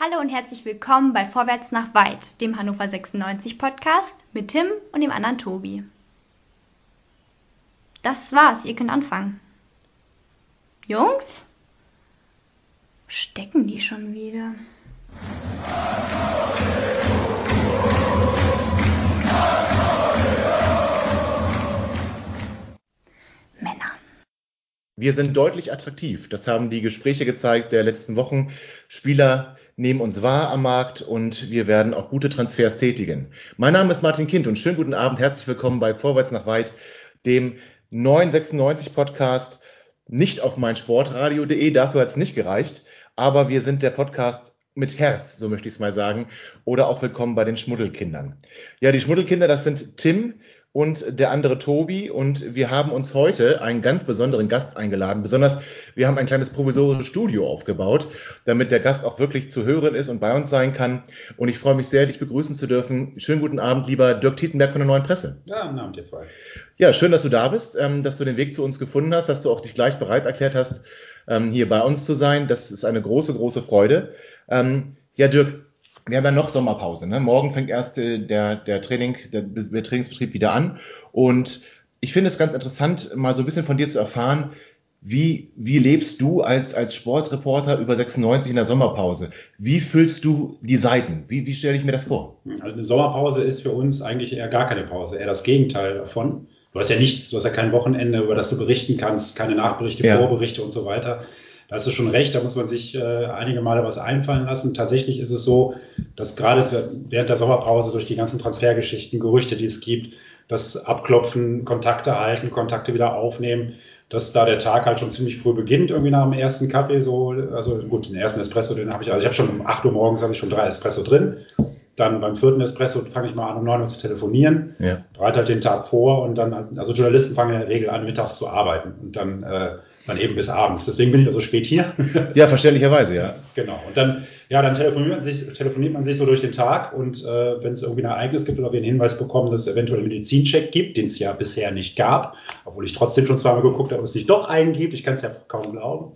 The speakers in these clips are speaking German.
Hallo und herzlich willkommen bei Vorwärts nach Weit, dem Hannover 96 Podcast mit Tim und dem anderen Tobi. Das war's, ihr könnt anfangen. Jungs? Stecken die schon wieder? Wir sind deutlich attraktiv. Das haben die Gespräche gezeigt der letzten Wochen. Spieler nehmen uns wahr am Markt und wir werden auch gute Transfers tätigen. Mein Name ist Martin Kind und schönen guten Abend. Herzlich willkommen bei Vorwärts nach Weit, dem 996 Podcast. Nicht auf meinsportradio.de, dafür hat es nicht gereicht. Aber wir sind der Podcast mit Herz, so möchte ich es mal sagen. Oder auch willkommen bei den Schmuddelkindern. Ja, die Schmuddelkinder, das sind Tim, und der andere Tobi. Und wir haben uns heute einen ganz besonderen Gast eingeladen. Besonders, wir haben ein kleines provisorisches Studio aufgebaut, damit der Gast auch wirklich zu hören ist und bei uns sein kann. Und ich freue mich sehr, dich begrüßen zu dürfen. Schönen guten Abend, lieber Dirk Tietenberg von der Neuen Presse. Ja, guten Abend, ihr zwei. Ja, schön, dass du da bist, ähm, dass du den Weg zu uns gefunden hast, dass du auch dich gleich bereit erklärt hast, ähm, hier bei uns zu sein. Das ist eine große, große Freude. Ähm, ja, Dirk, wir haben ja noch Sommerpause. Ne? Morgen fängt erst äh, der, der, Training, der, der Trainingsbetrieb wieder an. Und ich finde es ganz interessant, mal so ein bisschen von dir zu erfahren, wie, wie lebst du als, als Sportreporter über 96 in der Sommerpause? Wie füllst du die Seiten? Wie, wie stelle ich mir das vor? Also eine Sommerpause ist für uns eigentlich eher gar keine Pause, eher das Gegenteil davon. Du hast ja nichts, du hast ja kein Wochenende, über das du berichten kannst, keine Nachberichte, ja. Vorberichte und so weiter. Da hast du schon recht, da muss man sich äh, einige Male was einfallen lassen. Tatsächlich ist es so, dass gerade während der Sommerpause durch die ganzen Transfergeschichten, Gerüchte, die es gibt, das Abklopfen, Kontakte halten, Kontakte wieder aufnehmen, dass da der Tag halt schon ziemlich früh beginnt, irgendwie nach dem ersten Kaffee, so, also gut, den ersten Espresso, den habe ich, also ich habe schon um 8 Uhr morgens habe ich schon drei Espresso drin. Dann beim vierten Espresso fange ich mal an, um 9 Uhr zu telefonieren, ja. bereite halt den Tag vor und dann, also Journalisten fangen in der Regel an, mittags zu arbeiten und dann äh, dann eben bis abends. Deswegen bin ich also spät hier. Ja, verständlicherweise, ja. Genau. Und dann, ja, dann telefoniert man sich, telefoniert man sich so durch den Tag und äh, wenn es irgendwie ein Ereignis gibt oder wir einen Hinweis bekommen, dass es eventuell einen Medizincheck gibt, den es ja bisher nicht gab, obwohl ich trotzdem schon zweimal geguckt habe, ob es sich doch einen gibt. Ich kann es ja kaum glauben.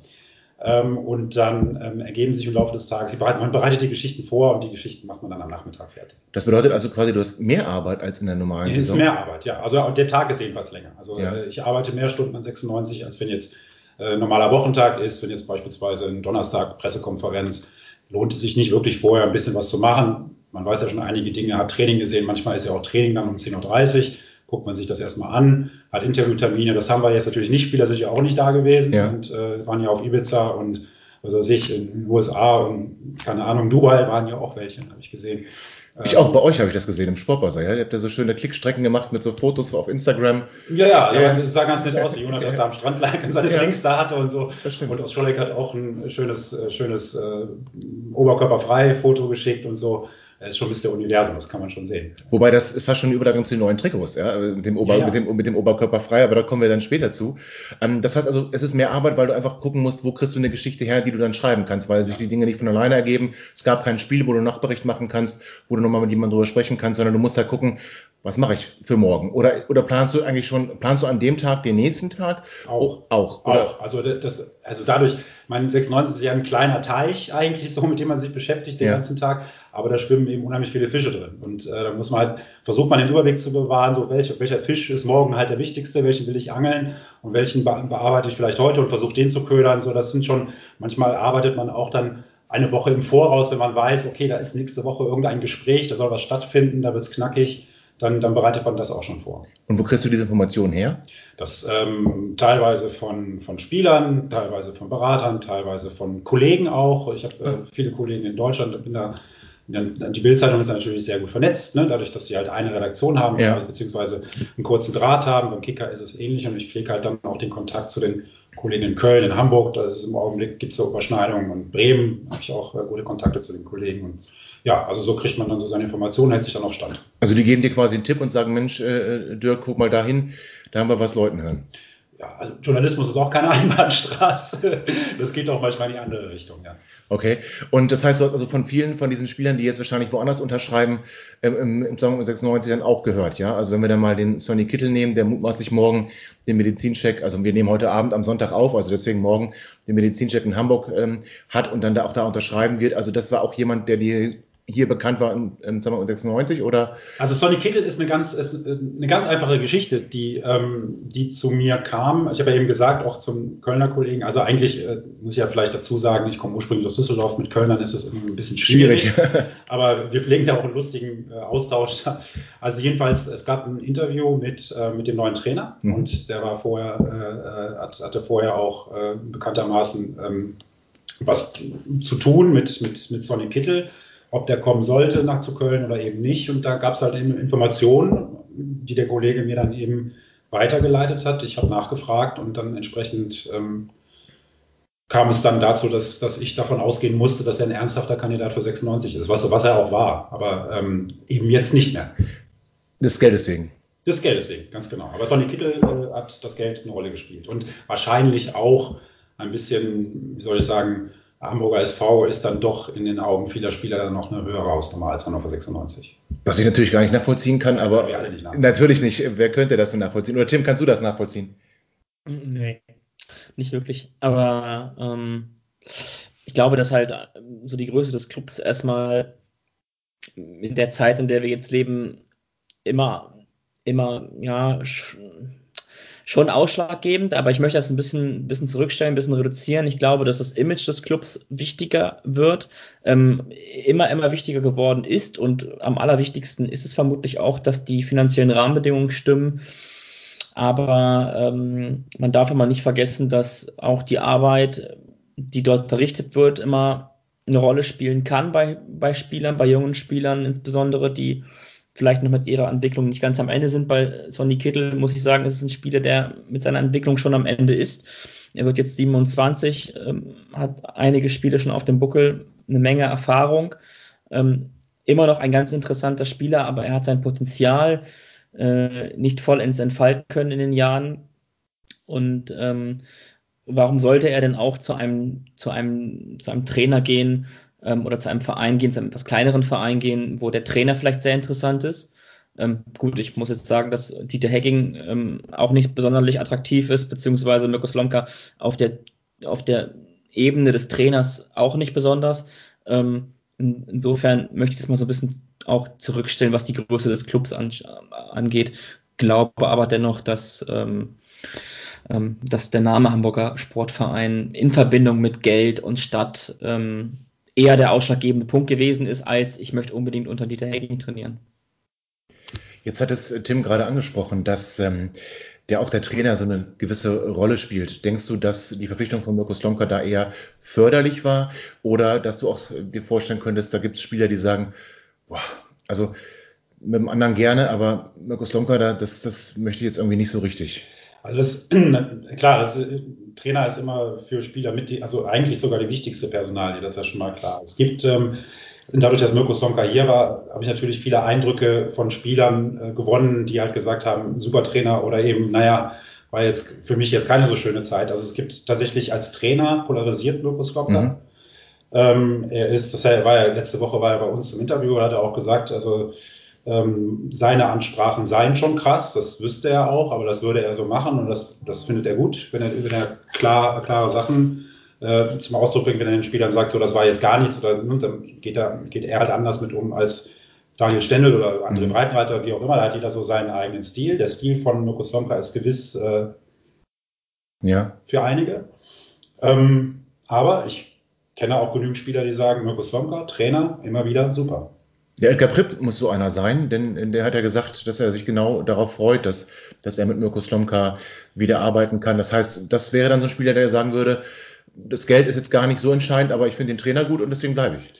Ähm, und dann ähm, ergeben sich im Laufe des Tages, man bereitet die Geschichten vor und die Geschichten macht man dann am Nachmittag fertig. Das bedeutet also quasi, du hast mehr Arbeit als in der normalen? Es ist mehr Arbeit, ja. Also der Tag ist jedenfalls länger. Also ja. äh, ich arbeite mehr Stunden an 96, als wenn jetzt äh, normaler Wochentag ist, wenn jetzt beispielsweise ein Donnerstag Pressekonferenz, lohnt es sich nicht wirklich vorher ein bisschen was zu machen. Man weiß ja schon einige Dinge, hat Training gesehen, manchmal ist ja auch Training dann um 10.30 Uhr, guckt man sich das erstmal an, hat Interviewtermine, das haben wir jetzt natürlich nicht, Spieler sind ja auch nicht da gewesen ja. und äh, waren ja auf Ibiza und weiß ich, in den USA und keine Ahnung, Dubai waren ja auch welche, habe ich gesehen. Ich auch, bei euch habe ich das gesehen im Sportbasar, ja? Ihr habt ja so schöne Klickstrecken gemacht mit so Fotos auf Instagram. Ja, ja, ja. das sah ganz nett aus, wie Jonas da am Strand lag und seine ja. Drinks da hatte und so. Und aus Scholleck hat auch ein schönes, äh, schönes äh, oberkörperfrei Foto geschickt und so. Das ist schon ein bisschen Universum, das kann man schon sehen. Wobei das fast schon Übergang zu den neuen Trikots, ja, mit dem, Ober, ja, ja. Mit dem, mit dem Oberkörper frei, aber da kommen wir dann später zu. Ähm, das heißt also, es ist mehr Arbeit, weil du einfach gucken musst, wo kriegst du eine Geschichte her, die du dann schreiben kannst, weil sich die Dinge nicht von alleine ergeben. Es gab kein Spiel, wo du Nachbericht machen kannst, wo du nochmal mit jemandem drüber sprechen kannst, sondern du musst halt gucken, was mache ich für morgen? Oder, oder planst du eigentlich schon, planst du an dem Tag den nächsten Tag? Auch. Auch. Oder? Auch. Also, das, also dadurch, mein 96 ist ja ein kleiner Teich eigentlich so, mit dem man sich beschäftigt den ja. ganzen Tag aber da schwimmen eben unheimlich viele Fische drin. Und äh, da muss man halt, versucht man den Überblick zu bewahren, so welcher, welcher Fisch ist morgen halt der wichtigste, welchen will ich angeln und welchen be bearbeite ich vielleicht heute und versuche den zu ködern. So, das sind schon, manchmal arbeitet man auch dann eine Woche im Voraus, wenn man weiß, okay, da ist nächste Woche irgendein Gespräch, da soll was stattfinden, da wird es knackig, dann, dann bereitet man das auch schon vor. Und wo kriegst du diese Informationen her? Das ähm, teilweise von, von Spielern, teilweise von Beratern, teilweise von Kollegen auch. Ich habe äh, viele Kollegen in Deutschland, bin da die Bildzeitung ist natürlich sehr gut vernetzt, ne? dadurch, dass sie halt eine Redaktion haben, ja. also, beziehungsweise einen kurzen Draht haben. Beim Kicker ist es ähnlich und ich pflege halt dann auch den Kontakt zu den Kollegen in Köln, in Hamburg. Da ist im Augenblick, gibt es so Überschneidungen. Und Bremen habe ich auch äh, gute Kontakte zu den Kollegen. Und ja, also so kriegt man dann so seine Informationen, hält sich dann auch stand. Also die geben dir quasi einen Tipp und sagen, Mensch, äh, Dirk, guck mal dahin, da haben wir was Leuten hören. ja, also Journalismus ist auch keine Einbahnstraße. Das geht auch manchmal in die andere Richtung, ja. Okay. Und das heißt, du hast also von vielen von diesen Spielern, die jetzt wahrscheinlich woanders unterschreiben, ähm, im, im Song 96 dann auch gehört, ja? Also wenn wir dann mal den Sonny Kittel nehmen, der mutmaßlich morgen den Medizincheck, also wir nehmen heute Abend am Sonntag auf, also deswegen morgen den Medizincheck in Hamburg ähm, hat und dann da auch da unterschreiben wird. Also das war auch jemand, der die hier bekannt war im, im 96 oder? Also Sonny Kittel ist eine ganz, ist eine ganz einfache Geschichte, die, ähm, die zu mir kam. Ich habe ja eben gesagt, auch zum Kölner Kollegen. Also eigentlich äh, muss ich ja vielleicht dazu sagen, ich komme ursprünglich aus Düsseldorf. Mit Kölnern ist es immer ein bisschen schwierig. schwierig. aber wir pflegen ja auch einen lustigen äh, Austausch. Also jedenfalls, es gab ein Interview mit, äh, mit dem neuen Trainer mhm. und der war vorher, äh, hat, hatte vorher auch äh, bekanntermaßen ähm, was zu tun mit, mit, mit Sonny Kittel ob der kommen sollte nach zu Köln oder eben nicht. Und da gab es halt eben Informationen, die der Kollege mir dann eben weitergeleitet hat. Ich habe nachgefragt und dann entsprechend ähm, kam es dann dazu, dass, dass ich davon ausgehen musste, dass er ein ernsthafter Kandidat für 96 ist, was, was er auch war, aber ähm, eben jetzt nicht mehr. Des Geldes wegen. Des Geldes wegen, ganz genau. Aber Sonny Kittel äh, hat das Geld eine Rolle gespielt und wahrscheinlich auch ein bisschen, wie soll ich sagen, Hamburger SV ist dann doch in den Augen vieler Spieler dann noch eine höhere Hausnummer als Hannover 96. Was ich natürlich gar nicht nachvollziehen kann, aber ja, nicht natürlich nicht. Wer könnte das denn nachvollziehen? Oder Tim, kannst du das nachvollziehen? Nee, nicht wirklich. Aber ähm, ich glaube, dass halt ähm, so die Größe des Clubs erstmal in der Zeit, in der wir jetzt leben, immer, immer, ja, schon ausschlaggebend, aber ich möchte das ein bisschen, bisschen zurückstellen, ein bisschen reduzieren. Ich glaube, dass das Image des Clubs wichtiger wird, ähm, immer, immer wichtiger geworden ist und am allerwichtigsten ist es vermutlich auch, dass die finanziellen Rahmenbedingungen stimmen. Aber ähm, man darf immer nicht vergessen, dass auch die Arbeit, die dort verrichtet wird, immer eine Rolle spielen kann bei, bei Spielern, bei jungen Spielern insbesondere, die vielleicht noch mit ihrer Entwicklung nicht ganz am Ende sind. Bei Sonny Kittel muss ich sagen, es ist ein Spieler, der mit seiner Entwicklung schon am Ende ist. Er wird jetzt 27, ähm, hat einige Spiele schon auf dem Buckel, eine Menge Erfahrung. Ähm, immer noch ein ganz interessanter Spieler, aber er hat sein Potenzial äh, nicht vollends entfalten können in den Jahren. Und ähm, warum sollte er denn auch zu einem, zu einem, zu einem Trainer gehen, ähm, oder zu einem Verein gehen, zu einem etwas kleineren Verein gehen, wo der Trainer vielleicht sehr interessant ist. Ähm, gut, ich muss jetzt sagen, dass Dieter Hegging ähm, auch nicht besonders attraktiv ist, beziehungsweise Mirko Slomka auf der, auf der Ebene des Trainers auch nicht besonders. Ähm, in, insofern möchte ich das mal so ein bisschen auch zurückstellen, was die Größe des Clubs an, angeht. Glaube aber dennoch, dass, ähm, ähm, dass der Name Hamburger Sportverein in Verbindung mit Geld und Stadt ähm, eher der ausschlaggebende Punkt gewesen ist, als ich möchte unbedingt unter Dieter Hecking trainieren. Jetzt hat es äh, Tim gerade angesprochen, dass ähm, der auch der Trainer so eine gewisse Rolle spielt. Denkst du, dass die Verpflichtung von Mirko Slomka da eher förderlich war oder dass du auch dir vorstellen könntest, da gibt es Spieler, die sagen, boah, also mit dem anderen gerne, aber Mirko Slomka, da, das, das möchte ich jetzt irgendwie nicht so richtig. Also das, klar, das, äh, Trainer ist immer für Spieler mit, die, also eigentlich sogar die wichtigste Personalie, das ist ja schon mal klar. Es gibt, ähm, dadurch, dass Mirko Slomka hier war, habe ich natürlich viele Eindrücke von Spielern äh, gewonnen, die halt gesagt haben, super Trainer oder eben, naja, war jetzt für mich jetzt keine so schöne Zeit. Also es gibt tatsächlich als Trainer polarisiert Mirko Slomka. Mhm. Ähm, er ist, das war ja letzte Woche war er bei uns im Interview, hat er auch gesagt, also ähm, seine Ansprachen seien schon krass, das wüsste er auch, aber das würde er so machen und das, das findet er gut, wenn er, wenn er klar, klare Sachen äh, zum Ausdruck bringt, wenn er den Spielern sagt, so das war jetzt gar nichts, oder ne, dann geht er, geht er halt anders mit um als Daniel Stendel oder andere mhm. Breitenreiter, wie auch immer, da hat jeder so seinen eigenen Stil. Der Stil von Mirko Slomka ist gewiss äh, ja. für einige. Ähm, aber ich kenne auch genügend Spieler, die sagen, Mirko Slomka, Trainer, immer wieder super. Der Edgar Pripp muss so einer sein, denn der hat ja gesagt, dass er sich genau darauf freut, dass, dass er mit Mirko Slomka wieder arbeiten kann. Das heißt, das wäre dann so ein Spieler, der sagen würde, das Geld ist jetzt gar nicht so entscheidend, aber ich finde den Trainer gut und deswegen bleibe ich.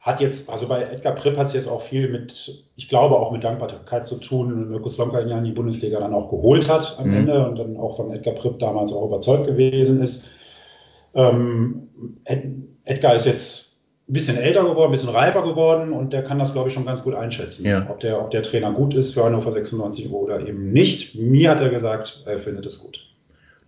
Hat jetzt, also bei Edgar Pripp hat es jetzt auch viel mit, ich glaube auch mit Dankbarkeit zu tun, Mirko Slomka ihn ja in die Bundesliga dann auch geholt hat am mhm. Ende und dann auch von Edgar Pripp damals auch überzeugt gewesen ist. Ähm, Edgar ist jetzt ein bisschen älter geworden, ein bisschen reifer geworden und der kann das, glaube ich, schon ganz gut einschätzen, ja. ob, der, ob der Trainer gut ist für Hannover 96 oder eben nicht. Mir hat er gesagt, er findet es gut.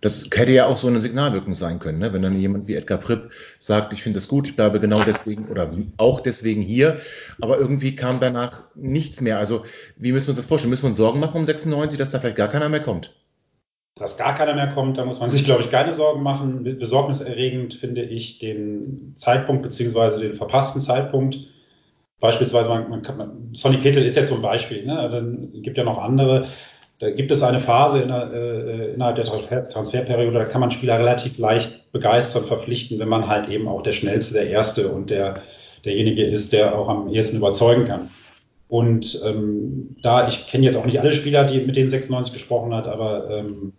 Das hätte ja auch so eine Signalwirkung sein können, ne? wenn dann jemand wie Edgar Pripp sagt, ich finde das gut, ich bleibe genau deswegen oder auch deswegen hier, aber irgendwie kam danach nichts mehr. Also wie müssen wir uns das vorstellen? Müssen wir uns Sorgen machen um 96, dass da vielleicht gar keiner mehr kommt? Dass gar keiner mehr kommt, da muss man sich, glaube ich, keine Sorgen machen. Besorgniserregend finde ich den Zeitpunkt beziehungsweise den verpassten Zeitpunkt. Beispielsweise, man, man kann, Sonny Kittel ist jetzt so ein Beispiel, ne? dann gibt ja noch andere da gibt es eine Phase in der, äh, innerhalb der Transferperiode, da kann man Spieler relativ leicht begeistern, verpflichten, wenn man halt eben auch der Schnellste, der Erste und der, derjenige ist, der auch am ehesten überzeugen kann. Und ähm, da, ich kenne jetzt auch nicht alle Spieler, die mit denen 96 gesprochen hat, aber ähm,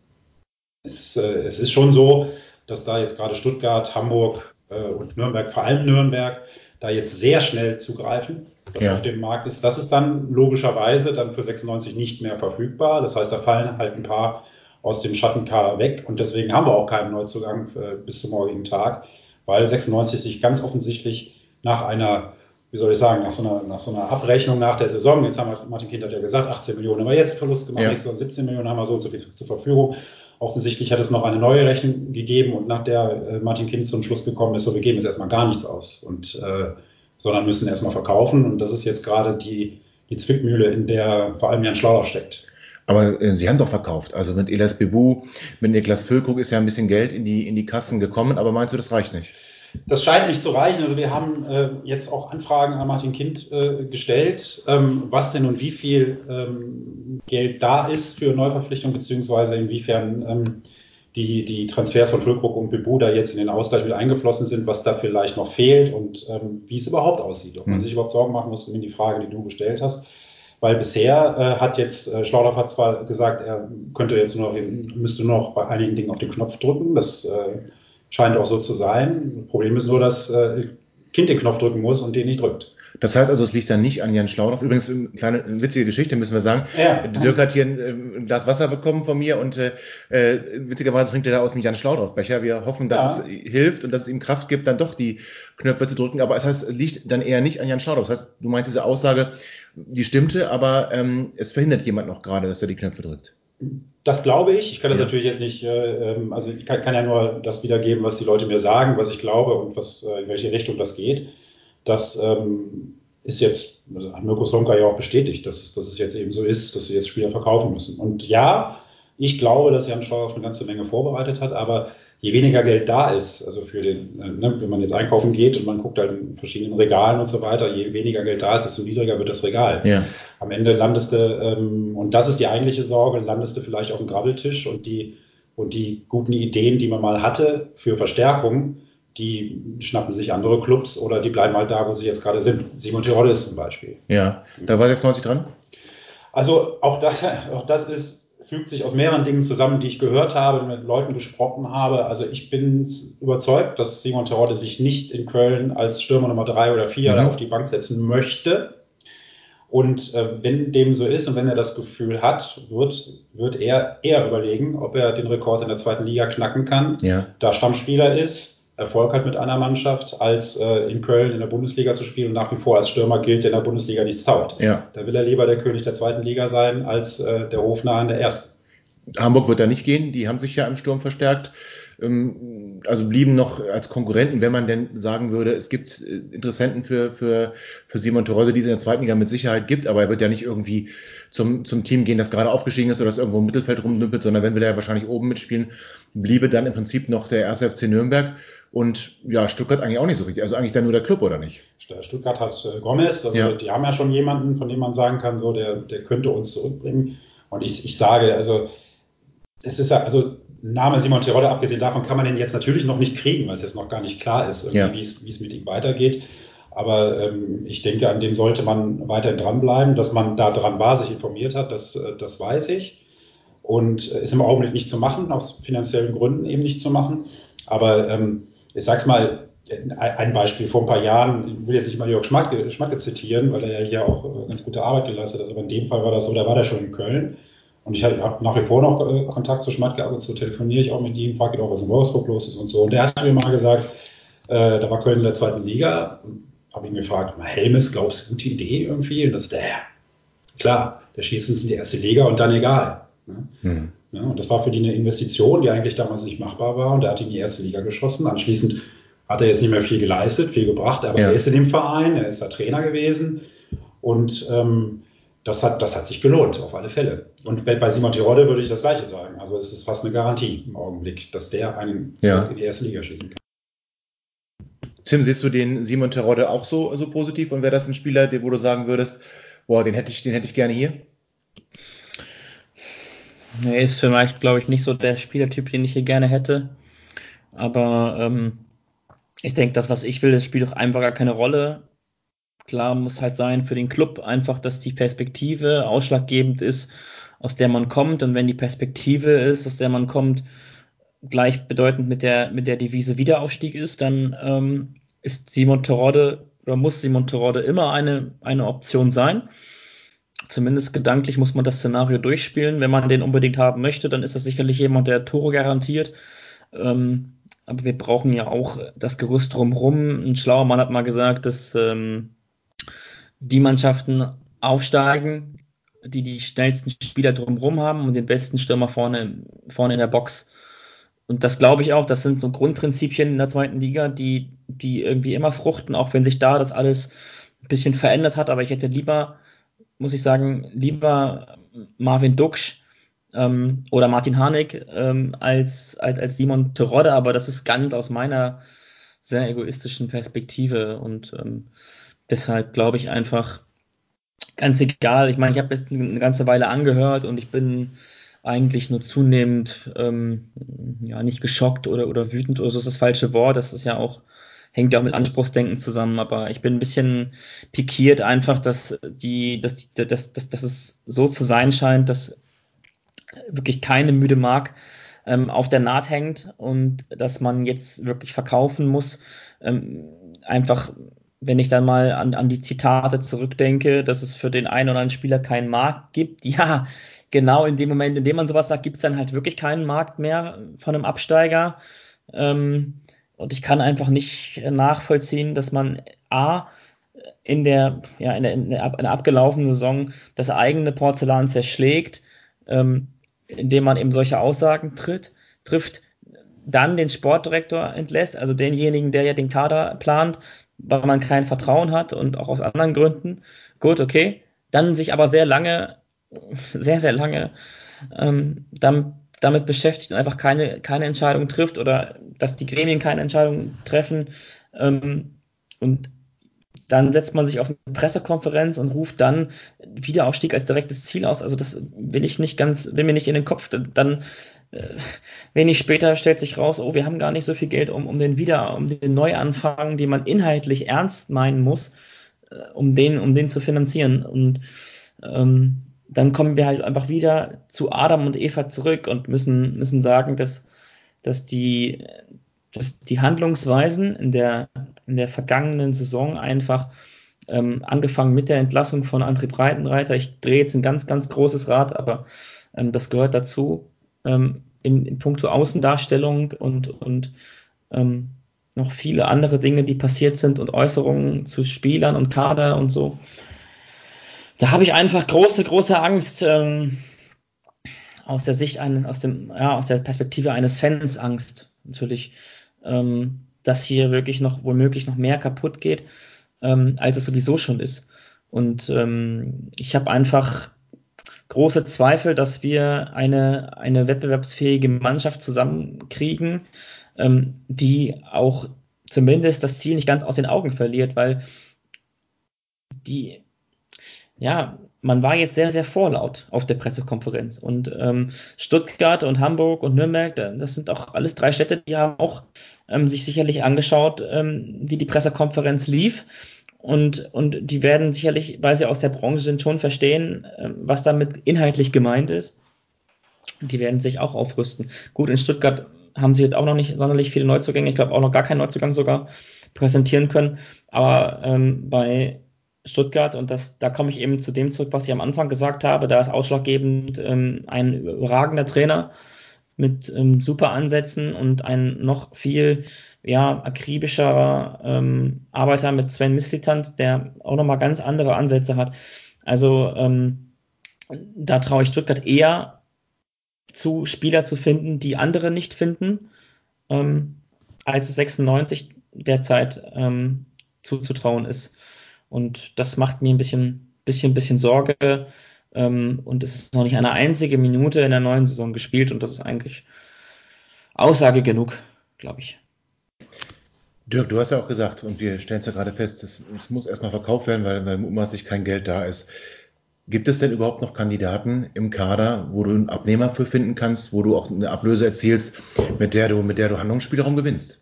es, äh, es ist schon so, dass da jetzt gerade Stuttgart, Hamburg äh, und Nürnberg, vor allem Nürnberg, da jetzt sehr schnell zugreifen das ja. auf dem Markt ist. Das ist dann logischerweise dann für 96 nicht mehr verfügbar. Das heißt, da fallen halt ein paar aus dem Schattenkader weg und deswegen haben wir auch keinen Neuzugang äh, bis zum morgigen Tag, weil 96 sich ganz offensichtlich nach einer, wie soll ich sagen, nach so einer, nach so einer Abrechnung nach der Saison, jetzt haben wir, Martin Kind hat ja gesagt, 18 Millionen haben wir jetzt Verlust gemacht, ja. nächstes Jahr 17 Millionen haben wir so und so viel zur Verfügung. Offensichtlich hat es noch eine neue Rechnung gegeben und nach der äh, Martin Kind zum Schluss gekommen ist, so wir geben jetzt erstmal gar nichts aus. Und äh, sondern müssen erstmal verkaufen. Und das ist jetzt gerade die, die Zwickmühle, in der vor allem Jan Schlauer steckt. Aber äh, Sie haben doch verkauft. Also mit Elas Bebu, mit Niklas Füllkrug ist ja ein bisschen Geld in die, in die Kassen gekommen, aber meinst du, das reicht nicht? Das scheint nicht zu reichen. Also wir haben äh, jetzt auch Anfragen an Martin Kind äh, gestellt, ähm, was denn und wie viel ähm, Geld da ist für Neuverpflichtung, beziehungsweise inwiefern ähm, die, die Transfers von Füllkrug und Bebu da jetzt in den Ausgleich mit eingeflossen sind, was da vielleicht noch fehlt und ähm, wie es überhaupt aussieht. Ob man hm. sich überhaupt Sorgen machen muss um die Frage, die du gestellt hast. Weil bisher äh, hat jetzt, äh, Schlaudorf hat zwar gesagt, er könnte jetzt nur noch, müsste nur noch bei einigen Dingen auf den Knopf drücken. Das äh, scheint auch so zu sein. Problem ist nur, dass äh, Kind den Knopf drücken muss und den nicht drückt. Das heißt also, es liegt dann nicht an Jan Schlaunoff. Übrigens, eine kleine eine witzige Geschichte müssen wir sagen. Ja. Dirk hat hier ein, ein, Glas Wasser bekommen von mir und äh, äh witzigerweise trinkt er da aus dem Jan Schlaunoff-Becher. Wir hoffen, dass ja. es hilft und dass es ihm Kraft gibt, dann doch die Knöpfe zu drücken. Aber es heißt, es liegt dann eher nicht an Jan Schlaunoff. Das heißt, du meinst diese Aussage, die stimmte, aber ähm, es verhindert jemand noch gerade, dass er die Knöpfe drückt. Das glaube ich. Ich kann das ja. natürlich jetzt nicht, äh, ähm, also ich kann, kann, ja nur das wiedergeben, was die Leute mir sagen, was ich glaube und was, äh, in welche Richtung das geht. Das ähm, ist jetzt, also hat Mirko Slomka ja auch bestätigt, dass, dass es jetzt eben so ist, dass sie jetzt Spieler verkaufen müssen. Und ja, ich glaube, dass Jan Scheuer eine ganze Menge vorbereitet hat, aber je weniger Geld da ist, also für den, äh, ne, wenn man jetzt einkaufen geht und man guckt halt in verschiedenen Regalen und so weiter, je weniger Geld da ist, desto niedriger wird das Regal. Ja. Am Ende landest du, ähm, und das ist die eigentliche Sorge, landest du vielleicht auf dem Grabbeltisch und die, und die guten Ideen, die man mal hatte für Verstärkung, die schnappen sich andere Clubs oder die bleiben halt da, wo sie jetzt gerade sind. Simon Tirol ist zum Beispiel. Ja, da war 96 dran? Also auch das, auch das ist, fügt sich aus mehreren Dingen zusammen, die ich gehört habe, mit Leuten gesprochen habe. Also ich bin überzeugt, dass Simon Terodde sich nicht in Köln als Stürmer Nummer drei oder vier mhm. auf die Bank setzen möchte. Und äh, wenn dem so ist und wenn er das Gefühl hat, wird, wird er eher überlegen, ob er den Rekord in der zweiten Liga knacken kann, ja. da Stammspieler ist, Erfolg hat mit einer Mannschaft, als äh, in Köln in der Bundesliga zu spielen und nach wie vor als Stürmer gilt, der in der Bundesliga nichts taugt. Ja. Da will er lieber der König der zweiten Liga sein, als äh, der Hofnarr in der ersten. Hamburg wird da nicht gehen, die haben sich ja im Sturm verstärkt. Ähm, also blieben noch als Konkurrenten, wenn man denn sagen würde, es gibt äh, Interessenten für, für, für Simon Torolde, die es in der zweiten Liga mit Sicherheit gibt, aber er wird ja nicht irgendwie zum, zum Team gehen, das gerade aufgestiegen ist oder das irgendwo im Mittelfeld rumdümpelt, sondern wenn will er ja wahrscheinlich oben mitspielen, bliebe dann im Prinzip noch der erste FC Nürnberg. Und ja, Stuttgart eigentlich auch nicht so richtig. Also eigentlich dann nur der Club, oder nicht? Stuttgart hat äh, Gomez, also ja. die haben ja schon jemanden, von dem man sagen kann, so, der, der könnte uns zurückbringen. Und ich, ich sage, also, es ist ja, also Name Simon Terodde, abgesehen davon kann man den jetzt natürlich noch nicht kriegen, weil es jetzt noch gar nicht klar ist, ja. wie es mit ihm weitergeht. Aber ähm, ich denke, an dem sollte man weiterhin dranbleiben. Dass man da dran war, sich informiert hat, das, äh, das weiß ich. Und äh, ist im Augenblick nicht zu machen, aus finanziellen Gründen eben nicht zu machen. Aber ähm, ich sag's mal, ein Beispiel vor ein paar Jahren, ich will jetzt nicht mal Jörg Schmacke, Schmacke zitieren, weil er ja hier auch äh, ganz gute Arbeit geleistet hat, aber in dem Fall war das so, da war der schon in Köln. Und ich habe nach wie vor noch äh, Kontakt zu Schmatke, ab und zu telefoniere ich auch mit ihm, frage ihn auch, was in Wolfsburg los ist und so. Und der hat mir mal gesagt, äh, da war Köln in der zweiten Liga, habe ihn gefragt, Helmes, glaubst du, gute Idee irgendwie? Und das, der, klar, der schießt uns in die erste Liga und dann egal. Ne? Mhm. Ja, und das war für die eine Investition, die eigentlich damals nicht machbar war. Und er hat in die erste Liga geschossen. Anschließend hat er jetzt nicht mehr viel geleistet, viel gebracht, aber ja. er ist in dem Verein, er ist da Trainer gewesen. Und ähm, das, hat, das hat sich gelohnt, auf alle Fälle. Und bei Simon Tirode würde ich das Gleiche sagen. Also es ist fast eine Garantie im Augenblick, dass der einen ja. in die erste Liga schießen kann. Tim, siehst du den Simon Terodde auch so, so positiv und wäre das ein Spieler, wo du sagen würdest, boah, den hätte ich, den hätte ich gerne hier? Er ist mich, glaube ich, nicht so der Spielertyp, den ich hier gerne hätte. Aber ähm, ich denke, das, was ich will, das spielt doch einfach gar keine Rolle. Klar muss halt sein für den Club einfach, dass die Perspektive ausschlaggebend ist, aus der man kommt. Und wenn die Perspektive ist, aus der man kommt, gleichbedeutend mit der, mit der Devise Wiederaufstieg ist, dann ähm, ist Simon Terodde oder muss Simon Terodde immer eine, eine Option sein. Zumindest gedanklich muss man das Szenario durchspielen. Wenn man den unbedingt haben möchte, dann ist das sicherlich jemand, der Tore garantiert. Ähm, aber wir brauchen ja auch das Gerüst drumherum. Ein schlauer Mann hat mal gesagt, dass ähm, die Mannschaften aufsteigen, die die schnellsten Spieler drumherum haben und den besten Stürmer vorne, vorne in der Box und das glaube ich auch, das sind so Grundprinzipien in der zweiten Liga, die, die irgendwie immer fruchten, auch wenn sich da das alles ein bisschen verändert hat. Aber ich hätte lieber, muss ich sagen, lieber Marvin Duksch ähm, oder Martin Harnik ähm, als, als, als Simon Terodde, aber das ist ganz aus meiner sehr egoistischen Perspektive und ähm, deshalb glaube ich einfach ganz egal. Ich meine, ich habe jetzt eine ganze Weile angehört und ich bin eigentlich nur zunehmend ähm, ja nicht geschockt oder oder wütend oder so ist das falsche Wort. Das ist ja auch hängt ja auch mit Anspruchsdenken zusammen. Aber ich bin ein bisschen pikiert einfach, dass die dass dass dass, dass es so zu sein scheint, dass wirklich keine müde Mark ähm, auf der Naht hängt und dass man jetzt wirklich verkaufen muss. Ähm, einfach wenn ich dann mal an, an die Zitate zurückdenke, dass es für den einen oder anderen Spieler keinen Markt gibt. Ja, genau in dem Moment, in dem man sowas sagt, gibt es dann halt wirklich keinen Markt mehr von einem Absteiger. Ähm, und ich kann einfach nicht nachvollziehen, dass man A, in der, ja, in der, in der, in der abgelaufenen Saison das eigene Porzellan zerschlägt, ähm, indem man eben solche Aussagen tritt, trifft, dann den Sportdirektor entlässt, also denjenigen, der ja den Kader plant, weil man kein Vertrauen hat und auch aus anderen Gründen. Gut, okay. Dann sich aber sehr lange sehr, sehr lange ähm, damit, damit beschäftigt und einfach keine, keine Entscheidung trifft oder dass die Gremien keine Entscheidung treffen. Ähm, und dann setzt man sich auf eine Pressekonferenz und ruft dann Wiederaufstieg als direktes Ziel aus. Also das will ich nicht ganz, will mir nicht in den Kopf. Dann äh, wenig später stellt sich raus, oh, wir haben gar nicht so viel Geld, um, um den Wieder, um den Neuanfang, den man inhaltlich ernst meinen muss, äh, um den, um den zu finanzieren. Und ähm, dann kommen wir halt einfach wieder zu Adam und Eva zurück und müssen, müssen sagen, dass, dass, die, dass die Handlungsweisen in der, in der vergangenen Saison einfach ähm, angefangen mit der Entlassung von André Breitenreiter. Ich drehe jetzt ein ganz, ganz großes Rad, aber ähm, das gehört dazu. Ähm, in, in puncto Außendarstellung und, und ähm, noch viele andere Dinge, die passiert sind und Äußerungen zu Spielern und Kader und so da habe ich einfach große, große Angst ähm, aus der Sicht eines, aus dem, ja, aus der Perspektive eines Fans Angst natürlich, ähm, dass hier wirklich noch womöglich noch mehr kaputt geht, ähm, als es sowieso schon ist. Und ähm, ich habe einfach große Zweifel, dass wir eine, eine wettbewerbsfähige Mannschaft zusammenkriegen, ähm, die auch zumindest das Ziel nicht ganz aus den Augen verliert, weil die ja, man war jetzt sehr, sehr vorlaut auf der Pressekonferenz. Und ähm, Stuttgart und Hamburg und Nürnberg, das sind auch alles drei Städte, die haben auch ähm, sich sicherlich angeschaut, ähm, wie die Pressekonferenz lief. Und, und die werden sicherlich, weil sie aus der Branche sind, schon verstehen, ähm, was damit inhaltlich gemeint ist. Die werden sich auch aufrüsten. Gut, in Stuttgart haben sie jetzt auch noch nicht sonderlich viele Neuzugänge, ich glaube auch noch gar keinen Neuzugang sogar präsentieren können. Aber ähm, bei Stuttgart und das, da komme ich eben zu dem zurück, was ich am Anfang gesagt habe. Da ist ausschlaggebend ähm, ein überragender Trainer mit ähm, super Ansätzen und ein noch viel ja, akribischer ähm, Arbeiter mit Sven Mislitant, der auch nochmal ganz andere Ansätze hat. Also ähm, da traue ich Stuttgart eher zu, Spieler zu finden, die andere nicht finden, ähm, als 96 derzeit ähm, zuzutrauen ist. Und das macht mir ein bisschen, bisschen, bisschen Sorge. Ähm, und es ist noch nicht eine einzige Minute in der neuen Saison gespielt und das ist eigentlich Aussage genug, glaube ich. Dirk, du hast ja auch gesagt, und wir stellen es ja gerade fest, es, es muss erstmal verkauft werden, weil, weil mutmaßlich kein Geld da ist. Gibt es denn überhaupt noch Kandidaten im Kader, wo du einen Abnehmer für finden kannst, wo du auch eine Ablöse erzielst, mit der du, mit der du Handlungsspielraum gewinnst?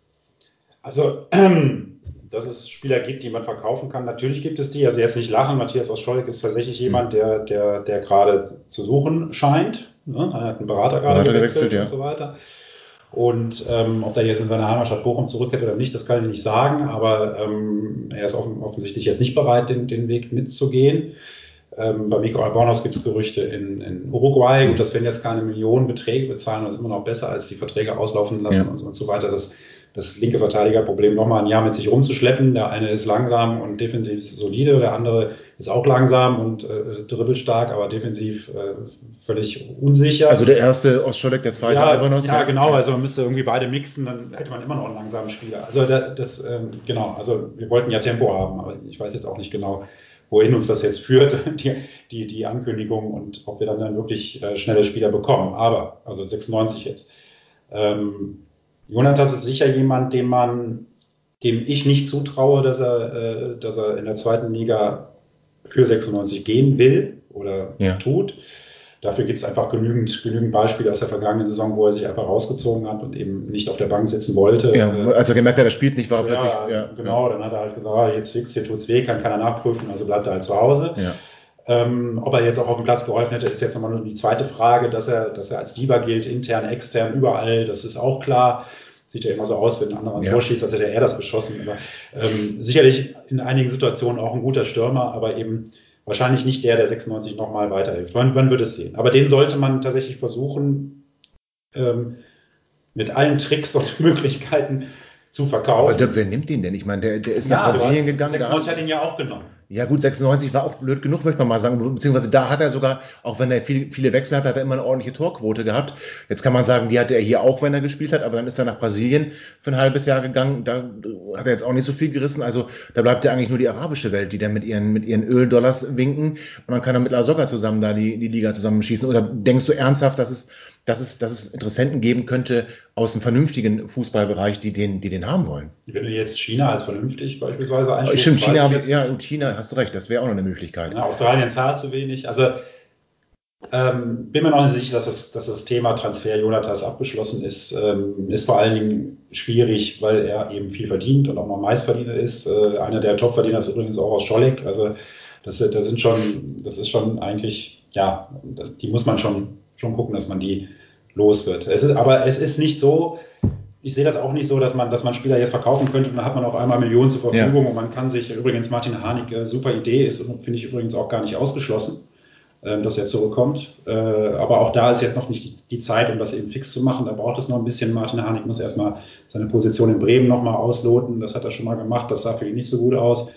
Also, ähm, dass es Spieler gibt, die man verkaufen kann, natürlich gibt es die. Also jetzt nicht lachen, Matthias Oscholk ist tatsächlich hm. jemand, der, der, der gerade zu suchen scheint. Ne? Er hat einen Berater gerade gewechselt, gewechselt ja. und so weiter. Und ähm, ob er jetzt in seine Heimatstadt Bochum zurückkehrt oder nicht, das kann ich nicht sagen, aber ähm, er ist offensichtlich jetzt nicht bereit, den, den Weg mitzugehen. Ähm, bei Miko Albornoz gibt es Gerüchte in, in Uruguay. Gut, das werden jetzt keine Millionenbeträge bezahlen, das ist immer noch besser, als die Verträge auslaufen lassen ja. und, so, und so weiter. Das, das linke Verteidigerproblem nochmal ein Jahr mit sich rumzuschleppen. Der eine ist langsam und defensiv solide, der andere ist auch langsam und äh, dribbelstark, aber defensiv äh, völlig unsicher. Also der erste Ostscholek, der zweite ja, Albanos. Ja, genau, also man müsste irgendwie beide mixen, dann hätte man immer noch einen langsamen Spieler. Also das, das ähm, genau, also wir wollten ja Tempo haben, aber ich weiß jetzt auch nicht genau, wohin uns das jetzt führt, die, die, die Ankündigung und ob wir dann, dann wirklich äh, schnelle Spieler bekommen. Aber, also 96 jetzt. Ähm, Jonathas ist sicher jemand, dem man, dem ich nicht zutraue, dass er, äh, dass er in der zweiten Liga für 96 gehen will oder ja. tut. Dafür gibt es einfach genügend, genügend Beispiele aus der vergangenen Saison, wo er sich einfach rausgezogen hat und eben nicht auf der Bank sitzen wollte. Ja, als er gemerkt hat, er spielt nicht, war er ja, plötzlich. Ja, genau, dann hat er halt gesagt, ah, jetzt liegt's, hier tut's weh, kann keiner nachprüfen, also bleibt er halt zu Hause. Ja. Ähm, ob er jetzt auch auf dem Platz geholfen hätte, ist jetzt nochmal nur die zweite Frage, dass er, dass er als Diva gilt, intern, extern, überall, das ist auch klar. Sieht ja immer so aus, wenn ein anderer ein ja. Tor schießt, als hätte er das geschossen. Aber ähm, sicherlich in einigen Situationen auch ein guter Stürmer, aber eben wahrscheinlich nicht der, der 96 nochmal weiterhilft. Man, man wird es sehen. Aber den sollte man tatsächlich versuchen, ähm, mit allen Tricks und Möglichkeiten zu verkaufen. Aber wer nimmt ihn denn? Ich meine, der, der ist ja, nach Brasilien gegangen. 96 hat ihn ja auch genommen. Ja gut, 96 war auch blöd genug, möchte man mal sagen. Beziehungsweise da hat er sogar, auch wenn er viel, viele Wechsel hat, hat er immer eine ordentliche Torquote gehabt. Jetzt kann man sagen, die hatte er hier auch, wenn er gespielt hat, aber dann ist er nach Brasilien für ein halbes Jahr gegangen. Da hat er jetzt auch nicht so viel gerissen. Also da bleibt ja eigentlich nur die arabische Welt, die dann mit ihren, mit ihren Öldollars winken. Und dann kann er mit La Soga zusammen da die, die Liga zusammenschießen. Oder denkst du ernsthaft, dass es dass es, dass es Interessenten geben könnte aus dem vernünftigen Fußballbereich, die den, die den haben wollen. Wenn du jetzt China als vernünftig beispielsweise einstufst. Stimmt, China, ja, und China, hast du recht, das wäre auch noch eine Möglichkeit. Ja, Australien zahlt zu wenig. Also ähm, bin mir noch nicht sicher, dass das, dass das Thema Transfer Jonathas abgeschlossen ist. Ähm, ist vor allen Dingen schwierig, weil er eben viel verdient und auch mal Meistverdiener ist. Äh, einer der Topverdiener ist übrigens auch aus Scholleck. Also das, das sind schon, das ist schon eigentlich, ja, die muss man schon schon gucken, dass man die los wird. Es ist, aber es ist nicht so, ich sehe das auch nicht so, dass man, dass man Spieler jetzt verkaufen könnte und dann hat man auf einmal Millionen zur Verfügung ja. und man kann sich, übrigens Martin Harnik, äh, super Idee, ist finde ich übrigens auch gar nicht ausgeschlossen, äh, dass er zurückkommt. Äh, aber auch da ist jetzt noch nicht die Zeit, um das eben fix zu machen. Da braucht es noch ein bisschen. Martin Harnik muss erstmal seine Position in Bremen nochmal ausloten. Das hat er schon mal gemacht. Das sah für ihn nicht so gut aus.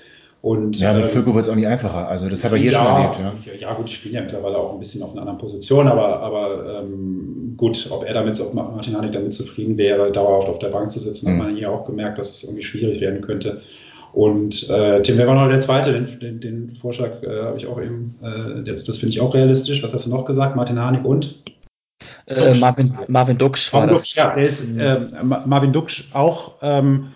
Und, ja, mit Völko wird es auch nicht einfacher. Also das hat er hier ja, schon erlebt. Ja. ja, gut, die spielen ja mittlerweile auch ein bisschen auf einer anderen Position, aber, aber ähm, gut, ob er damit, ob Martin Hanik damit zufrieden wäre, dauerhaft auf der Bank zu sitzen, mhm. hat man hier auch gemerkt, dass es irgendwie schwierig werden könnte. Und äh, Tim, wer war noch der Zweite? Den, den, den Vorschlag äh, habe ich auch eben, äh, das, das finde ich auch realistisch. Was hast du noch gesagt? Martin Hanik und? Äh, Marvin, Marvin Duksch war Marvin das. Duksch, ja, der ist, äh, Marvin Duksch auch. Ähm,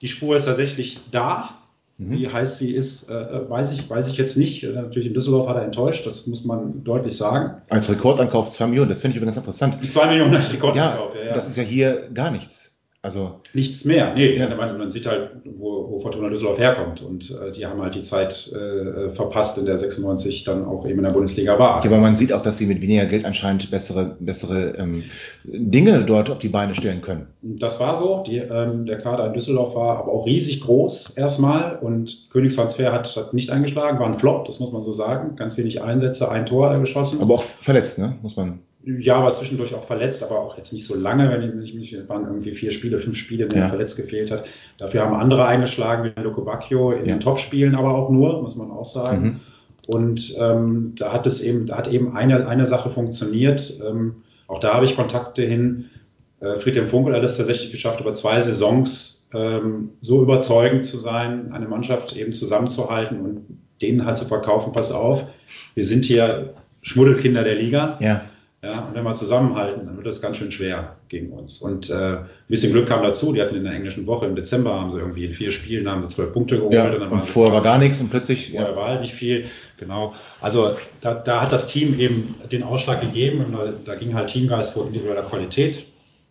die Spur ist tatsächlich da. Mhm. Wie heiß sie ist, äh, weiß, ich, weiß ich jetzt nicht. Äh, natürlich in Düsseldorf hat er enttäuscht, das muss man deutlich sagen. Als Rekordankauf 2 Millionen, das finde ich übrigens interessant. 2 Millionen als Rekordankauf, ja, ja, ja. Das ist ja hier gar nichts. Also nichts mehr. Nee, ja. man, sieht halt, wo, wo Fortuna Düsseldorf herkommt. Und äh, die haben halt die Zeit äh, verpasst, in der 96 dann auch eben in der Bundesliga war. Ja, aber man sieht auch, dass sie mit weniger Geld anscheinend bessere, bessere ähm, Dinge dort auf die Beine stellen können. Das war so. Die, ähm, der Kader in Düsseldorf war aber auch riesig groß erstmal. Und Königstransfer hat, hat nicht eingeschlagen, war ein Flop, das muss man so sagen. Ganz wenig Einsätze, ein Tor geschossen. Aber auch verletzt, ne? Muss man. Ja, war zwischendurch auch verletzt, aber auch jetzt nicht so lange, wenn ich mich, waren irgendwie vier Spiele, fünf Spiele, wenn ja. er verletzt gefehlt hat. Dafür haben andere eingeschlagen, wie Loco Bacchio, in ja. den Topspielen aber auch nur, muss man auch sagen. Mhm. Und ähm, da hat es eben, da hat eben eine, eine Sache funktioniert, ähm, Auch da habe ich Kontakte hin. Äh, Friedhelm Funkel hat es tatsächlich geschafft, über zwei Saisons ähm, so überzeugend zu sein, eine Mannschaft eben zusammenzuhalten und denen halt zu verkaufen, pass auf, wir sind hier Schmuddelkinder der Liga. Ja. Ja, und wenn wir zusammenhalten, dann wird das ganz schön schwer gegen uns. Und äh, ein bisschen Glück kam dazu. Die hatten in der englischen Woche im Dezember haben sie irgendwie in vier Spielen haben sie zwölf Punkte geholt. Ja, und, und, vorher war gar nichts und plötzlich. Vorher ja. war halt nicht viel. Genau. Also da, da hat das Team eben den Ausschlag gegeben und da, da ging halt Teamgeist vor individueller Qualität.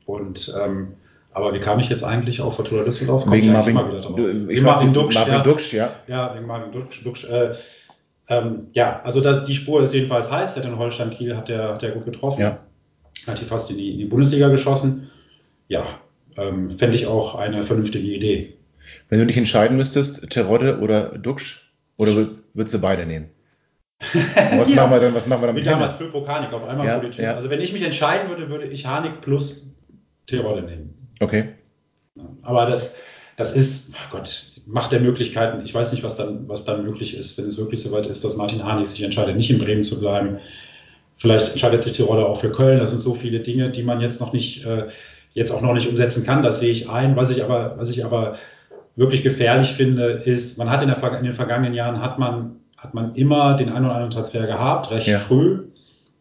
Und ähm, aber wie kam ich jetzt eigentlich auf Fortuna Düsseldorf? Wegen Marvin, du, wegen Marvin Duksch. Marvin ja. Duksch, ja. Ja, wegen Marvin Duksch. Duksch äh, ähm, ja, also da, die Spur ist jedenfalls heiß. Der in Holstein Kiel hat der, hat der gut getroffen. Ja. Hat die fast in die, in die Bundesliga geschossen. Ja, ähm, fände ich auch eine vernünftige Idee. Wenn du dich entscheiden müsstest, Terodde oder Duxch, oder würdest du beide nehmen? was, ja. machen wir dann, was machen wir dann mit damals Philipp Hanik auf einmal Ja, ja. Also wenn ich mich entscheiden würde, würde ich Hanik plus Terodde nehmen. Okay. Aber das, das ist, oh Gott, Macht der Möglichkeiten. Ich weiß nicht, was dann, was dann möglich ist, wenn es wirklich soweit ist, dass Martin Hanig sich entscheidet, nicht in Bremen zu bleiben. Vielleicht entscheidet sich die Rolle auch für Köln. Das sind so viele Dinge, die man jetzt noch nicht, äh, jetzt auch noch nicht umsetzen kann. Das sehe ich ein. Was ich aber, was ich aber wirklich gefährlich finde, ist, man hat in, der, in den vergangenen Jahren hat man, hat man immer den einen oder anderen Transfer gehabt, recht Ja. früh.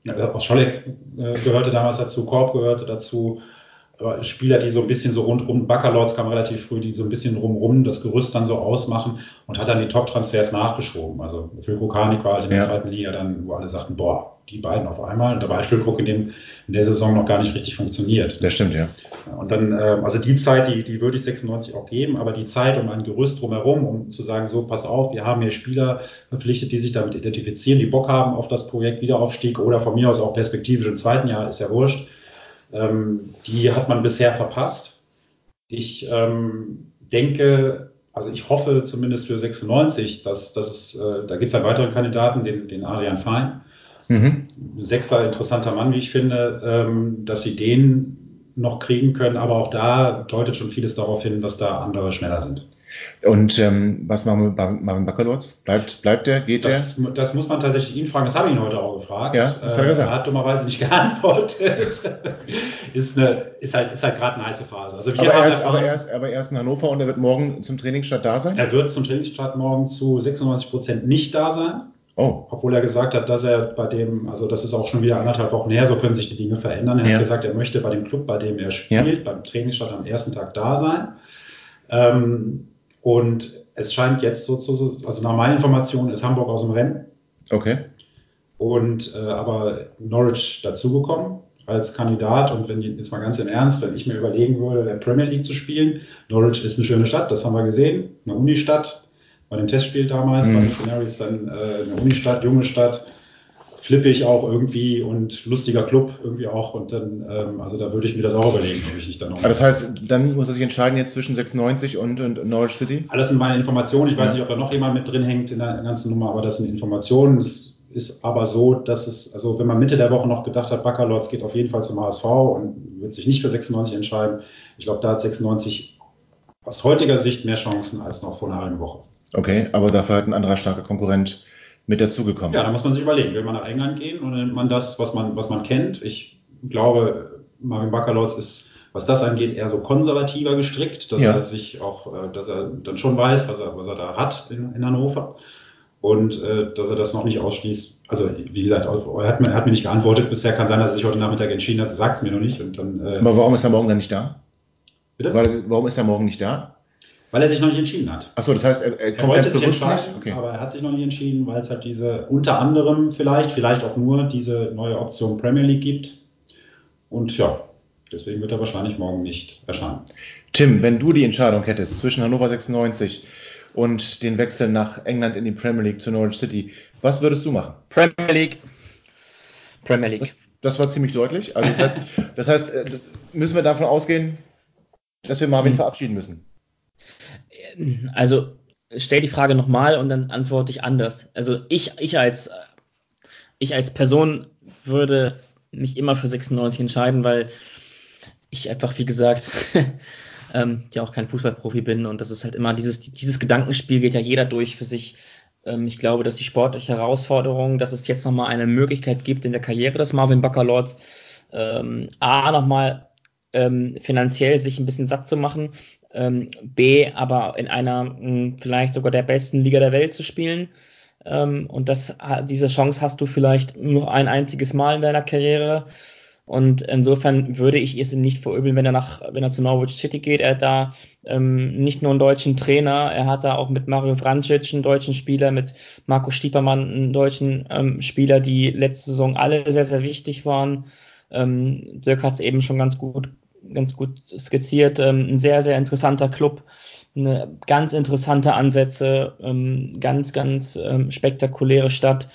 Auch Scholleck äh, gehörte damals dazu, Korb gehörte dazu. Spieler, die so ein bisschen so rundrum, Baccalords kam relativ früh, die so ein bisschen rumrum das Gerüst dann so ausmachen und hat dann die Top-Transfers nachgeschoben. Also Phil Kanik war halt in der Ja. zweiten Liga dann, wo alle sagten, boah, die beiden auf einmal. Und dabei hat Phil Cook in, dem, in der Saison noch gar nicht richtig funktioniert. Das stimmt, ja. Und dann, ähm, also die Zeit, die, die würde ich 96 auch geben, aber die Zeit um ein Gerüst drumherum, um zu sagen, so, pass auf, wir haben hier Spieler verpflichtet, die sich damit identifizieren, die Bock haben auf das Projekt Wiederaufstieg oder von mir aus auch perspektivisch im zweiten Jahr, ist ja wurscht. Ähm, die hat man bisher verpasst. Ich ähm, denke, also ich hoffe zumindest für 96, dass, dass es, äh, da gibt es einen weiteren Kandidaten, den, den Adrian Fein. Mhm. Sechser, interessanter Mann, wie ich finde, ähm, dass sie den noch kriegen können, aber auch da deutet schon vieles darauf hin, dass da andere schneller sind. Und ähm, was machen wir mit Mar- Marvin Baccalords? Bleibt, bleibt der? Geht Das, das muss man tatsächlich ihn fragen, das habe ich ihn heute auch gefragt. Ja, was hat er Äh, gesagt? er hat dummerweise nicht geantwortet. ist, eine, ist halt, ist halt gerade eine heiße Phase. Also der? Aber er, ist, aber, erfahren, er, ist, aber er ist in Hannover und er wird morgen zum Trainingsstart da sein? er wird zum Trainingsstart morgen zu 96 Prozent nicht da sein. Oh, obwohl er gesagt hat, dass er bei dem, also das ist auch schon wieder anderthalb Wochen her, so können sich die Dinge verändern. Er Ja. hat gesagt, er möchte bei dem Club, bei dem er spielt, beim Trainingsstart am ersten Tag da sein. Ähm, und es scheint jetzt so zu, also nach meinen Informationen ist Hamburg aus dem Rennen okay. und äh, aber Norwich dazugekommen als Kandidat. Und wenn jetzt mal ganz im Ernst, wenn ich mir überlegen würde, der Premier League zu spielen, Norwich ist eine schöne Stadt, das haben wir gesehen, eine Unistadt. Bei dem Testspiel damals, Mhm. bei den Canaries dann äh, eine Unistadt, junge Stadt, flippig auch irgendwie und lustiger Club irgendwie auch. Und dann, ähm, also da würde ich mir das auch überlegen, ob ich nicht dann noch. Aber das heißt, dann muss er sich entscheiden jetzt zwischen 96 und, und Norwich City? Alles sind meine Informationen. Ich weiß Ja. nicht, ob da noch jemand mit drin hängt in der ganzen Nummer, aber das sind Informationen. Es ist aber so, dass es, also wenn man Mitte der Woche noch gedacht hat, Baccalords geht auf jeden Fall zum HSV und wird sich nicht für 96 entscheiden, ich glaube, da hat 96 aus heutiger Sicht mehr Chancen als noch vor einer halben Woche. Okay, aber dafür hat ein anderer starker Konkurrent mit dazugekommen. Ja, da muss man sich überlegen, will man nach England gehen oder nimmt man das, was man, was man kennt? Ich glaube, Marvin Baccalords ist, was das angeht, eher so konservativer gestrickt, dass Ja. er sich auch, äh, dass er dann schon weiß, was er, was er da hat in, in Hannover. Und äh, dass er das noch nicht ausschließt. Also, wie gesagt, er hat, mir, er hat mir nicht geantwortet. Bisher kann sein, dass er sich heute Nachmittag entschieden hat. Sagt es mir noch nicht. Und dann, äh, Aber warum ist er morgen dann nicht da? bitte? Weil, warum ist er morgen nicht da? Weil er sich noch nicht entschieden hat. Achso, das heißt, er, er Er kommt wollte ganz bewusst nicht? Okay. aber er hat sich noch nicht entschieden, weil es halt diese, unter anderem vielleicht, vielleicht auch nur diese neue Option Premier League gibt. Und ja, deswegen wird er wahrscheinlich morgen nicht erscheinen. Tim, wenn du die Entscheidung hättest zwischen Hannover 96 und den Wechsel nach England in die Premier League zu Norwich City, was würdest du machen? Premier League. Premier Das, League. das war ziemlich deutlich. Also das heißt, das heißt, äh, müssen wir davon ausgehen, dass wir Marvin Hm. verabschieden müssen. Also stell die Frage nochmal und dann antworte ich anders. Also ich, ich als ich als Person würde mich immer für 96 entscheiden, weil ich einfach, wie gesagt, ähm, ja auch kein Fußballprofi bin und das ist halt immer dieses, dieses Gedankenspiel geht ja jeder durch für sich. Ähm, ich glaube, dass die sportliche Herausforderung, dass es jetzt nochmal eine Möglichkeit gibt in der Karriere des Marvin Baccalords, ähm, A, nochmal ähm, finanziell sich ein bisschen satt zu machen, ähm, B, aber in einer mh, vielleicht sogar der besten Liga der Welt zu spielen. Ähm, und das, diese Chance hast du vielleicht nur ein einziges Mal in deiner Karriere. Und insofern würde ich es ihm nicht verübeln, wenn er nach, wenn er zu Norwich City geht. Er hat da ähm, nicht nur einen deutschen Trainer, er hat da auch mit Mario Vrancic einen deutschen Spieler, mit Marco Stiepermann einen deutschen ähm, Spieler, die letzte Saison alle sehr, sehr wichtig waren. Ähm, Dirk hat es eben schon ganz gut, ganz gut skizziert. Ähm, ein sehr, sehr interessanter Club, eine ganz interessante Ansätze, ähm, ganz, ganz ähm, spektakuläre Stadt.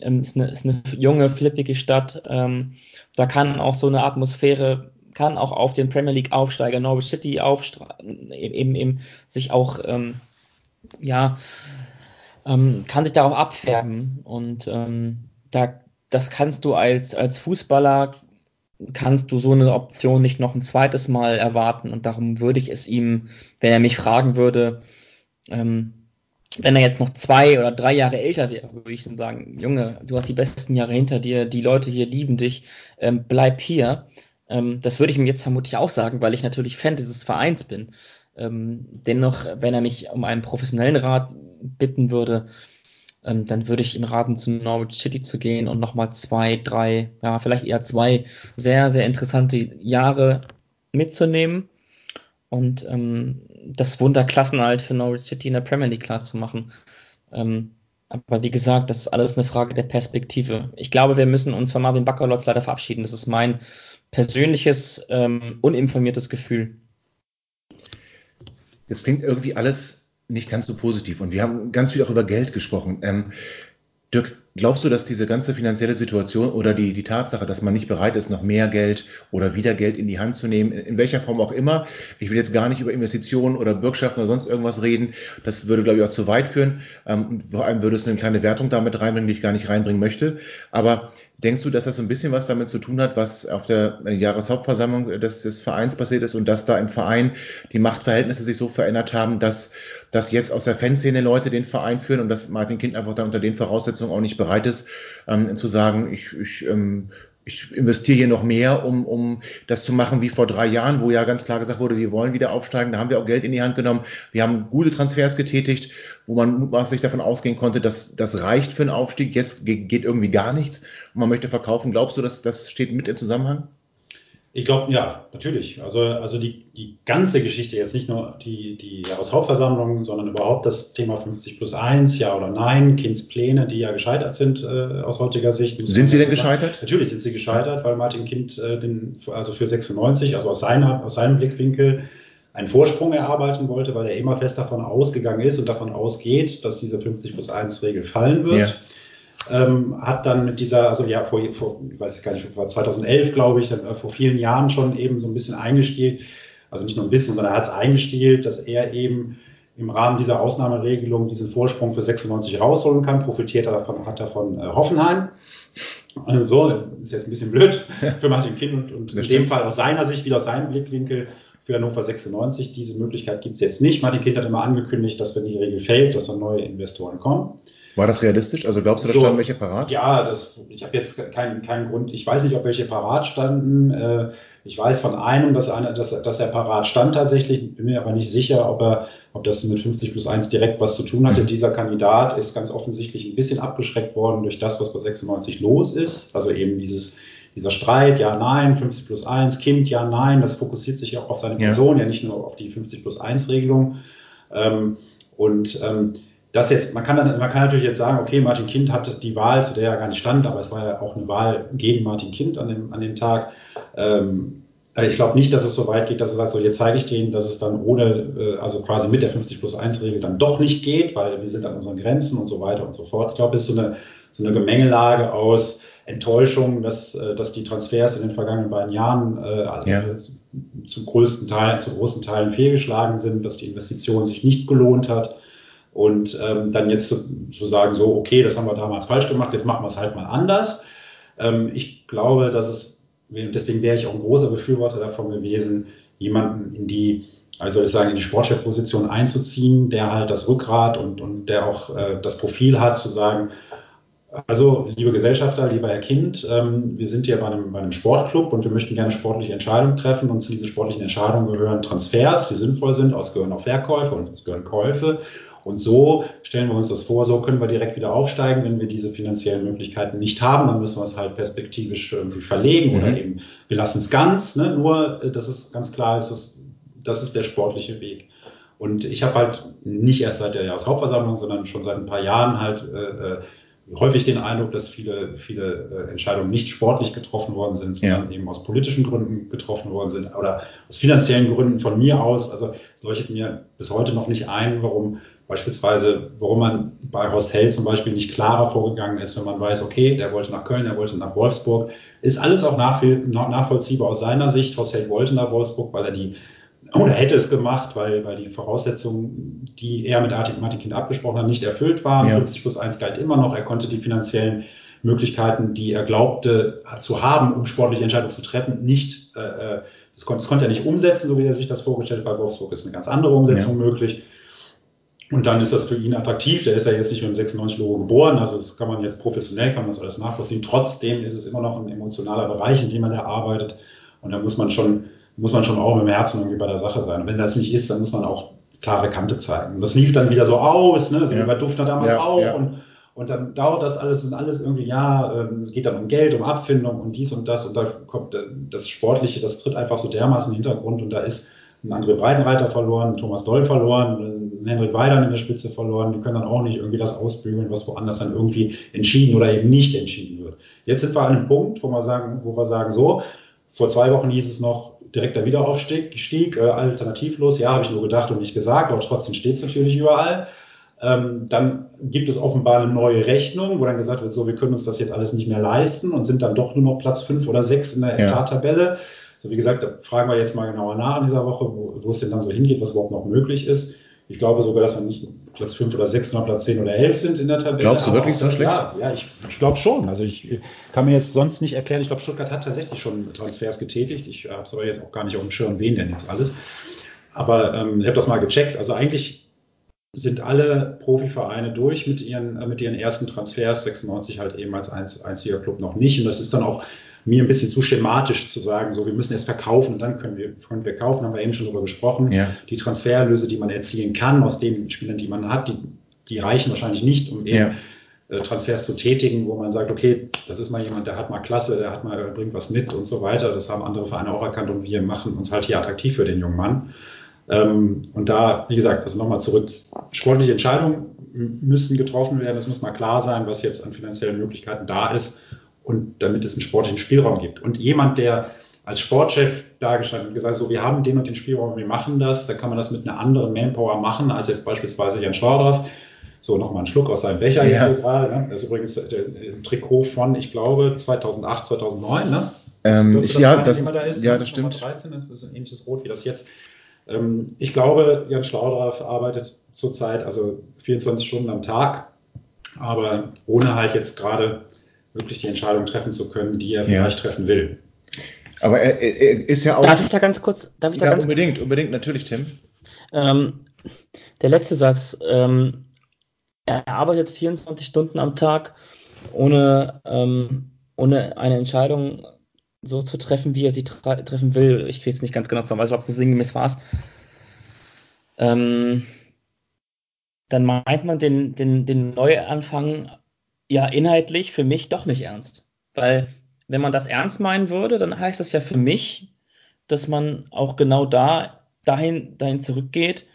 Ähm, ist, eine, ist eine junge, flippige Stadt. Ähm, da kann auch so eine Atmosphäre, kann auch auf den Premier League Aufsteiger Norwich City aufsteigen, eben, eben sich auch, ähm, ja, kann sich darauf abfärben. Und da, das kannst du als, als Fußballer, kannst du so eine Option nicht noch ein zweites Mal erwarten. Und darum würde ich es ihm, wenn er mich fragen würde, ähm, wenn er jetzt noch zwei oder drei Jahre älter wäre, würde ich sagen, Junge, du hast die besten Jahre hinter dir, die Leute hier lieben dich, ähm, bleib hier. Ähm, das würde ich ihm jetzt vermutlich auch sagen, weil ich natürlich Fan dieses Vereins bin. Ähm, dennoch, wenn er mich um einen professionellen Rat bitten würde, ähm, dann würde ich ihm raten, zu Norwich City zu gehen und nochmal zwei, drei, ja, vielleicht eher zwei sehr, sehr interessante Jahre mitzunehmen und ähm, das Wunderklassenhalt für Norwich City in der Premier League klar zu machen. Ähm, aber wie gesagt, das ist alles eine Frage der Perspektive. Ich glaube, wir müssen uns von Marvin Baccalotz leider verabschieden. Das ist mein persönliches, ähm, uninformiertes Gefühl. Das klingt irgendwie alles nicht ganz so positiv. Und wir haben ganz viel auch über Geld gesprochen. Ähm, Dirk, glaubst du, dass diese ganze finanzielle Situation oder die, die Tatsache, dass man nicht bereit ist, noch mehr Geld oder wieder Geld in die Hand zu nehmen, in welcher Form auch immer, ich will jetzt gar nicht über Investitionen oder Bürgschaften oder sonst irgendwas reden, das würde, glaube ich, auch zu weit führen. Ähm, vor allem würde es eine kleine Wertung damit reinbringen, die ich gar nicht reinbringen möchte. Aber denkst du, dass das ein bisschen was damit zu tun hat, was auf der Jahreshauptversammlung des, des Vereins passiert ist und dass da im Verein die Machtverhältnisse sich so verändert haben, dass dass jetzt aus der Fanszene Leute den Verein führen und dass Martin Kind einfach dann unter den Voraussetzungen auch nicht bereit ist, ähm, zu sagen, ich, ich, ähm, ich investiere hier noch mehr, um, um das zu machen wie vor drei Jahren, wo ja ganz klar gesagt wurde, wir wollen wieder aufsteigen. Da haben wir auch Geld in die Hand genommen. Wir haben gute Transfers getätigt, wo man mutmaßlich davon ausgehen konnte, dass das reicht für einen Aufstieg. Jetzt geht irgendwie gar nichts man möchte verkaufen. Glaubst du, dass das steht mit im Zusammenhang? Ich glaube, ja, natürlich. Also, also die, die ganze Geschichte, jetzt nicht nur die, die Jahreshauptversammlung, sondern überhaupt das Thema 50 plus 1, ja oder nein, Kindspläne, die ja gescheitert sind äh, aus heutiger Sicht. Sind sie denn gescheitert? Natürlich sind sie gescheitert, weil Martin Kind äh, den, also für 96, also aus, seiner, aus seinem Blickwinkel, einen Vorsprung erarbeiten wollte, weil er immer fest davon ausgegangen ist und davon ausgeht, dass diese 50 plus 1 Regel fallen wird. Ja ähm, hat dann mit dieser, also ja, vor, vor ich weiß gar nicht, war 2011, glaube ich, dann, äh, vor vielen Jahren schon eben so ein bisschen eingestielt, also nicht nur ein bisschen, sondern er hat es eingestielt, dass er eben im Rahmen dieser Ausnahmeregelung diesen Vorsprung für 96 rausholen kann, profitiert er davon, hat davon äh, Hoffenheim. Also so, ist jetzt ein bisschen blöd für Martin Kind und, und in dem Fall aus seiner Sicht, wieder aus seinem Blickwinkel, für Hannover 96. Diese Möglichkeit gibt es jetzt nicht. Martin Kind hat immer angekündigt, dass wenn die Regel fällt, dass dann neue Investoren kommen. War das realistisch? Also glaubst du, da so, standen welche parat? Ja, das, ich habe jetzt keinen, keinen Grund. Ich weiß nicht, ob welche parat standen. Äh, ich weiß von einem, dass, eine, dass, dass er parat stand tatsächlich, bin mir aber nicht sicher, ob, er, ob das mit 50 plus 1 direkt was zu tun hatte. Mhm. Dieser Kandidat ist ganz offensichtlich ein bisschen abgeschreckt worden durch das, was bei 96 los ist. Also eben dieses, dieser Streit, ja, nein, 50 plus 1, Kind, ja, nein. Das fokussiert sich auch auf seine Person, ja, ja nicht nur auf die 50 plus 1 Regelung. Ähm, und ähm, das jetzt, man kann, dann, man kann natürlich jetzt sagen, okay, Martin Kind hatte die Wahl, zu der er gar nicht stand, aber es war ja auch eine Wahl gegen Martin Kind an dem, an dem Tag. Ähm, ich glaube nicht, dass es so weit geht, dass er sagt, so jetzt zeige ich denen, dass es dann ohne, äh, also quasi mit der 50 plus 1 Regel dann doch nicht geht, weil wir sind an unseren Grenzen und so weiter und so fort. Ich glaube, es ist so eine, so eine Gemengelage aus Enttäuschung, dass, äh, dass die Transfers in den vergangenen beiden Jahren äh, also ja. zu größten Teilen, zu großen Teilen fehlgeschlagen sind, dass die Investition sich nicht gelohnt hat und ähm, dann jetzt zu, zu, sagen, so, okay, das haben wir damals falsch gemacht, jetzt machen wir es halt mal anders. Ähm, ich glaube, dass es, deswegen wäre ich auch ein großer Befürworter davon gewesen, jemanden in die, also ich sagen, in die Sportchefposition einzuziehen, der halt das Rückgrat und, und der auch äh, das Profil hat, zu sagen, Also, liebe Gesellschafter, lieber Herr Kind, ähm, wir sind hier bei einem, bei einem Sportclub und wir möchten gerne sportliche Entscheidungen treffen. Und zu diesen sportlichen Entscheidungen gehören Transfers, die sinnvoll sind, aus gehören auch Verkäufe und es gehören Käufe. Und so stellen wir uns das vor, so können wir direkt wieder aufsteigen. Wenn wir diese finanziellen Möglichkeiten nicht haben, dann müssen wir es halt perspektivisch irgendwie verlegen mhm. oder eben wir lassen es ganz. Ne? Nur, äh, dass es ganz klar ist, dass, das ist der sportliche Weg. Und ich habe halt nicht erst seit der Jahreshauptversammlung, sondern schon seit ein paar Jahren halt äh, äh häufig den Eindruck, dass viele, viele äh, Entscheidungen nicht sportlich getroffen worden sind, sondern ja. eben aus politischen Gründen getroffen worden sind oder aus finanziellen Gründen von mir aus. Also es leuchtet mir bis heute noch nicht ein, warum beispielsweise, warum man bei Horst Held zum Beispiel nicht klarer vorgegangen ist, wenn man weiß, okay, der wollte nach Köln, der wollte nach Wolfsburg, ist alles auch nachvollziehbar aus seiner Sicht. Horst Held wollte nach Wolfsburg, weil er die oder hätte es gemacht, weil, weil die Voraussetzungen, die er mit Martin Kind abgesprochen hat, nicht erfüllt waren. Ja. 50 plus 1 galt immer noch. Er konnte die finanziellen Möglichkeiten, die er glaubte zu haben, um sportliche Entscheidungen zu treffen, nicht, äh, äh, das, konnte, das konnte er nicht umsetzen, so wie er sich das vorgestellt hat. Bei Wolfsburg ist eine ganz andere Umsetzung ja. möglich. Und dann ist das für ihn attraktiv. Der ist ja jetzt nicht mit dem 96-Logo geboren. Also das kann man jetzt professionell, kann man das alles nachvollziehen. Trotzdem ist es immer noch ein emotionaler Bereich, in dem man da arbeitet. Und da muss man schon muss man schon auch mit dem Herzen irgendwie bei der Sache sein. Und wenn das nicht ist, dann muss man auch klare Kante zeigen. Und das lief dann wieder so aus, ne? so ja. wie bei Duftner damals ja, auch. Ja. Und, und dann dauert das alles und alles irgendwie, ja, ähm, geht dann um Geld, um Abfindung und dies und das. Und da kommt äh, das Sportliche, das tritt einfach so dermaßen im Hintergrund. Und da ist ein André Breitenreiter verloren, Thomas Doll verloren, ein Henrik Weidern in der Spitze verloren. Die können dann auch nicht irgendwie das ausbügeln, was woanders dann irgendwie entschieden oder eben nicht entschieden wird. Jetzt sind wir an einem Punkt, wo wir sagen, wo wir sagen, so, vor zwei Wochen hieß es noch, direkter Wiederaufstieg, stieg, äh, alternativlos, ja, habe ich nur gedacht und nicht gesagt, aber trotzdem steht es natürlich überall. Ähm, dann gibt es offenbar eine neue Rechnung, wo dann gesagt wird, so, wir können uns das jetzt alles nicht mehr leisten und sind dann doch nur noch Platz fünf oder sechs in der ja. Etat-Tabelle. So, wie gesagt, da fragen wir jetzt mal genauer nach in dieser Woche, wo, wo es denn dann so hingeht, was überhaupt noch möglich ist. Ich glaube sogar, dass wir nicht Platz 5 oder 6, sondern Platz 10 oder 11 sind in der Tabelle. Glaubst du wirklich so schlecht? Ja, ja ich, ich glaube schon. Also ich kann mir jetzt sonst nicht erklären. Ich glaube, Stuttgart hat tatsächlich schon Transfers getätigt. Ich habe es aber jetzt auch gar nicht auf dem Schirm, wen denn jetzt alles. Aber ähm, ich habe das mal gecheckt. Also eigentlich sind alle Profivereine durch mit ihren, mit ihren ersten Transfers. 96 halt eben als einziger Club noch nicht. Und das ist dann auch mir ein bisschen zu schematisch zu sagen, so wir müssen erst verkaufen und dann können wir, können wir kaufen, haben wir eben schon darüber gesprochen. Ja. Die Transfererlöse, die man erzielen kann aus den Spielern, die man hat, die, die reichen wahrscheinlich nicht, um eben ja. Äh, Transfers zu tätigen, wo man sagt, okay, das ist mal jemand, der hat mal Klasse, der hat mal, der bringt was mit und so weiter. Das haben andere Vereine auch erkannt und wir machen uns halt hier attraktiv für den jungen Mann. Ähm, und da, wie gesagt, also nochmal zurück, sportliche Entscheidungen müssen getroffen werden. Es muss mal klar sein, was jetzt an finanziellen Möglichkeiten da ist und damit es einen sportlichen Spielraum gibt. Und jemand, der als Sportchef dargestanden und gesagt, so, wir haben den und den Spielraum, wir machen das, da kann man das mit einer anderen Manpower machen, als jetzt beispielsweise Jan Schlaudraff. So, nochmal einen Schluck aus seinem Becher ja. jetzt gerade. Ne? Das ist übrigens ein Trikot von, ich glaube, 2008, 2009, ne? Ähm, ich, das ja, das, da ist, ja, das stimmt. 13, das ist ein ähnliches Rot wie das jetzt. Ähm, ich glaube, Jan Schlaudraff arbeitet zurzeit also 24 Stunden am Tag, aber ohne halt jetzt gerade wirklich die Entscheidung treffen zu können, die er vielleicht treffen will. Aber er, er, ist ja auch. Darf ich da ganz kurz? Darf ich da ja, ganz unbedingt, kurz? unbedingt, natürlich, Tim. Ähm, der letzte Satz. Ähm, er arbeitet 24 Stunden am Tag, ohne, ähm, ohne eine Entscheidung so zu treffen, wie er sie treffen will. Ich kriege es nicht ganz genau zusammen, weiß ich, ob es sinngemäß war. Ähm, dann meint man den, den, den Neuanfang ja inhaltlich für mich doch nicht ernst. Weil wenn man das ernst meinen würde, dann heißt das ja für mich, dass man auch genau da dahin, dahin zurückgeht,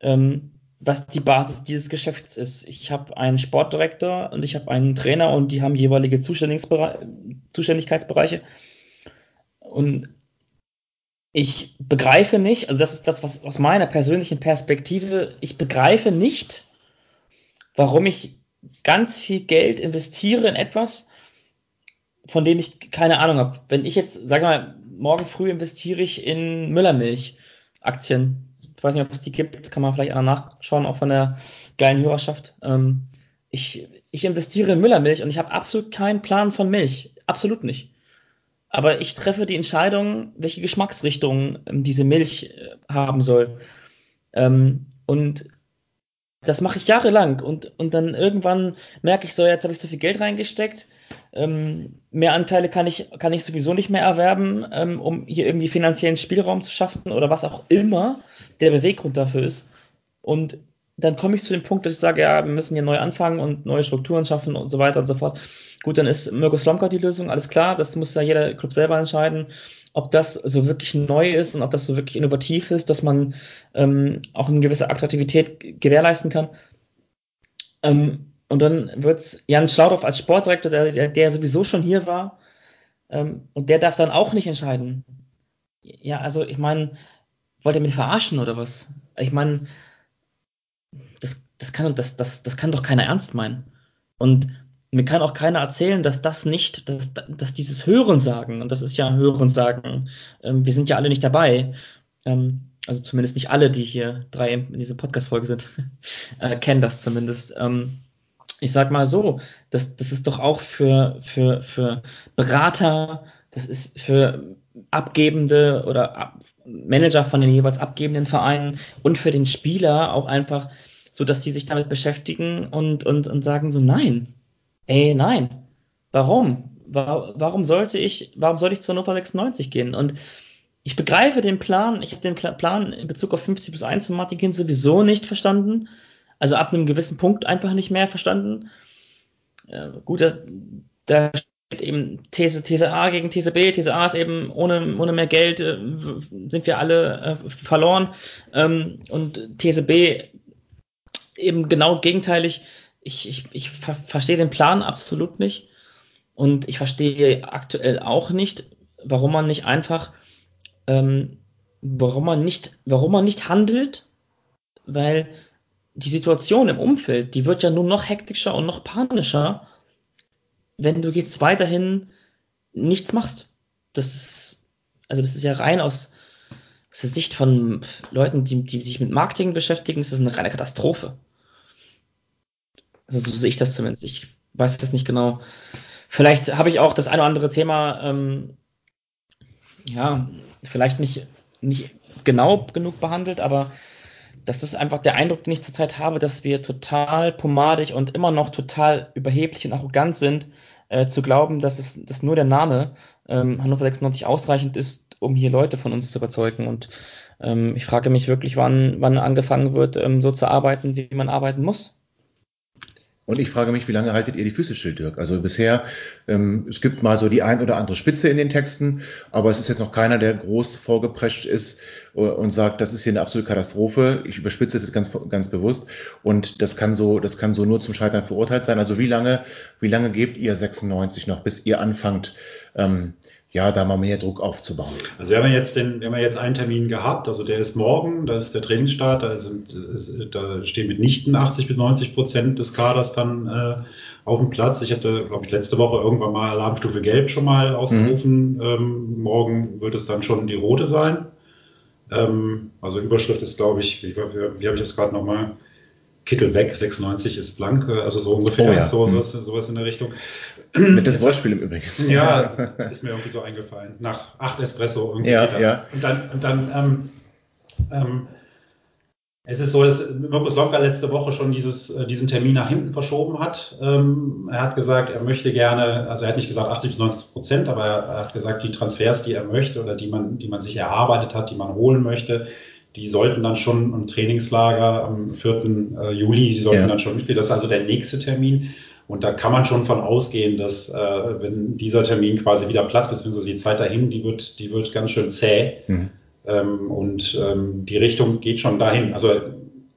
ähm, was die Basis dieses Geschäfts ist. Ich habe einen Sportdirektor und ich habe einen Trainer und die haben jeweilige Zuständigkeitsbereiche. Und ich begreife nicht, also das ist das, was aus meiner persönlichen Perspektive, ich begreife nicht, warum ich ganz viel Geld investiere in etwas, von dem ich keine Ahnung habe. Wenn ich jetzt, sag mal, morgen früh investiere ich in Müllermilch-Aktien. Ich weiß nicht, ob es die gibt, kann man vielleicht auch nachschauen, auch von der geilen Hörerschaft. Ähm, ich, ich investiere in Müllermilch und ich habe absolut keinen Plan von Milch. Absolut nicht. Aber ich treffe die Entscheidung, welche Geschmacksrichtung ähm, diese Milch äh, haben soll. Ähm, und das mache ich jahrelang und, und dann irgendwann merke ich so, jetzt habe ich so viel Geld reingesteckt. Ähm, mehr Anteile kann ich, kann ich sowieso nicht mehr erwerben, ähm, um hier irgendwie finanziellen Spielraum zu schaffen oder was auch immer der Beweggrund dafür ist. Und dann komme ich zu dem Punkt, dass ich sage, ja, wir müssen hier neu anfangen und neue Strukturen schaffen und so weiter und so fort. Gut, dann ist Mirko Slomka die Lösung, alles klar, das muss ja jeder Club selber entscheiden, ob das so wirklich neu ist und ob das so wirklich innovativ ist, dass man ähm, auch eine gewisse Attraktivität gewährleisten kann. Ähm, und dann wird's Jan Schlaudorf als Sportdirektor, der, der sowieso schon hier war, ähm, und der darf dann auch nicht entscheiden. Ja, also ich meine, wollt ihr mich verarschen oder was? Ich meine, das, das, kann, das, das, das kann doch keiner ernst meinen. Und mir kann auch keiner erzählen, dass das nicht, dass, dass dieses Hörensagen, und das ist ja Hörensagen, ähm, wir sind ja alle nicht dabei, ähm, also zumindest nicht alle, die hier drei in dieser Podcast-Folge sind, äh, kennen das zumindest. Ähm, ich sag mal so, das, das ist doch auch für, für, für Berater, das ist für abgebende oder Ab Manager von den jeweils abgebenden Vereinen und für den Spieler auch einfach so, dass die sich damit beschäftigen und, und, und sagen so, nein, ey, nein, warum? Warum sollte ich, warum soll ich zur Hannover 96 gehen? Und ich begreife den Plan, ich habe den Plan in Bezug auf 50 plus 1 von Martin Kind sowieso nicht verstanden. Also ab einem gewissen Punkt einfach nicht mehr verstanden. Äh, gut, da, da steht eben These, These A gegen These B. These A ist eben ohne, ohne mehr Geld äh, sind wir alle äh, verloren. Ähm, und These B eben genau gegenteilig. Ich, ich, ich ver verstehe den Plan absolut nicht. Und ich verstehe aktuell auch nicht, warum man nicht einfach, ähm, warum man nicht, warum man nicht handelt, weil die Situation im Umfeld, die wird ja nur noch hektischer und noch panischer, wenn du jetzt weiterhin nichts machst. Das ist, also das ist ja rein aus, aus der Sicht von Leuten, die, die sich mit Marketing beschäftigen, ist das eine reine Katastrophe. Also so sehe ich das zumindest. Ich weiß das nicht genau. Vielleicht habe ich auch das eine oder andere Thema, ähm, ja, vielleicht nicht, nicht genau genug behandelt, aber das ist einfach der Eindruck, den ich zurzeit habe, dass wir total pomadig und immer noch total überheblich und arrogant sind, äh, zu glauben, dass es dass nur der Name ähm, Hannover 96 ausreichend ist, um hier Leute von uns zu überzeugen. Und ähm, ich frage mich wirklich, wann, wann angefangen wird, ähm, so zu arbeiten, wie man arbeiten muss. Und ich frage mich, wie lange haltet ihr die Füße still, Dirk? Also bisher, ähm, es gibt mal so die ein oder andere Spitze in den Texten, aber es ist jetzt noch keiner, der groß vorgeprescht ist äh, und sagt, das ist hier eine absolute Katastrophe. Ich überspitze das ganz, ganz bewusst. Und das kann so, das kann so nur zum Scheitern verurteilt sein. Also wie lange, wie lange gebt ihr 96 noch, bis ihr anfangt, ähm, ja, da mal mehr Druck aufzubauen. Also wir haben jetzt den, wir haben jetzt einen Termin gehabt, also der ist morgen, da ist der Trainingsstart, da, sind, ist, da stehen mitnichten 80 bis 90 Prozent des Kaders dann äh, auf dem Platz. Ich hatte, glaube ich, letzte Woche irgendwann mal Alarmstufe Gelb schon mal ausgerufen. Mhm. Ähm, morgen wird es dann schon die rote sein. Ähm, also Überschrift ist, glaube ich, wie, wie, wie habe ich das gerade nochmal? Kittel weg, 96 ist blank, äh, also so ungefähr, oh ja. so, mhm. sowas, sowas in der Richtung. Mit das Wortspiel im Übrigen. Ja, ist mir irgendwie so eingefallen. Nach acht Espresso irgendwie. Ja, ja. Und dann, und dann ähm, ähm, es ist so, dass Mirko Slomka letzte Woche schon dieses, äh, diesen Termin nach hinten verschoben hat. Ähm, er hat gesagt, er möchte gerne, also er hat nicht gesagt 80 bis 90 Prozent, aber er hat gesagt, die Transfers, die er möchte oder die man, die man sich erarbeitet hat, die man holen möchte, die sollten dann schon im Trainingslager am 4. Äh, Juli, die sollten ja. dann schon mitspielen. Das ist also der nächste Termin. Und da kann man schon von ausgehen, dass äh, wenn dieser Termin quasi wieder Platz ist, wenn so die Zeit dahin, die wird, die wird ganz schön zäh. Mhm. Ähm, und ähm, die Richtung geht schon dahin. Also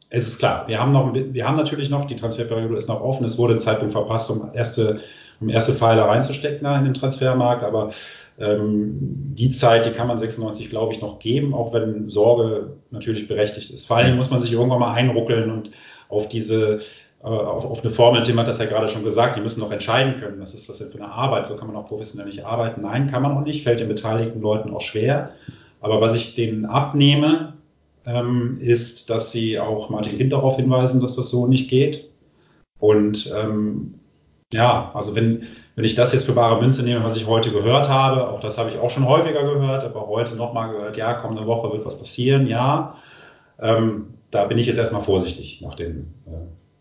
es ist klar, wir haben noch, wir haben natürlich noch, die Transferperiode ist noch offen. Es wurde ein Zeitpunkt verpasst, um erste, um erste Pfeile reinzustecken in den Transfermarkt, aber die Zeit, die kann man 96, glaube ich, noch geben, auch wenn Sorge natürlich berechtigt ist. Vor allem muss man sich irgendwann mal einruckeln und auf diese äh, auf, auf eine Formel, Tim hat das ja gerade schon gesagt, die müssen noch entscheiden können, was ist das denn für eine Arbeit, so kann man auch professionell nicht arbeiten. Nein, kann man auch nicht, fällt den beteiligten Leuten auch schwer. Aber was ich denen abnehme, ähm, ist, dass sie auch Martin Kind darauf hinweisen, dass das so nicht geht. Und ähm, ja, also wenn, wenn ich das jetzt für bare Münze nehme, was ich heute gehört habe, auch das habe ich auch schon häufiger gehört, aber heute nochmal gehört, ja, kommende Woche wird was passieren, ja. Ähm, da bin ich jetzt erstmal vorsichtig nach den äh,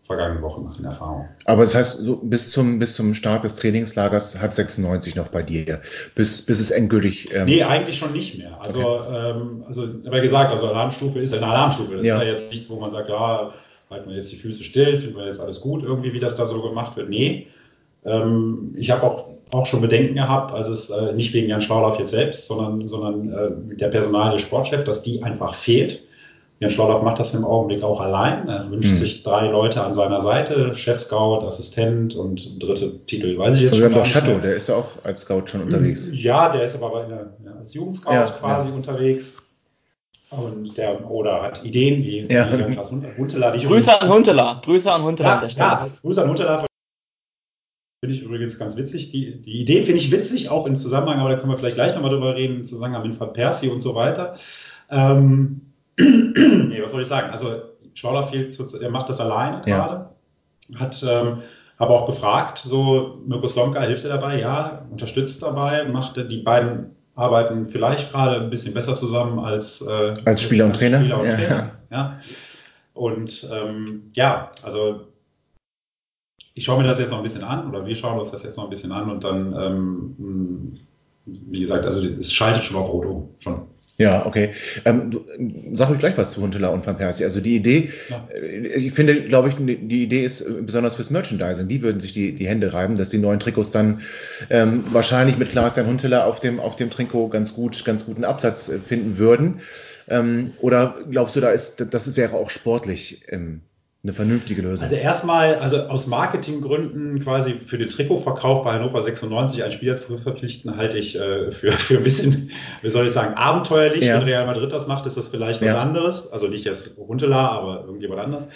vergangenen Wochen, nach den Erfahrungen. Aber das heißt, so bis zum, bis zum Start des Trainingslagers hat 96 noch bei dir, bis, bis es endgültig. Ähm nee, eigentlich schon nicht mehr. Also, okay. ähm, also, aber gesagt, also Alarmstufe ist ja eine Alarmstufe. Das ja. ist ja jetzt nichts, wo man sagt, ja, halten wir jetzt die Füße still, finden wir jetzt alles gut irgendwie, wie das da so gemacht wird. Nee. Ähm, ich habe auch, auch schon Bedenken gehabt, also es äh, nicht wegen Jan Schlaulauf jetzt selbst, sondern, sondern äh, der Personal, der Sportchef, dass die einfach fehlt. Jan Schlaulauf macht das im Augenblick auch allein. Er wünscht hm. sich drei Leute an seiner Seite, Chef Scout, Assistent und dritte Titel, weiß ich jetzt also schon. Wir Chateau, der ist ja auch als Scout schon unterwegs. Ja, der ist aber der, als Jugendscout ja, quasi ja. unterwegs. Und der oder hat Ideen wie, ja. wie Huntela. Grüße an Huntela. Grüße an Huntela ja, an der Stelle. Ja, Grüße an Huntela. Finde ich übrigens ganz witzig. Die, die Idee finde ich witzig, auch im Zusammenhang, aber da können wir vielleicht gleich nochmal drüber reden, im Zusammenhang mit Van Persie und so weiter. Ähm, nee, was soll ich sagen? Also er macht das alleine ja. gerade. Hat ähm, aber auch gefragt, so Mirko Slomka hilft er dabei, ja, unterstützt dabei, macht die beiden arbeiten vielleicht gerade ein bisschen besser zusammen als, äh, als Spieler und Trainer. Spieler und ja. Trainer ja. Und ähm, ja, also ich schaue mir das jetzt noch ein bisschen an oder wir schauen uns das jetzt noch ein bisschen an und dann, ähm, wie gesagt, also es schaltet schon auf Rot um, schon. Ja, okay. Ähm, du, sag euch gleich was zu Huntela und Van Persie. Also die Idee, ja. Äh, ich finde, glaube ich, die Idee ist äh, besonders fürs Merchandising. Die würden sich die, die Hände reiben, dass die neuen Trikots dann ähm, wahrscheinlich mit Klaas-Jan Huntela auf dem, auf dem Trikot ganz gut, ganz guten Absatz äh, finden würden. Ähm, oder glaubst du, da ist, das wäre auch sportlich ähm, eine vernünftige Lösung. Also erstmal, also aus Marketinggründen quasi für den Trikotverkauf bei Hannover 96 einen Spieler zu verpflichten, halte ich äh, für, für ein bisschen, wie soll ich sagen, abenteuerlich. Ja. Wenn Real Madrid das macht, ist das vielleicht was ja. anderes. Also nicht jetzt Huntela, aber irgendjemand anders.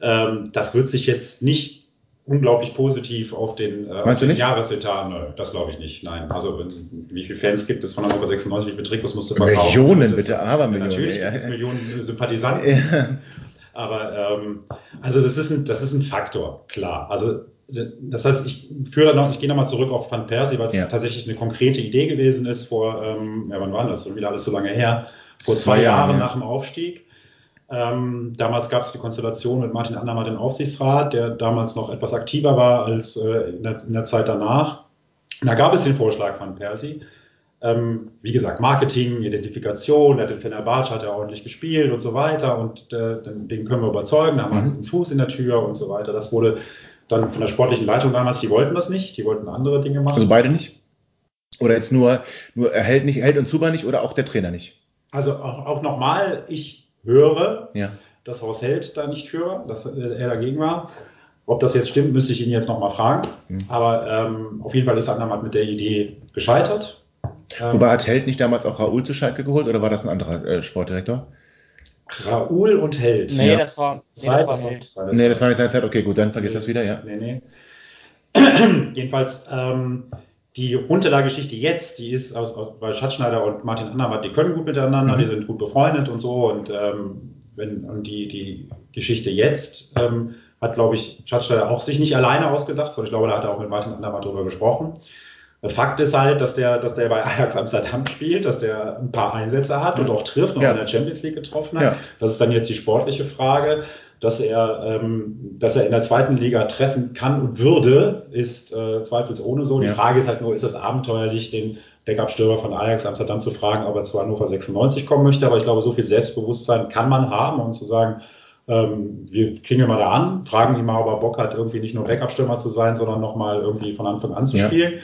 Ähm, das wird sich jetzt nicht unglaublich positiv auf den, äh, auf den Jahresetat. Nö, das glaube ich nicht. Nein. Also wie viele Fans gibt es von Hannover 96, wie viele Trikots musst du verkaufen? Millionen, bitte, aber Millionen. Natürlich ja. gibt es Millionen Sympathisanten. Aber ähm, also das ist, ein, das ist ein Faktor, klar. Also das heißt, ich führe noch, ich gehe nochmal zurück auf Van Persie, weil es ja. tatsächlich eine konkrete Idee gewesen ist vor, ähm, ja, wann war das? Wieder alles so lange her. Vor zwei, zwei Jahren ja. nach dem Aufstieg. Ähm, damals gab es die Konstellation mit Martin Andermatt im Aufsichtsrat, der damals noch etwas aktiver war als äh, in, der, in, der, Zeit danach. da gab es den Vorschlag von Persi, ähm, wie gesagt, Marketing, Identifikation, der hat Fenerbahce, hat er ordentlich gespielt und so weiter und äh, den, den, können wir überzeugen, da haben wir mhm. einen Fuß in der Tür und so weiter. Das wurde dann von der sportlichen Leitung damals, die wollten das nicht, die wollten andere Dinge machen. Also beide nicht? Oder jetzt nur, nur er hält nicht, hält und Zuber nicht oder auch der Trainer nicht? Also auch, auch nochmal, ich höre, ja. dass Horst Held da nicht für, dass er dagegen war. Ob das jetzt stimmt, müsste ich ihn jetzt nochmal fragen. Mhm. Aber ähm, auf jeden Fall ist Andermatt mit der Idee gescheitert. Ähm, Wobei hat Held nicht damals auch Raoul zu Schalke geholt oder war das ein anderer äh, Sportdirektor? Raoul und Held. Nee, ja. das war, nee, das war Held. Nee, das war nicht seine Zeit. Okay, gut, dann vergiss nee, das wieder, ja. Nee, nee. Jedenfalls, ähm, die Huntela-Geschichte jetzt, die ist aus, aus, weil Schatzschneider und Martin Andermatt, die können gut miteinander, mhm. die sind gut befreundet und so. Und, ähm, wenn, und die, die Geschichte jetzt ähm, hat, glaube ich, Schatzschneider auch sich nicht alleine ausgedacht, sondern ich glaube, da hat er auch mit Martin Andermatt drüber gesprochen. Fakt ist halt, dass der, dass der bei Ajax Amsterdam spielt, dass der ein paar Einsätze hat und auch trifft, noch ja. in der Champions League getroffen hat. Ja. Das ist dann jetzt die sportliche Frage. Dass er, ähm, dass er in der zweiten Liga treffen kann und würde, ist äh, zweifelsohne so. Die ja. Frage ist halt nur, ist das abenteuerlich, den Backup-Stürmer von Ajax Amsterdam zu fragen, ob er zu Hannover 96 kommen möchte. Aber ich glaube, so viel Selbstbewusstsein kann man haben, um zu sagen, ähm, wir klingeln mal da an, fragen ihn mal, ob er Bock hat, irgendwie nicht nur Backup-Stürmer zu sein, sondern nochmal irgendwie von Anfang an zu spielen.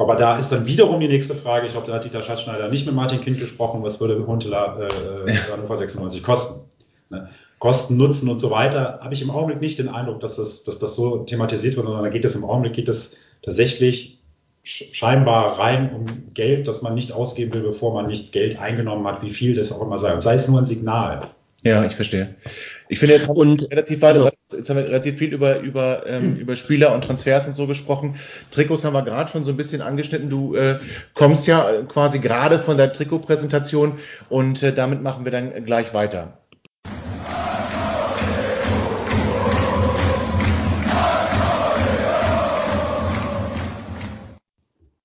Aber da ist dann wiederum die nächste Frage, ich glaube, da hat Dieter Schatzschneider nicht mit Martin Kind gesprochen, was würde Huntela äh. Hannover 96 kosten? Ne? Kosten, Nutzen und so weiter, habe ich im Augenblick nicht den Eindruck, dass das, dass das so thematisiert wird, sondern da geht es im Augenblick geht es tatsächlich scheinbar rein um Geld, das man nicht ausgeben will, bevor man nicht Geld eingenommen hat, wie viel das auch immer sei. Und sei es nur ein Signal. Ja, ich verstehe. Ich finde jetzt und, relativ weit, also, jetzt haben wir relativ viel über über ähm, über Spieler und Transfers und so gesprochen. Trikots haben wir gerade schon so ein bisschen angeschnitten. Du äh, kommst ja quasi gerade von der Trikotpräsentation und äh, damit machen wir dann gleich weiter.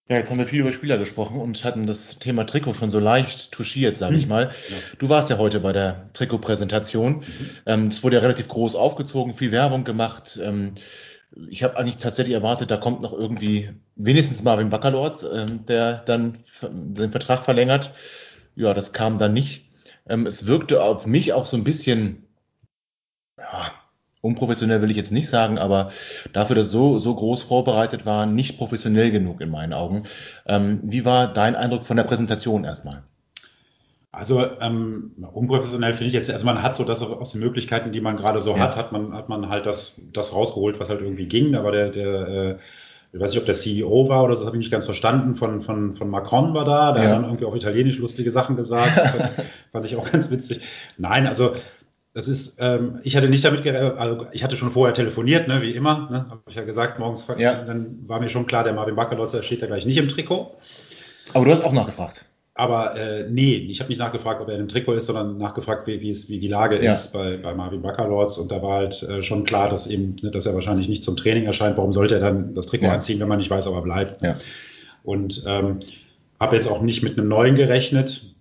Ja, jetzt haben wir viel über Spieler gesprochen und hatten das Thema Trikot schon so leicht touchiert, sage ich hm. mal. Ja. Du warst ja heute bei der Trikotpräsentation. Mhm. Ähm, es wurde ja relativ groß aufgezogen, viel Werbung gemacht. Ähm, ich habe eigentlich tatsächlich erwartet, da kommt noch irgendwie wenigstens Marvin Baccalords, äh, der dann den Vertrag verlängert. Ja, das kam dann nicht. Ähm, es wirkte auf mich auch so ein bisschen, ja, unprofessionell will ich jetzt nicht sagen, aber dafür, dass so, so groß vorbereitet war, nicht professionell genug in meinen Augen. Ähm, wie war dein Eindruck von der Präsentation erstmal? Also ähm, unprofessionell finde ich jetzt, also man hat so das aus den Möglichkeiten, die man gerade so ja. hat, hat man, hat man halt das, das rausgeholt, was halt irgendwie ging. Da war der, der äh, ich weiß nicht, ob der CEO war oder so, habe ich nicht ganz verstanden, von, von, von Macron war da, der ja. hat dann irgendwie auf Italienisch lustige Sachen gesagt. Das fand, fand ich auch ganz witzig. Nein, also das ist, ähm, ich hatte nicht damit gerechnet, also ich hatte schon vorher telefoniert, ne, wie immer, ne, habe ich ja gesagt, morgens, ja. dann war mir schon klar, der Marvin Baccalotz, steht da gleich nicht im Trikot. Aber du hast auch nachgefragt. Aber äh, nee, ich habe nicht nachgefragt, ob er im Trikot ist, sondern nachgefragt, wie, wie, es, wie die Lage ja. ist bei, bei Marvin Baccalords. Und da war halt äh, schon klar, dass eben, ne, dass er wahrscheinlich nicht zum Training erscheint. Warum sollte er dann das Trikot ja. anziehen, wenn man nicht weiß, ob er bleibt? Ja. Und ähm, habe jetzt auch nicht mit einem neuen gerechnet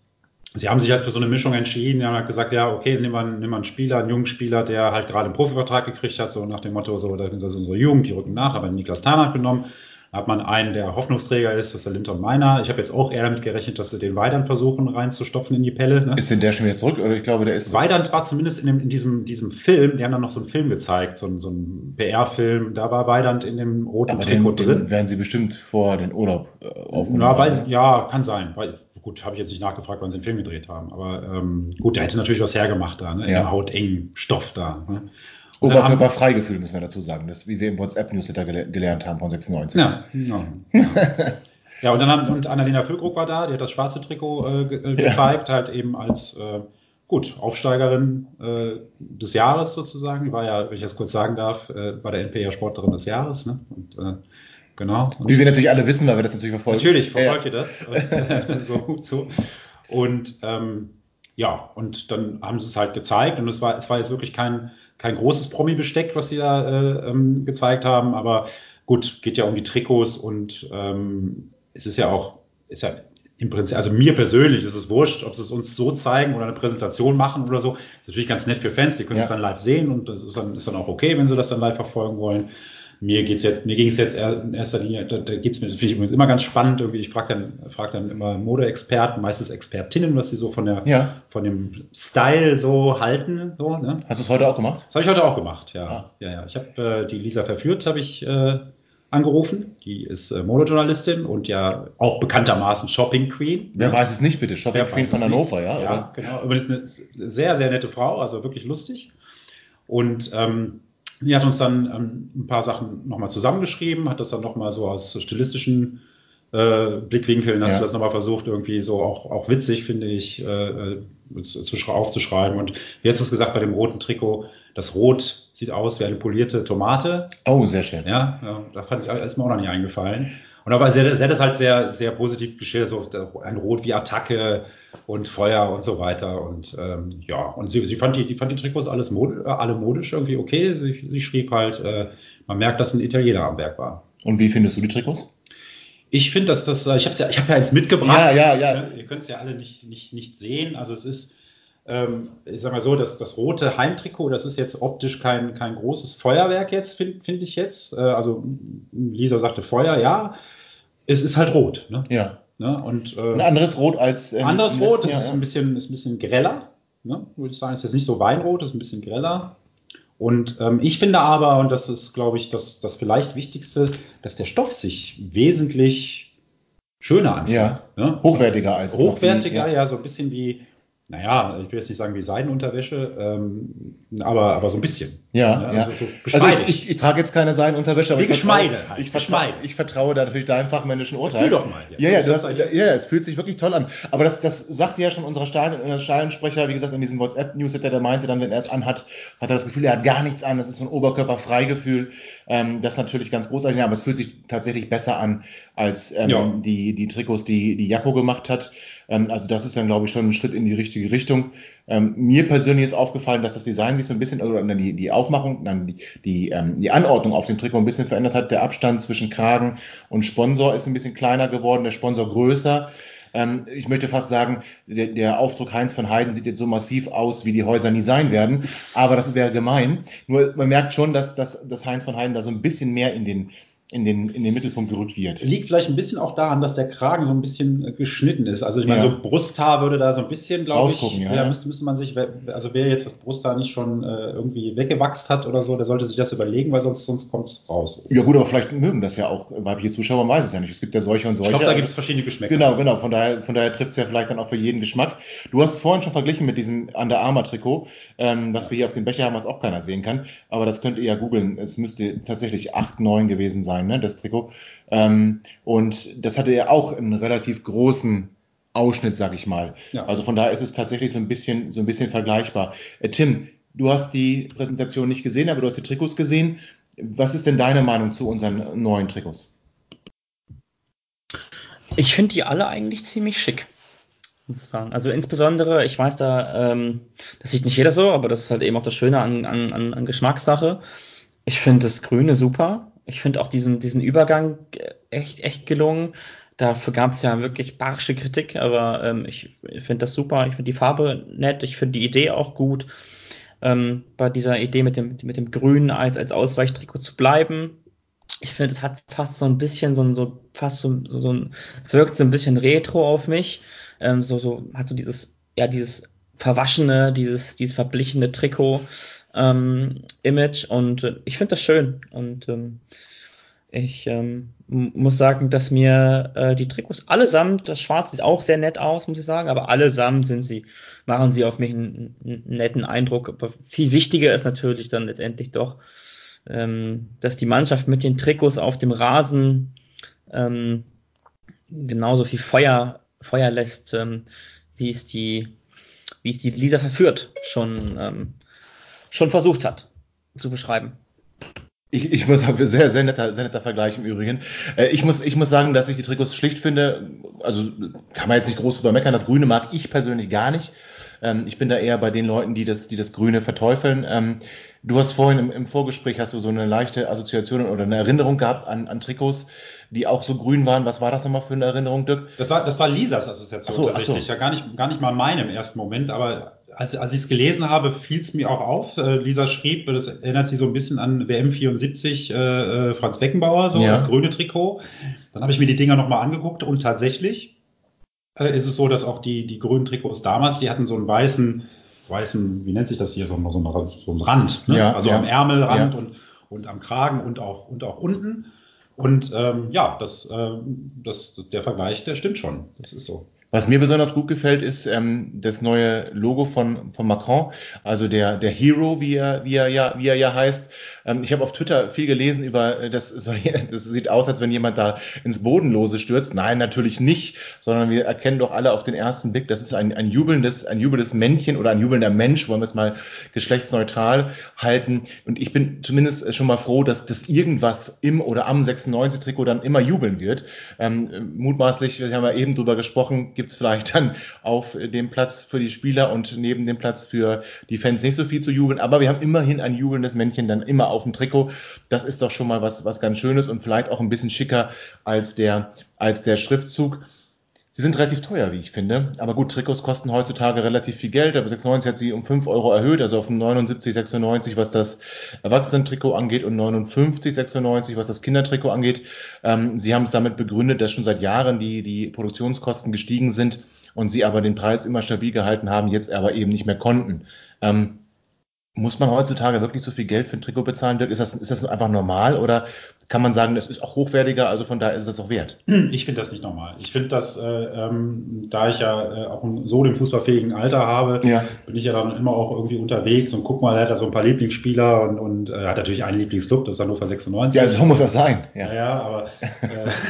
sie haben sich halt für so eine Mischung entschieden. Sie haben halt gesagt, ja, okay, nimm mal, nimm mal einen Spieler, einen jungen Spieler, der halt gerade einen Profivertrag gekriegt hat, so nach dem Motto, so, das ist unsere Jugend, die rücken nach, aber Niklas Tarnack genommen. Da hat man einen, der Hoffnungsträger ist, das ist der Linton Meiner. Ich habe jetzt auch eher damit gerechnet, dass sie den Weidand versuchen reinzustopfen in die Pelle. Ne? Ist denn der schon wieder zurück? Oder ich glaube, der ist. Weidand war zumindest in, dem, in diesem, diesem Film, die haben dann noch so einen Film gezeigt, so, so einen PR-Film, da war Weidand in dem roten aber Trikot den, drin. Den werden sie bestimmt vor den Urlaub äh, aufgenommen. Ja, weiß, ja, kann sein. Weil, gut, habe ich jetzt nicht nachgefragt, wann sie den Film gedreht haben. Aber ähm, gut, der hätte natürlich was hergemacht da, ne? Ja. In hautengen Stoff da. Ne? Oberkörperfreigefühl müssen wir dazu sagen, das, wie wir im WhatsApp-Newsletter gel gelernt haben von 96. Ja, ja. ja und dann haben, und Annalena Füllkrug war da, die hat das schwarze Trikot äh, ge äh, gezeigt, ja. halt eben als äh, gut, Aufsteigerin äh, des Jahres sozusagen. Die war ja, wenn ich das kurz sagen darf, äh, war der NPR Sportlerin des Jahres. Ne? Und äh, Genau. Und Wie wir natürlich alle wissen, weil wir das natürlich verfolgen. Natürlich verfolgt ja. ihr das. Und, so gut so. Und ähm, ja, und dann haben sie es halt gezeigt und es war, es war jetzt wirklich kein, kein großes Promi-Besteck, was sie da äh, ähm, gezeigt haben, aber gut, geht ja um die Trikots und ähm, es ist ja auch, ist ja im Prinzip, also mir persönlich ist es wurscht, ob sie es uns so zeigen oder eine Präsentation machen oder so. Ist natürlich ganz nett für Fans, die können ja. es dann live sehen und das ist dann, ist dann auch okay, wenn sie das dann live verfolgen wollen. Mir geht's jetzt, mir ging es jetzt in erster Linie, da, da geht's mir, das finde ich übrigens immer ganz spannend, irgendwie, ich frage dann, frag dann immer Modeexperten, meistens Expertinnen, was sie so von der, ja. von dem Style so halten, so, ne? Hast du es heute auch gemacht? Das habe ich heute auch gemacht, ja. Ah. Ja, ja. Ich habe äh, die Lisa verführt, habe ich äh, angerufen. Die ist äh, Modejournalistin und ja auch bekanntermaßen Shopping Queen. Wer weiß es nicht, bitte? Shopping Wer Queen von Hannover, ja? Ja, oder? genau. Aber ist eine sehr, sehr nette Frau, also wirklich lustig. Und ähm, die hat uns dann ähm, ein paar Sachen nochmal zusammengeschrieben, hat das dann nochmal so aus stilistischen äh, Blickwinkeln, hat ja. sie das nochmal versucht, irgendwie so auch, auch witzig, finde ich, äh, äh zu, aufzuschreiben. Und jetzt ist gesagt bei dem roten Trikot, das Rot sieht aus wie eine polierte Tomate. Oh, sehr schön. Ja, ja da fand ich, ist mir auch noch nicht eingefallen. Und aber sie, hat das halt sehr, sehr positiv geschildert, so ein Rot wie Attacke und Feuer und so weiter. Und ähm, ja, und sie, sie fand die, die fand die Trikots alles mod, alle modisch irgendwie okay. Sie, sie schrieb halt, äh, man merkt, dass ein Italiener am Werk war. Und wie findest du die Trikots? Ich finde, dass das, ich habe ja, ich habe ja eins mitgebracht. Ja, ja, ja. Ihr könnt es ja alle nicht, nicht, nicht sehen. Also es ist, ähm, ich sag mal so, das, das rote Heimtrikot, das ist jetzt optisch kein, kein großes Feuerwerk jetzt, finde find ich jetzt. Äh, also Lisa sagte Feuer, ja es ist halt rot. Ne? Ja. Ne? Und, äh, ein anderes Rot als. Ähm, anderes Rot, das Jahr, ist, ein bisschen, ist ein bisschen greller. Ne? Würde ich sagen, ist jetzt nicht so Weinrot, ist ein bisschen greller. Und ähm, ich finde aber, und das ist, glaube ich, das, das vielleicht Wichtigste, dass der Stoff sich wesentlich schöner anfühlt. Ja. Ne? Hochwertiger als. Hochwertiger, ja. ja, so ein bisschen wie naja, ich will jetzt nicht sagen wie Seidenunterwäsche, ähm, aber, aber so ein bisschen. Ja, ne? also, So also ich, ich, ich, trage jetzt keine Seidenunterwäsche, aber wie ich Geschmeide vertraue, halt. ich, vertraue, ich vertraue da natürlich deinem fachmännischen Urteil. Fühl doch mal. Ja, ja, ja, das, ja, es fühlt sich wirklich toll an. Aber das, das sagte ja schon unser Stadionsprecher, wie gesagt, in diesem WhatsApp-Newsletter, der meinte dann, wenn er es anhat, hat er das Gefühl, er hat gar nichts an, das ist so ein Oberkörperfreigefühl. Ähm, das ist natürlich ganz großartig, aber es fühlt sich tatsächlich besser an als ähm, ja. die, die Trikots, die, die Jacko gemacht hat. Ähm, also das ist dann, glaube ich, schon ein Schritt in die richtige Richtung. Ähm, mir persönlich ist aufgefallen, dass das Design sich so ein bisschen, oder die, die Aufmachung, dann die, die, ähm, die Anordnung auf dem Trikot ein bisschen verändert hat. Der Abstand zwischen Kragen und Sponsor ist ein bisschen kleiner geworden, der Sponsor größer. Ähm, ich möchte fast sagen, der, der Aufdruck Heinz von Heiden sieht jetzt so massiv aus, wie die Häuser nie sein werden. Aber das wäre gemein. Nur man merkt schon, dass, dass, dass Heinz von Heiden da so ein bisschen mehr in den in den, in den Mittelpunkt gerückt wird. Liegt vielleicht ein bisschen auch daran, dass der Kragen so ein bisschen äh, geschnitten ist. Also ich meine, ja. so Brusthaar würde da so ein bisschen, glaube ich, ja. ja, müsste, müsste man sich, also wer jetzt das Brusthaar nicht schon äh, irgendwie weggewachst hat oder so, der sollte sich das überlegen, weil sonst, sonst kommt es raus. Ja gut, aber vielleicht mögen das ja auch weibliche Zuschauer, man weiß es ja nicht. Es gibt ja solche und solche. Ich glaube, da gibt es verschiedene Geschmäcker. Genau, genau. Von daher, von daher trifft es ja vielleicht dann auch für jeden Geschmack. Du hast es vorhin schon verglichen mit diesem Under Armour Trikot, ähm, was wir hier auf dem Becher haben, was auch keiner sehen kann. Aber das könnt ihr ja googeln. Es müsste tatsächlich 8, 9 gewesen sein, ne, das Trikot. Ähm, und das hatte ja auch einen relativ großen Ausschnitt, sag ich mal. Ja. Also von daher ist es tatsächlich so ein bisschen, so ein bisschen vergleichbar. Äh, Tim, du hast die Präsentation nicht gesehen, aber du hast die Trikots gesehen. Was ist denn deine Meinung zu unseren neuen Trikots? Ich finde die alle eigentlich ziemlich schick, muss ich sagen. Also insbesondere, ich weiß da, ähm, das sieht nicht jeder so, aber das ist halt eben auch das Schöne an, an, an Geschmackssache. Ich finde das Grüne super. Ich finde auch diesen, diesen Übergang echt, echt gelungen. Dafür gab es ja wirklich barsche Kritik, aber ähm, ich, finde das super. Ich finde die Farbe nett. Ich finde die Idee auch gut. Ähm, bei dieser Idee mit dem, mit dem Grün als, als Ausweichtrikot zu bleiben. Ich finde, es hat fast so ein bisschen so ein, so fast so, so, so ein, wirkt so ein bisschen retro auf mich. Ähm, so, so, hat so dieses, ja, dieses verwaschene, dieses, dieses verblichene Trikot ähm, Image und äh, ich finde das schön und ähm, ich ähm, muss sagen, dass mir äh, die Trikots allesamt, das Schwarz sieht auch sehr nett aus, muss ich sagen, aber allesamt sind sie, machen sie auf mich einen, einen netten Eindruck. Aber viel wichtiger ist natürlich dann letztendlich doch, ähm, dass die Mannschaft mit den Trikots auf dem Rasen ähm, genauso viel Feuer, Feuer lässt, ähm, wie es die, wie es die Lisa verführt, schon ähm, schon versucht hat zu beschreiben. Ich, ich muss sagen, sehr, sehr netter, sehr netter Vergleich im Übrigen. Äh, ich muss, ich muss sagen, dass ich die Trikots schlicht finde. Also kann man jetzt nicht groß drüber meckern. Das Grüne mag ich persönlich gar nicht. Ähm, ich bin da eher bei den Leuten, die das, die das Grüne verteufeln. Ähm, du hast vorhin im, im Vorgespräch hast du so eine leichte Assoziation oder eine Erinnerung gehabt an, an Trikots, die auch so grün waren. Was war das nochmal für eine Erinnerung, Dirk? Das war, das war Lisas Assoziation so, tatsächlich. So. Ja, gar nicht, gar nicht mal meine im ersten Moment, aber als, als ich es gelesen habe, fiel es mir auch auf. Äh, Lisa schrieb, das erinnert sich so ein bisschen an WM 74 äh, äh, Franz Beckenbauer, so ja. das grüne Trikot. Dann habe ich mir die Dinger nochmal angeguckt und tatsächlich äh, ist es so, dass auch die, die grünen Trikots damals, die hatten so einen weißen, weißen, wie nennt sich das hier, so, so, ein, so ein Rand, ne? ja, also ja. am Ärmelrand und, und am Kragen und auch, und auch unten. Und ähm, ja, das, äh, das, der Vergleich, der stimmt schon. Das ist so. Was mir besonders gut gefällt, ist ähm, das neue Logo von, von Macron, also der, der Hero, wie er, wie er ja, wie er ja heißt. Ähm, ich habe auf Twitter viel gelesen über, äh, das, das sieht aus, als wenn jemand da ins Bodenlose stürzt. Nein, natürlich nicht, sondern wir erkennen doch alle auf den ersten Blick, das ist ein, ein jubelndes, ein jubelndes Männchen oder ein jubelnder Mensch, wollen wir es mal geschlechtsneutral halten. Und ich bin zumindest schon mal froh, dass das irgendwas im oder am 96-Trikot dann immer jubeln wird. Ähm, mutmaßlich, wir haben ja eben drüber gesprochen, gibt es vielleicht dann auf dem Platz für die Spieler und neben dem Platz für die Fans nicht so viel zu jubeln. Aber wir haben immerhin ein jubelndes Männchen dann immer auf dem Trikot. Das ist doch schon mal was, was ganz Schönes und vielleicht auch ein bisschen schicker als der, als der Schriftzug. Sie sind relativ teuer, wie ich finde. Aber gut, Trikots kosten heutzutage relativ viel Geld. Aber 96 hat sie um 5 Euro erhöht, also auf 79,96, was das Erwachsenentrikot angeht und 59,96, was das Kindertrikot angeht. Ähm, sie haben es damit begründet, dass schon seit Jahren die, die Produktionskosten gestiegen sind und sie aber den Preis immer stabil gehalten haben, jetzt aber eben nicht mehr konnten. Ähm, muss man heutzutage wirklich so viel Geld für ein Trikot bezahlen, Dirk? Ist das, ist das einfach normal oder kann man sagen, das ist auch hochwertiger, also von daher ist das auch wert. Ich finde das nicht normal. Ich finde das, äh, ähm, da ich ja äh, auch so dem fußballfähigen Alter habe, Ja. bin ich ja dann immer auch irgendwie unterwegs und guck mal, er hat da so ein paar Lieblingsspieler und, und äh, hat natürlich einen Lieblingsclub, das ist Hannover 96. Ja, so muss das sein. ja, Ja. aber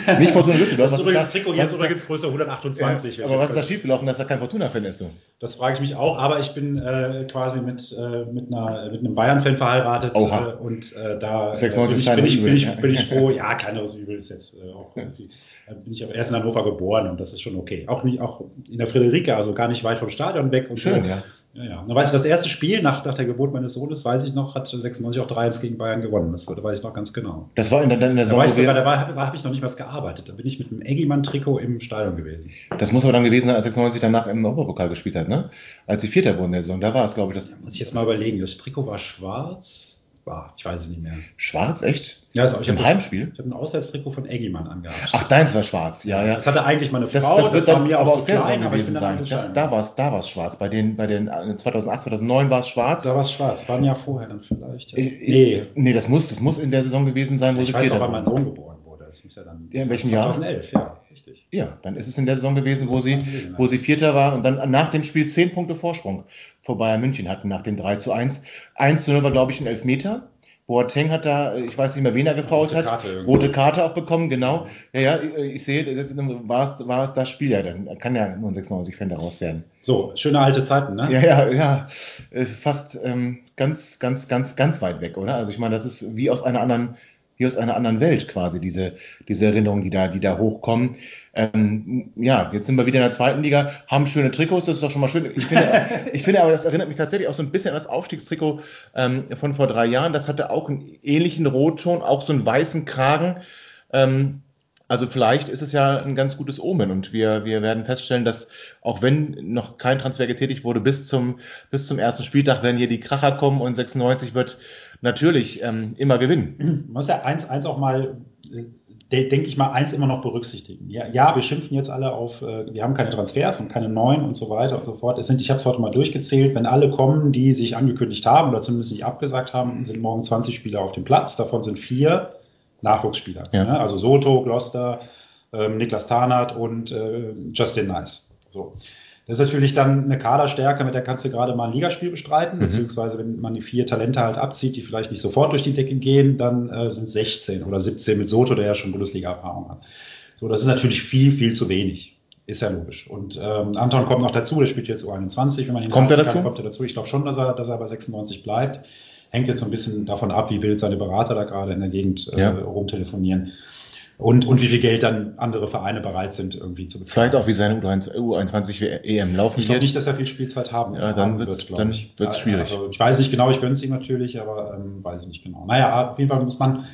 äh, Nicht Fortuna Düsseldorf. das ist übrigens das? Trikot jetzt ist übrigens Größe 128. Ja, aber was ist da schiefgelaufen, dass er kein Fortuna-Fan ist? Du? Das frage ich mich auch, aber ich bin äh, quasi mit, äh, mit, einer, mit einem Bayern-Fan verheiratet Oha. und da äh, 96 bin, ist ich, bin, ich, bin, ich, bin ich froh. Ja, kleineres Übel ist jetzt äh, auch irgendwie. äh, Bin ich aber erst in Hannover geboren und das ist schon okay. Auch nicht, auch in der Friederike, also gar nicht weit vom Stadion weg und Schön, so. ja. Ja, ja. Na, weißt du, das erste Spiel nach, nach der Geburt meines Sohnes, weiß ich noch, hat 96 auch 3-1 gegen Bayern gewonnen. Das weiß ich noch ganz genau. Das war in der, in der Da Saison. war ich sogar, da habe hab ich noch nicht was gearbeitet. Da bin ich mit einem Eggimann-Trikot im Stadion gewesen. Das muss aber dann gewesen sein, als 96 danach im Europapokal gespielt hat, ne? Als sie Vierter wurden in der Saison. Da war es, glaube ich, das Muss ich jetzt mal überlegen. Das Trikot war schwarz. War, ich weiß es nicht mehr. schwarz, echt? Ja, also ich Im Heimspiel? Ich habe ein Auswärtstrikot von Eggimann angehabt. Ach, deins war schwarz, ja, ja. Das hatte eigentlich meine Das, Frau, das wird war dann mir aber auch aus der klein, Saison gewesen sein. Das, da war es da war's schwarz. Bei den, bei den äh, 2008, 2009 war es schwarz. Da war es schwarz, war ein Jahr vorher dann vielleicht. Ja. Ich- ich- nee, Nee, das muss, das muss in der Saison gewesen sein, wo ich sie weiß auch, wann mein. Sohn geboren wurde. Das muss ja dann Ja, in welchem Jahr? 2011, ja, richtig. Ja, dann ist es in der Saison gewesen, wo sie, wo sie Vierter war und dann nach dem Spiel zehn Punkte Vorsprung vor Bayern München hatten, nach dem 3 zu 1. 1 zu 0 war, glaube ich, ein Elfmeter. Boateng hat da, ich weiß nicht mehr, wen er gefault Rote hat. Karte. Rote Karte auch bekommen, genau. Ja, ja, ich sehe, war es, war es das Spiel ja, dann kann ja nur ein 96-Fan daraus werden. So, schöne alte Zeiten, ne? Ja, ja, ja, äh, fast ähm, ganz, ganz, ganz, ganz weit weg, oder? Also ich meine, das ist wie aus einer anderen, wie aus einer anderen Welt quasi, diese, diese Erinnerungen, die da, die da hochkommen. Ähm, ja, jetzt sind wir wieder in der zweiten Liga, haben schöne Trikots, das ist doch schon mal schön. Ich finde, ich finde aber, das erinnert mich tatsächlich auch so ein bisschen an das Aufstiegstrikot ähm, von vor drei Jahren. Das hatte auch einen ähnlichen Rotton, auch so einen weißen Kragen. Ähm, also vielleicht ist es ja ein ganz gutes Omen und wir, wir werden feststellen, dass auch wenn noch kein Transfer getätigt wurde, bis zum, bis zum ersten Spieltag werden hier die Kracher kommen und 96 wird natürlich ähm, immer gewinnen. Man muss ja eins, eins auch mal, äh, de- denke ich mal, eins immer noch berücksichtigen. Ja, ja, wir schimpfen jetzt alle auf, äh, wir haben keine Transfers und keine neuen und so weiter und so fort. Es sind, ich habe es heute mal durchgezählt, wenn alle kommen, die sich angekündigt haben oder zumindest nicht abgesagt haben, sind morgen 20 Spieler auf dem Platz. Davon sind vier Nachwuchsspieler. Ja. Ne? Also Soto, Gloster, ähm, Niklas Tarnath und äh, Justin Nice. So. Das ist natürlich dann eine Kaderstärke, mit der kannst du gerade mal ein Ligaspiel bestreiten, Mhm. beziehungsweise wenn man die vier Talente halt abzieht, die vielleicht nicht sofort durch die Decke gehen, dann äh, sind 16 oder 17 mit Soto, der ja schon Bundesliga-Erfahrung hat. So, das ist natürlich viel, viel zu wenig. Ist ja logisch. Und ähm, Anton kommt noch dazu, der spielt jetzt U21, wenn man ihn Kommt er dazu? Kommt er dazu? Ich glaube schon, dass er, dass er bei 96 bleibt. Hängt jetzt so ein bisschen davon ab, wie wild seine Berater da gerade in der Gegend äh, Ja. rumtelefonieren. Und, und wie viel Geld dann andere Vereine bereit sind, irgendwie zu bezahlen. Vielleicht auch wie seine U21 EM laufen Ich glaube wird. nicht, dass er viel Spielzeit haben Ja, dann haben wird's- glaub dann ich. wird's Ja, schwierig. Also ich weiß nicht genau, ich gönne es ihm natürlich, aber ähm, weiß ich nicht genau. Naja, auf jeden Fall muss man,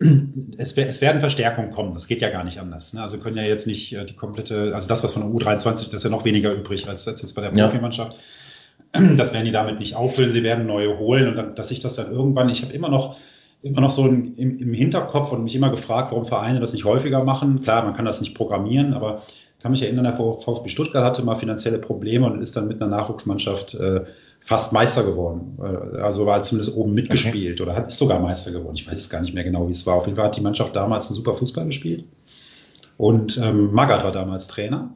es, es werden Verstärkungen kommen, das geht ja gar nicht anders. Ne? Also können ja jetzt nicht äh, die komplette, also das, was von der U23, das ist ja noch weniger übrig als, als jetzt bei der Ja. Profimannschaft. Das werden die damit nicht auffüllen, sie werden neue holen und dann, dass sich das dann irgendwann, ich habe immer noch immer noch so im, im Hinterkopf und mich immer gefragt, warum Vereine das nicht häufiger machen. Klar, man kann das nicht programmieren, aber ich kann mich erinnern, der VfB Stuttgart hatte mal finanzielle Probleme und ist dann mit einer Nachwuchsmannschaft äh, fast Meister geworden. Äh, also war zumindest oben mitgespielt oder hat ist sogar Meister geworden. Ich weiß es gar nicht mehr genau, wie es war. Auf jeden Fall hat die Mannschaft damals einen super Fußball gespielt. Und ähm, Magath war damals Trainer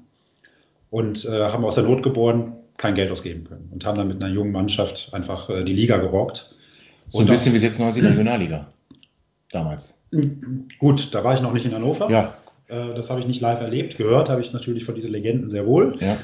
und äh, haben aus der Not geboren kein Geld ausgeben können und haben dann mit einer jungen Mannschaft einfach äh, die Liga gerockt. So ein Und bisschen wie 96 in der Regionalliga. Damals. Gut, da war ich noch nicht in Hannover. Ja, Äh, das habe ich nicht live erlebt. Gehört habe ich natürlich von diesen Legenden sehr wohl. ja.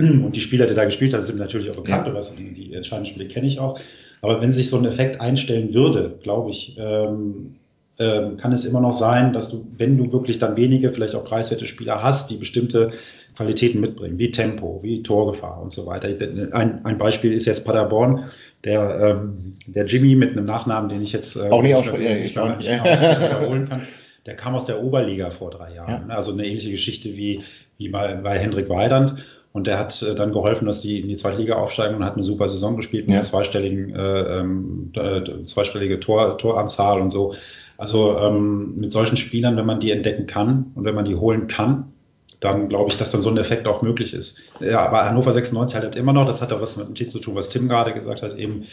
Und die Spieler, die da gespielt haben, sind mir natürlich auch bekannt. Ja. Oder was, die, die entscheidenden Spiele kenne ich auch. Aber wenn sich so ein Effekt einstellen würde, glaube ich, ähm, ähm, kann es immer noch sein, dass du, wenn du wirklich dann wenige, vielleicht auch preiswerte Spieler hast, die bestimmte Qualitäten mitbringen, wie Tempo, wie Torgefahr und so weiter. Ein, ein Beispiel ist jetzt Paderborn, der, ähm, der Jimmy mit einem Nachnamen, den ich jetzt äh, Auch nicht aussprechen, ja, ich ich kann nicht. genau wiederholen kann. Der kam aus der Oberliga vor drei Jahren. Ja. ne? Also eine ähnliche Geschichte wie, wie bei, bei Hendrik Weidand. Und der hat äh, dann geholfen, dass die in die zweite Liga aufsteigen und hat eine super Saison gespielt mit Ja. einer zweistelligen, äh, ähm, äh, zweistellige Tor, Toranzahl und so. Also ähm, mit solchen Spielern, wenn man die entdecken kann und wenn man die holen kann, dann glaube ich, dass dann so ein Effekt auch möglich ist. Ja, aber Hannover 96 halt, immer noch, das hat auch was mit dem Titel zu tun, was Tim gerade gesagt hat, eben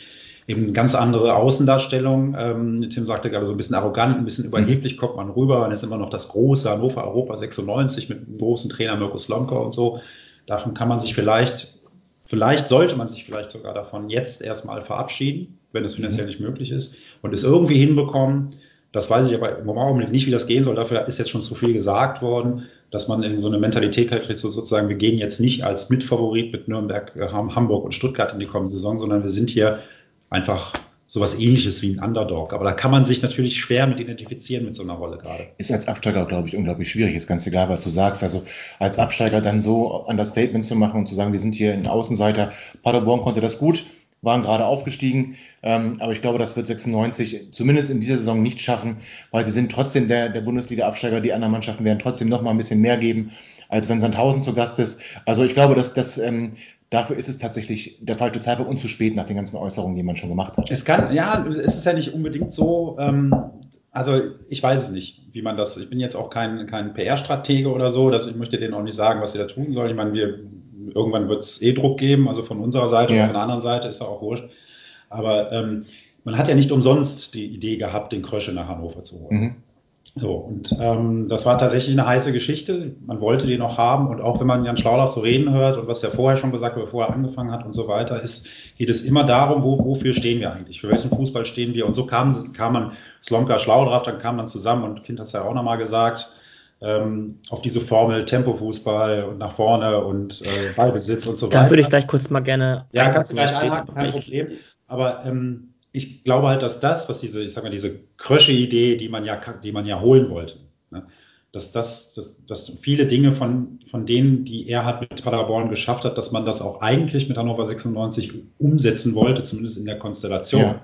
eben ganz andere Außendarstellung. Ähm, Tim sagte gerade so ein bisschen arrogant, ein bisschen überheblich kommt man rüber. Und ist immer noch das große Hannover Europa 96 mit dem großen Trainer Mirko Slomka und so. Davon kann man sich vielleicht, vielleicht sollte man sich vielleicht sogar davon jetzt erstmal verabschieden, wenn es finanziell mhm. nicht möglich ist und es irgendwie hinbekommen. Das weiß ich aber im Augenblick nicht, wie das gehen soll. Dafür ist jetzt schon zu viel gesagt worden, dass man in so eine Mentalität kriegt, so sozusagen, wir gehen jetzt nicht als Mitfavorit mit Nürnberg, Hamburg und Stuttgart in die kommende Saison, sondern wir sind hier einfach sowas ähnliches wie ein Underdog. Aber da kann man sich natürlich schwer mit identifizieren mit so einer Rolle gerade. Ist als Absteiger, glaube ich, unglaublich schwierig. Ist ganz egal, was du sagst. Also als Absteiger dann so Understatement zu machen und zu sagen, wir sind hier ein Außenseiter. Paderborn konnte das gut, waren gerade aufgestiegen. Ähm, aber ich glaube, das wird 96 zumindest in dieser Saison nicht schaffen, weil sie sind trotzdem der, der Bundesliga-Absteiger. Die anderen Mannschaften werden trotzdem noch mal ein bisschen mehr geben, als wenn Sandhausen zu Gast ist. Also ich glaube, dass das ähm, Dafür ist es tatsächlich der falsche Zeitpunkt und zu spät nach den ganzen Äußerungen, die man schon gemacht hat. Es kann, ja, es ist ja nicht unbedingt so, ähm, also ich weiß es nicht, wie man das, ich bin jetzt auch kein, kein PR-Stratege oder so, dass ich möchte denen auch nicht sagen, was sie da tun sollen. Ich meine, wir, irgendwann wird es E-Druck geben, also von unserer Seite ja. und von der anderen Seite ist ja auch wurscht. Aber ähm, man hat ja nicht umsonst die Idee gehabt, den Krösche nach Hannover zu holen. Mhm. So, und ähm, das war tatsächlich eine heiße Geschichte. Man wollte den noch haben. Und auch wenn man Jan Schlaudorf so reden hört und was er vorher schon gesagt hat, bevor er angefangen hat und so weiter, ist, geht es immer darum, wo, wofür stehen wir eigentlich? Für welchen Fußball stehen wir? Und so kam, kam man, Slomka Schlaudraff, dann kam man zusammen und Kind hat es ja auch nochmal gesagt, ähm, auf diese Formel Tempo-Fußball und nach vorne und äh, Ballbesitz und so weiter. Da würde ich gleich kurz mal gerne. Ja, kannst du gleich einhaken, kein Problem. Aber ähm, ich glaube halt, dass das, was diese, ich sag mal, diese Krösche-Idee, die man ja, die man ja holen wollte, ne, dass das, dass, dass viele Dinge von, von denen, die er hat mit Paderborn geschafft hat, dass man das auch eigentlich mit Hannover 96 umsetzen wollte, zumindest in der Konstellation. Ja.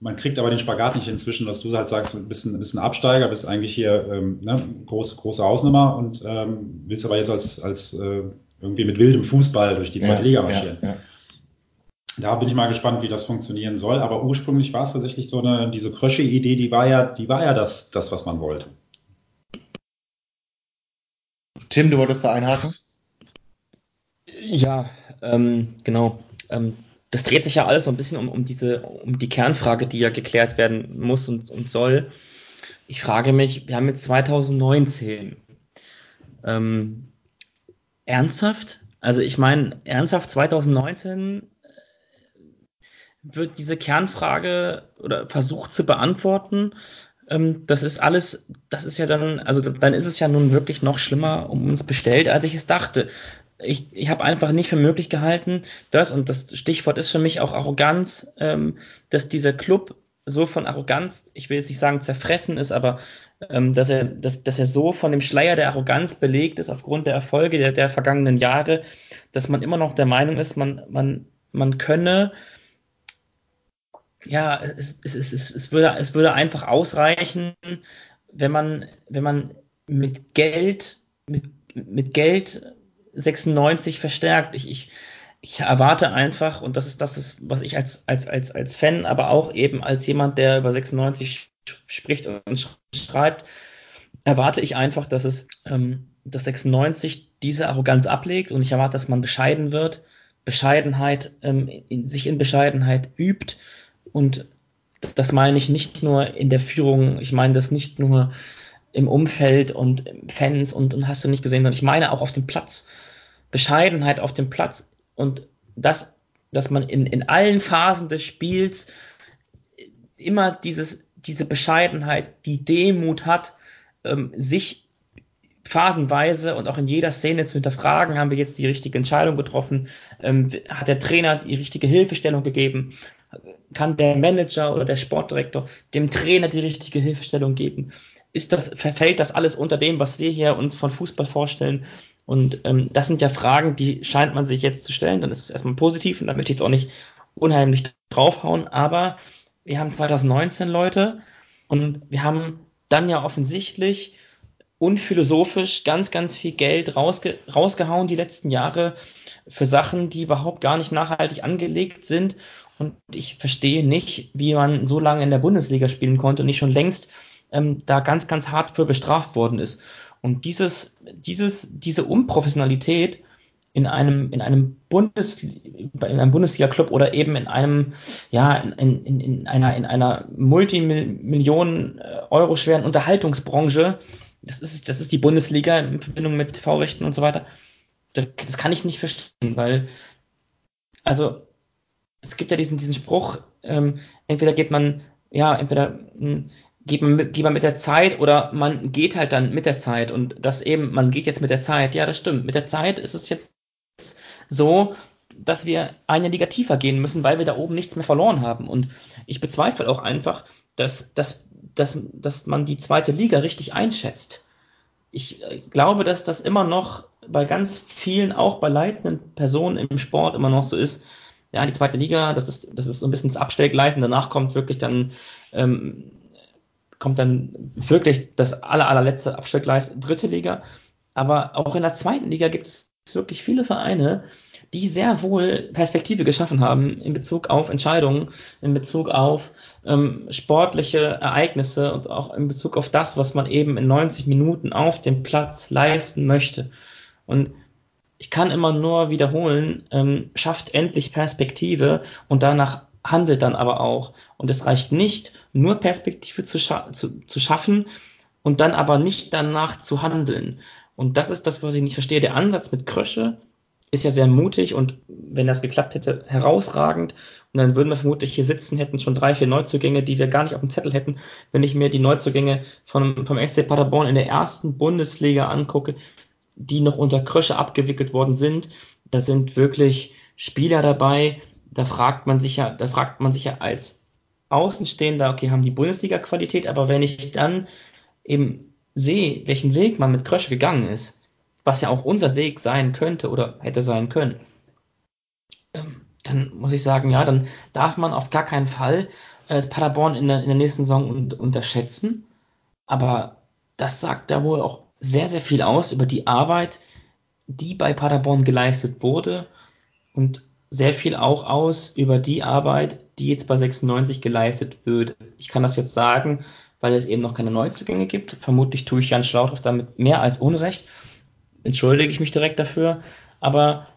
Man kriegt aber den Spagat nicht inzwischen, was du halt sagst, ein bisschen, ein bisschen Absteiger, bist eigentlich hier ähm, ne, große, große Hausnummer und ähm, willst aber jetzt als, als äh, irgendwie mit wildem Fußball durch die zweite ja, Liga marschieren. Ja, da bin ich mal gespannt, wie das funktionieren soll. Aber ursprünglich war es tatsächlich so eine, diese Krösche-Idee, die war ja, die war ja das, das, was man wollte. Tim, du wolltest da einhaken? Ja, ähm, genau. Ähm, das dreht sich ja alles so ein bisschen um, um diese, um die Kernfrage, die ja geklärt werden muss und, und soll. Ich frage mich, wir haben jetzt 2019. Ähm, ernsthaft? Also ich meine, ernsthaft 2019 wird diese Kernfrage oder versucht zu beantworten. Ähm, das ist alles, das ist ja dann, also dann ist es ja nun wirklich noch schlimmer um uns bestellt, als ich es dachte. Ich, ich habe einfach nicht für möglich gehalten, dass, und das Stichwort ist für mich auch Arroganz, ähm, dass dieser Club so von Arroganz, ich will jetzt nicht sagen zerfressen ist, aber ähm, dass, er, dass, dass er so von dem Schleier der Arroganz belegt ist aufgrund der Erfolge der, der vergangenen Jahre, dass man immer noch der Meinung ist, man, man, man könne ja, es, es, es, es, würde, es würde einfach ausreichen, wenn man, wenn man mit Geld, mit, mit Geld 96 verstärkt. Ich, ich, ich erwarte einfach, und das ist das, ist, was ich als, als, als, als Fan, aber auch eben als jemand, der über 96 spricht und schreibt, erwarte ich einfach, dass es, ähm, dass 96 diese Arroganz ablegt und ich erwarte, dass man bescheiden wird, Bescheidenheit, ähm, in, sich in Bescheidenheit übt und das meine ich nicht nur in der Führung, ich meine das nicht nur im Umfeld und Fans und, und hast du nicht gesehen, sondern ich meine auch auf dem Platz. Bescheidenheit auf dem Platz und das, dass man in, in allen Phasen des Spiels immer dieses, diese Bescheidenheit, die Demut hat, ähm, sich phasenweise und auch in jeder Szene zu hinterfragen, haben wir jetzt die richtige Entscheidung getroffen, ähm, hat der Trainer die richtige Hilfestellung gegeben, kann der Manager oder der Sportdirektor dem Trainer die richtige Hilfestellung geben? Ist das, verfällt das alles unter dem, was wir hier uns von Fußball vorstellen? Und ähm, das sind ja Fragen, die scheint man sich jetzt zu stellen. Dann ist es erstmal positiv und da möchte ich jetzt auch nicht unheimlich draufhauen. Aber wir haben 2019 Leute und wir haben dann ja offensichtlich unphilosophisch ganz, ganz viel Geld rausge rausgehauen die letzten Jahre für Sachen, die überhaupt gar nicht nachhaltig angelegt sind und ich verstehe nicht, wie man so lange in der Bundesliga spielen konnte und nicht schon längst ähm, da ganz, ganz hart für bestraft worden ist. Und dieses, dieses, diese Unprofessionalität in einem, in einem Bundes, in einem Bundesliga-Club oder eben in einem, ja, in, in, in einer, in einer Multimillionen äh, Euro schweren Unterhaltungsbranche, das ist, das ist die Bundesliga in Verbindung mit TV-Rechten und so weiter. Das kann ich nicht verstehen, weil, also, es gibt ja diesen, diesen Spruch, ähm, entweder geht man, ja, entweder mh, hm, geht man, geht man mit der Zeit oder man geht halt dann mit der Zeit und das eben, man geht jetzt mit der Zeit. Ja, das stimmt. Mit der Zeit ist es jetzt so, dass wir eine Liga tiefer gehen müssen, weil wir da oben nichts mehr verloren haben. Und ich bezweifle auch einfach, dass, dass, dass, dass man die zweite Liga richtig einschätzt. Ich äh, glaube, dass das immer noch bei ganz vielen, auch bei leitenden Personen im Sport immer noch so ist, ja, die zweite Liga, das ist, das ist so ein bisschen das Abstellgleis und danach kommt wirklich dann, ähm, kommt dann wirklich das aller, allerletzte Abstellgleis, dritte Liga. Aber auch in der zweiten Liga gibt es wirklich viele Vereine, die sehr wohl Perspektive geschaffen haben in Bezug auf Entscheidungen, in Bezug auf ähm, sportliche Ereignisse und auch in Bezug auf das, was man eben in 90 Minuten auf dem Platz leisten möchte. Und ich kann immer nur wiederholen, ähm, schafft endlich Perspektive und danach handelt dann aber auch. Und es reicht nicht, nur Perspektive zu, scha zu, zu schaffen und dann aber nicht danach zu handeln. Und das ist das, was ich nicht verstehe. Der Ansatz mit Krösche ist ja sehr mutig und wenn das geklappt hätte, herausragend. Und dann würden wir vermutlich hier sitzen, hätten schon drei, vier Neuzugänge, die wir gar nicht auf dem Zettel hätten. Wenn ich mir die Neuzugänge vom, vom SC Paderborn in der ersten Bundesliga angucke, die noch unter Krösche abgewickelt worden sind, da sind wirklich Spieler dabei, da fragt man sich ja, da fragt man sich ja als Außenstehender, okay, haben die Bundesliga-Qualität, aber wenn ich dann eben sehe, welchen Weg man mit Krösch gegangen ist, was ja auch unser Weg sein könnte oder hätte sein können, ähm, dann muss ich sagen, ja, dann darf man auf gar keinen Fall äh, Paderborn in der, in der nächsten Saison un unterschätzen. Aber das sagt da wohl auch sehr, sehr viel aus über die Arbeit, die bei Paderborn geleistet wurde und sehr viel auch aus über die Arbeit, die jetzt bei 96 geleistet wird. Ich kann das jetzt sagen, weil es eben noch keine Neuzugänge gibt. Vermutlich tue ich Jan Schlauchhoff damit mehr als Unrecht. Entschuldige ich mich direkt dafür. Aber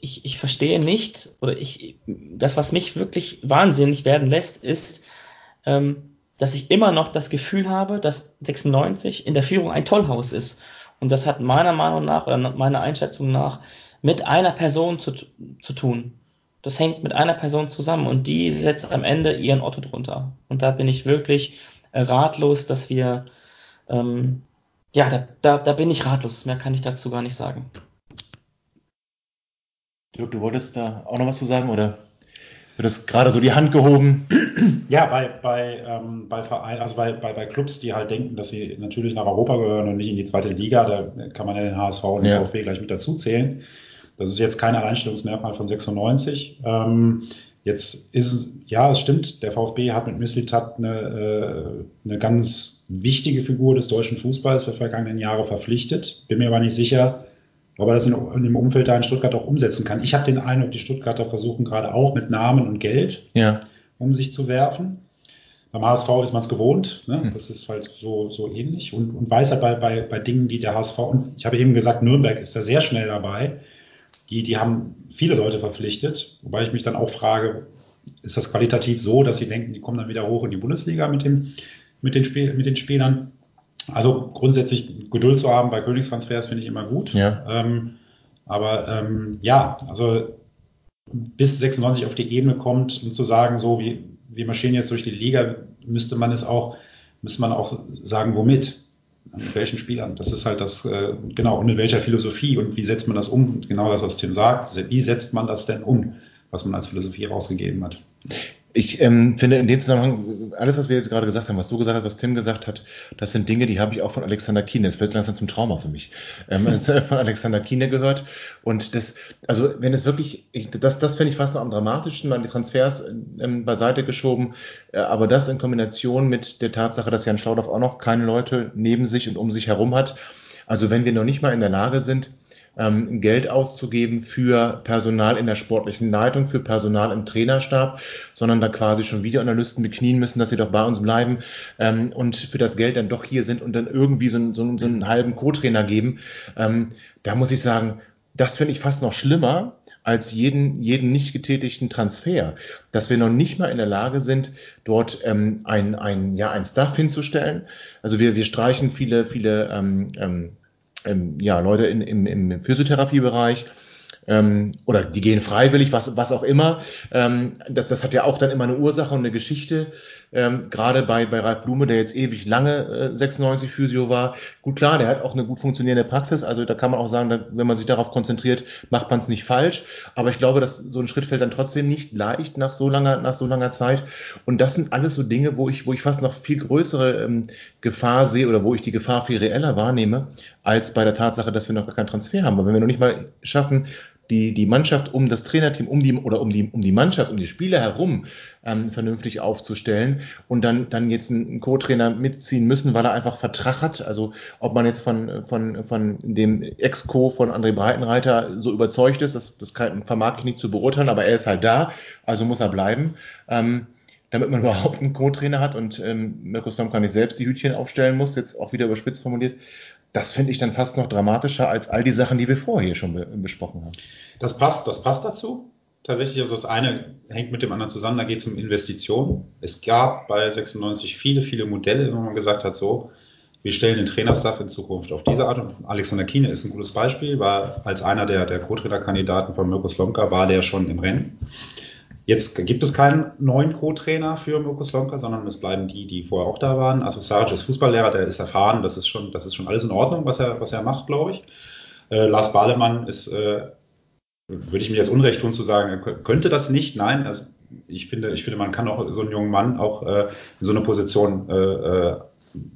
ich, ich verstehe nicht, oder ich, das, was mich wirklich wahnsinnig werden lässt, ist, ähm, dass ich immer noch das Gefühl habe, dass 96 in der Führung ein Tollhaus ist. Und das hat meiner Meinung nach, oder meiner Einschätzung nach, mit einer Person zu, zu tun. Das hängt mit einer Person zusammen und die setzt am Ende ihren Otto drunter. Und da bin ich wirklich ratlos, dass wir, ähm, ja, da, da, da bin ich ratlos. Mehr kann ich dazu gar nicht sagen. Dirk, du wolltest da auch noch was zu sagen oder wird das gerade so die Hand gehoben? Ja, bei, bei, ähm, bei Vereinen, also bei, bei, bei Clubs, die halt denken, dass sie natürlich nach Europa gehören und nicht in die zweite Liga, da kann man ja den HSV und den ja. VfB gleich mit dazu zählen. Das ist jetzt kein Alleinstellungsmerkmal von 96. Ähm, Jetzt ist es, ja, es stimmt, der VfB hat mit Mislitat eine, äh, eine ganz wichtige Figur des deutschen Fußballs der vergangenen Jahre verpflichtet. Bin mir aber nicht sicher, ob er das in, in dem Umfeld da in Stuttgart auch umsetzen kann. Ich habe den Eindruck, die Stuttgarter versuchen gerade auch mit Namen und Geld ja. um sich zu werfen. Beim HSV ist man es gewohnt, ne? Hm. das ist halt so, so ähnlich und, und weiß halt bei, bei, bei Dingen, die der HSV, und ich habe eben gesagt, Nürnberg ist da sehr schnell dabei, die, die haben viele Leute verpflichtet, wobei ich mich dann auch frage, ist das qualitativ so, dass sie denken, die kommen dann wieder hoch in die Bundesliga mit, dem, mit, den, Spiel, mit den Spielern? Also grundsätzlich Geduld zu haben bei Königstransfers finde ich immer gut. Ja. Ähm, aber ähm, ja, also bis 96 auf die Ebene kommt und zu sagen, so wie wir marschieren jetzt durch die Liga, müsste man es auch, müsste man auch sagen, womit? mit welchen Spielern. Das ist halt das, äh, genau, und mit welcher Philosophie und wie setzt man das um? Genau das, was Tim sagt. Wie setzt man das denn um, was man als Philosophie rausgegeben hat? Ich ähm, finde in dem Zusammenhang, alles, was wir jetzt gerade gesagt haben, was du gesagt hast, was Tim gesagt hat, das sind Dinge, die habe ich auch von Alexander Kiene. Das wird langsam zum Trauma für mich. Ähm, von Alexander Kiene gehört. Und das, also wenn es wirklich, ich, das, das finde ich fast noch am dramatischsten, mal die Transfers ähm, beiseite geschoben. Äh, aber das in Kombination mit der Tatsache, dass Jan Schlaudorf auch noch keine Leute neben sich und um sich herum hat. Also wenn wir noch nicht mal in der Lage sind, ähm, Geld auszugeben für Personal in der sportlichen Leitung, für Personal im Trainerstab, sondern da quasi schon Videoanalysten beknien müssen, dass sie doch bei uns bleiben ähm, und für das Geld dann doch hier sind und dann irgendwie so, so, so einen halben Co-Trainer geben. Ähm, da muss ich sagen, das finde ich fast noch schlimmer als jeden, jeden nicht getätigten Transfer, dass wir noch nicht mal in der Lage sind, dort ähm, ein, ein, ja, ein Staff hinzustellen. Also wir, wir streichen viele, viele ähm, ähm, ähm ja, Leute in, im, im Physiotherapiebereich ähm, oder die gehen freiwillig, was, was auch immer. Ähm, das, das hat ja auch dann immer eine Ursache und eine Geschichte. Ähm, Gerade bei, bei Ralf Blume, der jetzt ewig lange äh, 96 Physio war. Gut, klar, der hat auch eine gut funktionierende Praxis. Also da kann man auch sagen, da, wenn man sich darauf konzentriert, macht man es nicht falsch. Aber ich glaube, dass so ein Schritt fällt dann trotzdem nicht leicht nach so langer, nach so langer Zeit. Und das sind alles so Dinge, wo ich, wo ich fast noch viel größere ähm, Gefahr sehe oder wo ich die Gefahr viel reeller wahrnehme, als bei der Tatsache, dass wir noch gar keinen Transfer haben. Aber wenn wir noch nicht mal schaffen, die, die Mannschaft um das Trainerteam, um die oder um die, um die Mannschaft, um die Spieler herum ähm, vernünftig aufzustellen und dann, dann jetzt einen Co-Trainer mitziehen müssen, weil er einfach Vertrag hat. Also ob man jetzt von, von, von dem Ex-Co von André Breitenreiter so überzeugt ist, das, das kann, vermag ich nicht zu beurteilen, aber er ist halt da, also muss er bleiben. Ähm, damit man überhaupt einen Co-Trainer hat und ähm, Mirko Slomka nicht selbst die Hütchen aufstellen muss, jetzt auch wieder überspitzt formuliert, das finde ich dann fast noch dramatischer als all die Sachen, die wir vorher schon be besprochen haben. Das passt, das passt dazu. Tatsächlich, also das eine hängt mit dem anderen zusammen, da geht es um Investitionen. Es gab bei 96 viele, viele Modelle, wo man gesagt hat, so, wir stellen den Trainerstaff in Zukunft auf diese Art. Und Alexander Kiene ist ein gutes Beispiel, war als einer der, der Co-Trainer-Kandidaten von Mirko Slomka, war der schon im Rennen. Jetzt gibt es keinen neuen Co-Trainer für Mirko Slomka, sondern es bleiben die, die vorher auch da waren. Also Saric ist Fußballlehrer, der ist erfahren, das ist schon, das ist schon alles in Ordnung, was er, was er macht, glaube ich. Äh, Lars Bahlemann ist, äh, würde ich mir jetzt Unrecht tun zu sagen, er könnte das nicht. Nein, also ich finde, ich finde, man kann auch so einen jungen Mann auch äh, in so eine Position äh, äh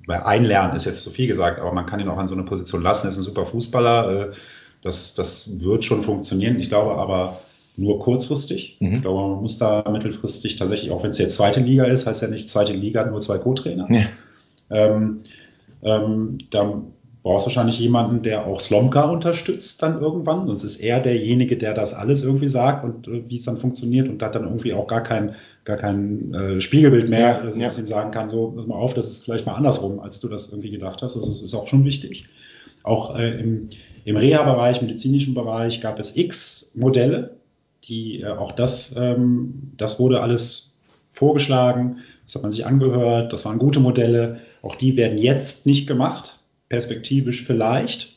einlernen, ist jetzt zu viel gesagt, aber man kann ihn auch an so eine Position lassen. Er ist ein super Fußballer. Äh, das, das wird schon funktionieren. Ich glaube aber, nur kurzfristig. Mhm. Ich glaube, man muss da mittelfristig tatsächlich, auch wenn es jetzt zweite Liga ist, heißt ja nicht zweite Liga, nur zwei Co-Trainer. Ja. Ähm, ähm, da brauchst du wahrscheinlich jemanden, der auch Slomka unterstützt dann irgendwann. Sonst ist er derjenige, der das alles irgendwie sagt und äh, wie es dann funktioniert und hat dann irgendwie auch gar kein, gar kein äh, Spiegelbild mehr, ja, also, was ja. ihm sagen kann, so, pass mal auf, das ist vielleicht mal andersrum, als du das irgendwie gedacht hast. Das ist, ist auch schon wichtig. Auch äh, im, im Reha-Bereich, medizinischen Bereich gab es x Modelle, die, äh, auch das, ähm, das wurde alles vorgeschlagen, das hat man sich angehört, das waren gute Modelle, auch die werden jetzt nicht gemacht, perspektivisch vielleicht.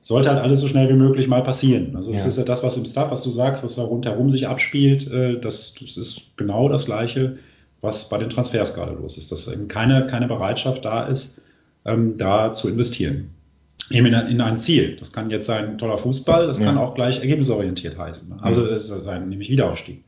Sollte halt alles so schnell wie möglich mal passieren. Also das ja. ist ja das, was im Staff, was du sagst, was da rundherum sich abspielt, äh, das, das ist genau das Gleiche, was bei den Transfers gerade los ist, dass eben keine, keine Bereitschaft da ist, ähm, da zu investieren eben in, in, ein Ziel. Das kann jetzt sein toller Fußball, das ja. kann auch gleich ergebnisorientiert heißen. Also ja. sein, nämlich Wiederaufstieg.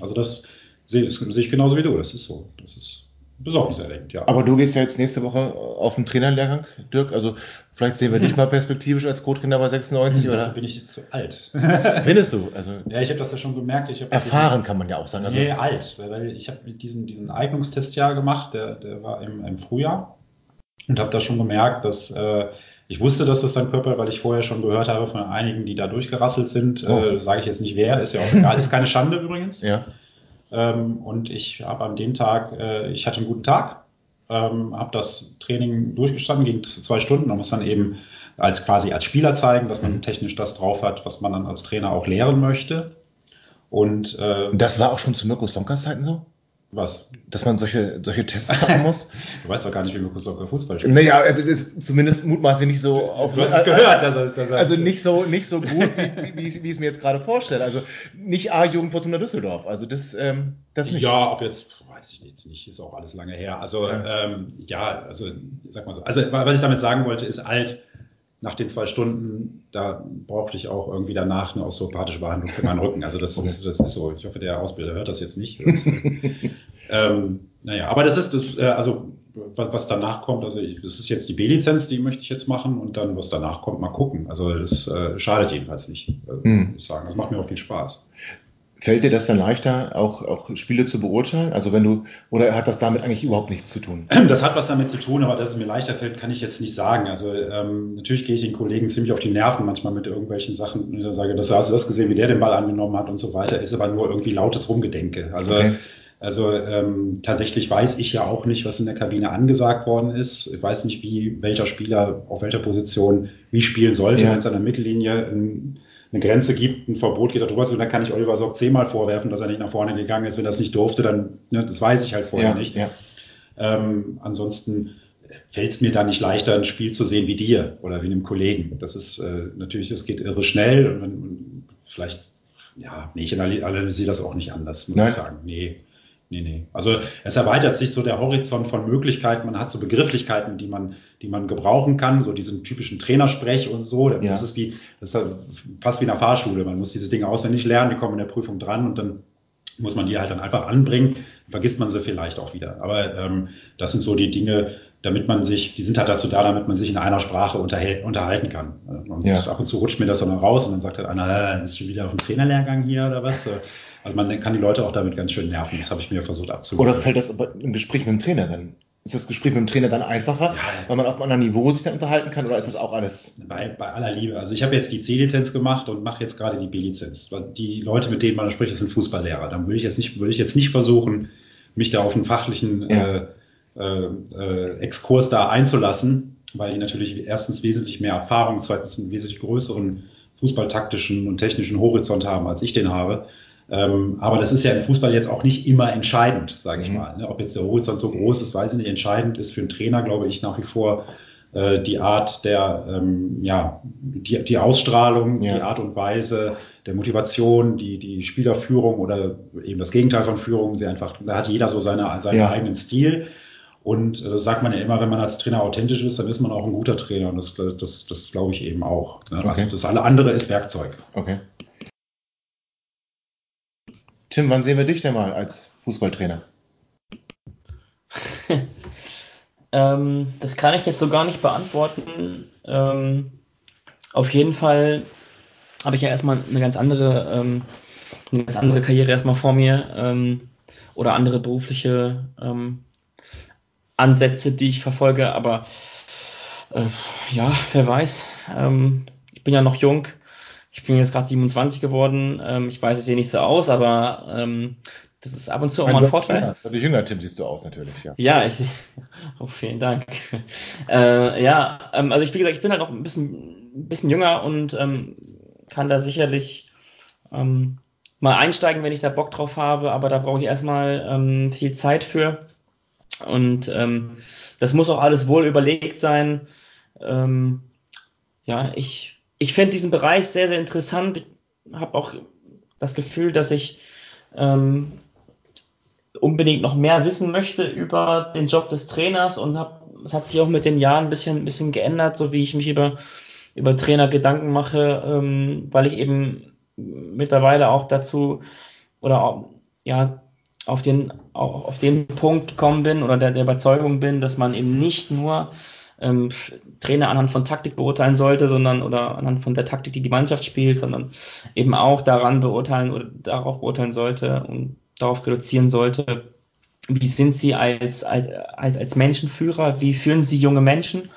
Also das sehe, das sehe ich genauso wie du. Das ist so. Das ist besorgniserregend, ja. Aber du gehst ja jetzt nächste Woche auf den Trainerlehrgang, Dirk. Also vielleicht sehen wir hm. dich mal perspektivisch als Co-Trainer bei 96 hm, oder? bin ich zu alt. Findest du? Also ja, ich habe das ja schon gemerkt. Ich erfahren diesen, kann man ja auch sagen. Also, nee, alt, weil ich habe diesen, diesen Eignungstest ja gemacht, der, der war im, im Frühjahr und habe da schon gemerkt, dass äh, ich wusste, dass das dann Körper, weil ich vorher schon gehört habe von einigen, die da durchgerasselt sind. Oh. Äh, Sage ich jetzt nicht wer, ist ja auch egal, ist keine Schande übrigens. Ja. Ähm, und ich habe an dem Tag, äh, ich hatte einen guten Tag, ähm, habe das Training durchgestanden, ging zwei Stunden. Man muss dann eben als quasi als Spieler zeigen, dass man mhm. technisch das drauf hat, was man dann als Trainer auch lehren möchte. Und äh, das war auch schon zu Mirko Slomkas Zeiten so? Was? Dass man solche, solche Tests machen muss? du weißt doch gar nicht, wie Slomka Fußball spielt. Naja, also das ist zumindest mutmaßlich nicht so auf Du hast es gehört, dass er, dass er Also nicht so, nicht so gut, wie, wie, wie ich es mir jetzt gerade vorstelle. Also nicht A-Jugend Fortuna Düsseldorf. Also das, ähm, das nicht. Ja, ob jetzt, weiß ich nicht, nicht, ist auch alles lange her. Also ja, ähm, ja also sag mal so. Also was ich damit sagen wollte, ist alt nach den zwei Stunden, da brauchte ich auch irgendwie danach eine osteopathische Behandlung für meinen Rücken. Also das, ist, das ist so. Ich hoffe, der Ausbilder hört das jetzt nicht. ähm, naja, aber das ist das, äh, also was, danach kommt, also ich, das ist jetzt die B-Lizenz, die möchte ich jetzt machen und dann, was danach kommt, mal gucken. Also das äh, schadet jedenfalls nicht, äh, hm. muss ich sagen. Das macht mir auch viel Spaß. Fällt dir das dann leichter, auch, auch Spiele zu beurteilen? Also wenn du, oder hat das damit eigentlich überhaupt nichts zu tun? Das hat was damit zu tun, aber dass es mir leichter fällt, kann ich jetzt nicht sagen. Also ähm, natürlich gehe ich den Kollegen ziemlich auf die Nerven manchmal mit irgendwelchen Sachen. Ich sage, das hast du das gesehen, wie der den Ball angenommen hat und so weiter, ist aber nur irgendwie lautes Rumgedenke. Also okay. Also ähm, tatsächlich weiß ich ja auch nicht, was in der Kabine angesagt worden ist. Ich weiß nicht, wie welcher Spieler auf welcher Position wie spielen sollte, ja. wenn es an der Mittellinie ein, eine Grenze gibt, ein Verbot geht da drüber zu, dann kann ich Oliver Sock zehnmal vorwerfen, dass er nicht nach vorne gegangen ist. Wenn er es nicht durfte, dann, ne, das weiß ich halt vorher ja, nicht. Ja. Ähm, ansonsten fällt es mir da nicht leichter, ein Spiel zu sehen wie dir oder wie einem Kollegen. Das ist äh, natürlich, es geht irre schnell und, und vielleicht, ja, nee, ich analysiere das auch nicht anders, muss Nein. ich sagen. Nee. Nee, nee. Also es erweitert sich so der Horizont von Möglichkeiten. Man hat so Begrifflichkeiten, die man, die man gebrauchen kann, so diesen typischen Trainersprech und so. Das ja. ist wie, das ist fast wie in der Fahrschule. Man muss diese Dinge auswendig lernen, die kommen in der Prüfung dran und dann muss man die halt dann einfach anbringen, vergisst man sie vielleicht auch wieder. Aber ähm, das sind so die Dinge, damit man sich, die sind halt dazu da, damit man sich in einer Sprache unterhalten kann. Und ja. ab und zu rutscht mir das dann raus und dann sagt halt einer, äh, ist schon wieder auf dem Trainerlehrgang hier oder was? Also man kann die Leute auch damit ganz schön nerven. Das habe ich mir versucht abzuholen. Oder fällt das im Gespräch mit dem Trainer dann? Ist das Gespräch mit dem Trainer dann einfacher, ja, weil man auf einem anderen Niveau sich dann unterhalten kann oder ist das auch alles? Bei, bei aller Liebe. Also ich habe jetzt die C-Lizenz gemacht und mache jetzt gerade die B-Lizenz. Die Leute, mit denen man spricht, das sind Fußballlehrer. Dann würde ich jetzt nicht, würde ich jetzt nicht versuchen, mich da auf einen fachlichen ja. äh, äh, Exkurs da einzulassen, weil die natürlich erstens wesentlich mehr Erfahrung, zweitens einen wesentlich größeren fußballtaktischen und technischen Horizont haben, als ich den habe. Ähm, aber das ist ja im Fußball jetzt auch nicht immer entscheidend, sage ich mhm. mal. Ne? Ob jetzt der Horizont so groß ist, weiß ich nicht. Entscheidend ist für einen Trainer, glaube ich, nach wie vor äh, die Art der, ähm, ja, die, die Ausstrahlung, ja. die Art und Weise der Motivation, die, die Spielerführung oder eben das Gegenteil von Führung. Sie einfach, da hat jeder so seine, seinen ja. eigenen Stil. Und äh, das sagt man ja immer, wenn man als Trainer authentisch ist, dann ist man auch ein guter Trainer. Und das, das, das glaube ich eben auch. Ne? Okay. Also das alle andere ist Werkzeug. Okay. Tim, wann sehen wir dich denn mal als Fußballtrainer? ähm, das kann ich jetzt so gar nicht beantworten. Ähm, auf jeden Fall habe ich ja erstmal eine ganz andere, ähm, eine ganz andere Karriere erstmal vor mir ähm, oder andere berufliche ähm, Ansätze, die ich verfolge. Aber äh, ja, wer weiß. Ähm, ich bin ja noch jung ich bin jetzt gerade 27 geworden. Ähm, ich weiß, es sehe nicht so aus, aber ähm, das ist ab und zu auch mal ein Vorteil. Ja, wie jünger Tim siehst du aus natürlich, ja. Ja, ich, oh, vielen Dank. Äh, ja, ähm, also ich, wie gesagt, ich bin halt noch ein bisschen, ein bisschen jünger und ähm, kann da sicherlich ähm, mal einsteigen, wenn ich da Bock drauf habe, aber da brauche ich erstmal ähm, viel Zeit für. Und ähm, das muss auch alles wohl überlegt sein. Ähm, ja, ich ich finde diesen Bereich sehr, sehr interessant. Ich habe auch das Gefühl, dass ich ähm, unbedingt noch mehr wissen möchte über den Job des Trainers und es hat sich auch mit den Jahren ein bisschen, ein bisschen geändert, so wie ich mich über, über Trainer Gedanken mache, ähm, weil ich eben mittlerweile auch dazu oder auch, ja, auf den, auf den Punkt gekommen bin oder der, der Überzeugung bin, dass man eben nicht nur ähm, Trainer anhand von Taktik beurteilen sollte, sondern oder anhand von der Taktik, die die Mannschaft spielt, sondern eben auch daran beurteilen oder darauf beurteilen sollte und darauf reduzieren sollte, wie sind sie als, als, als Menschenführer, wie führen sie junge Menschen,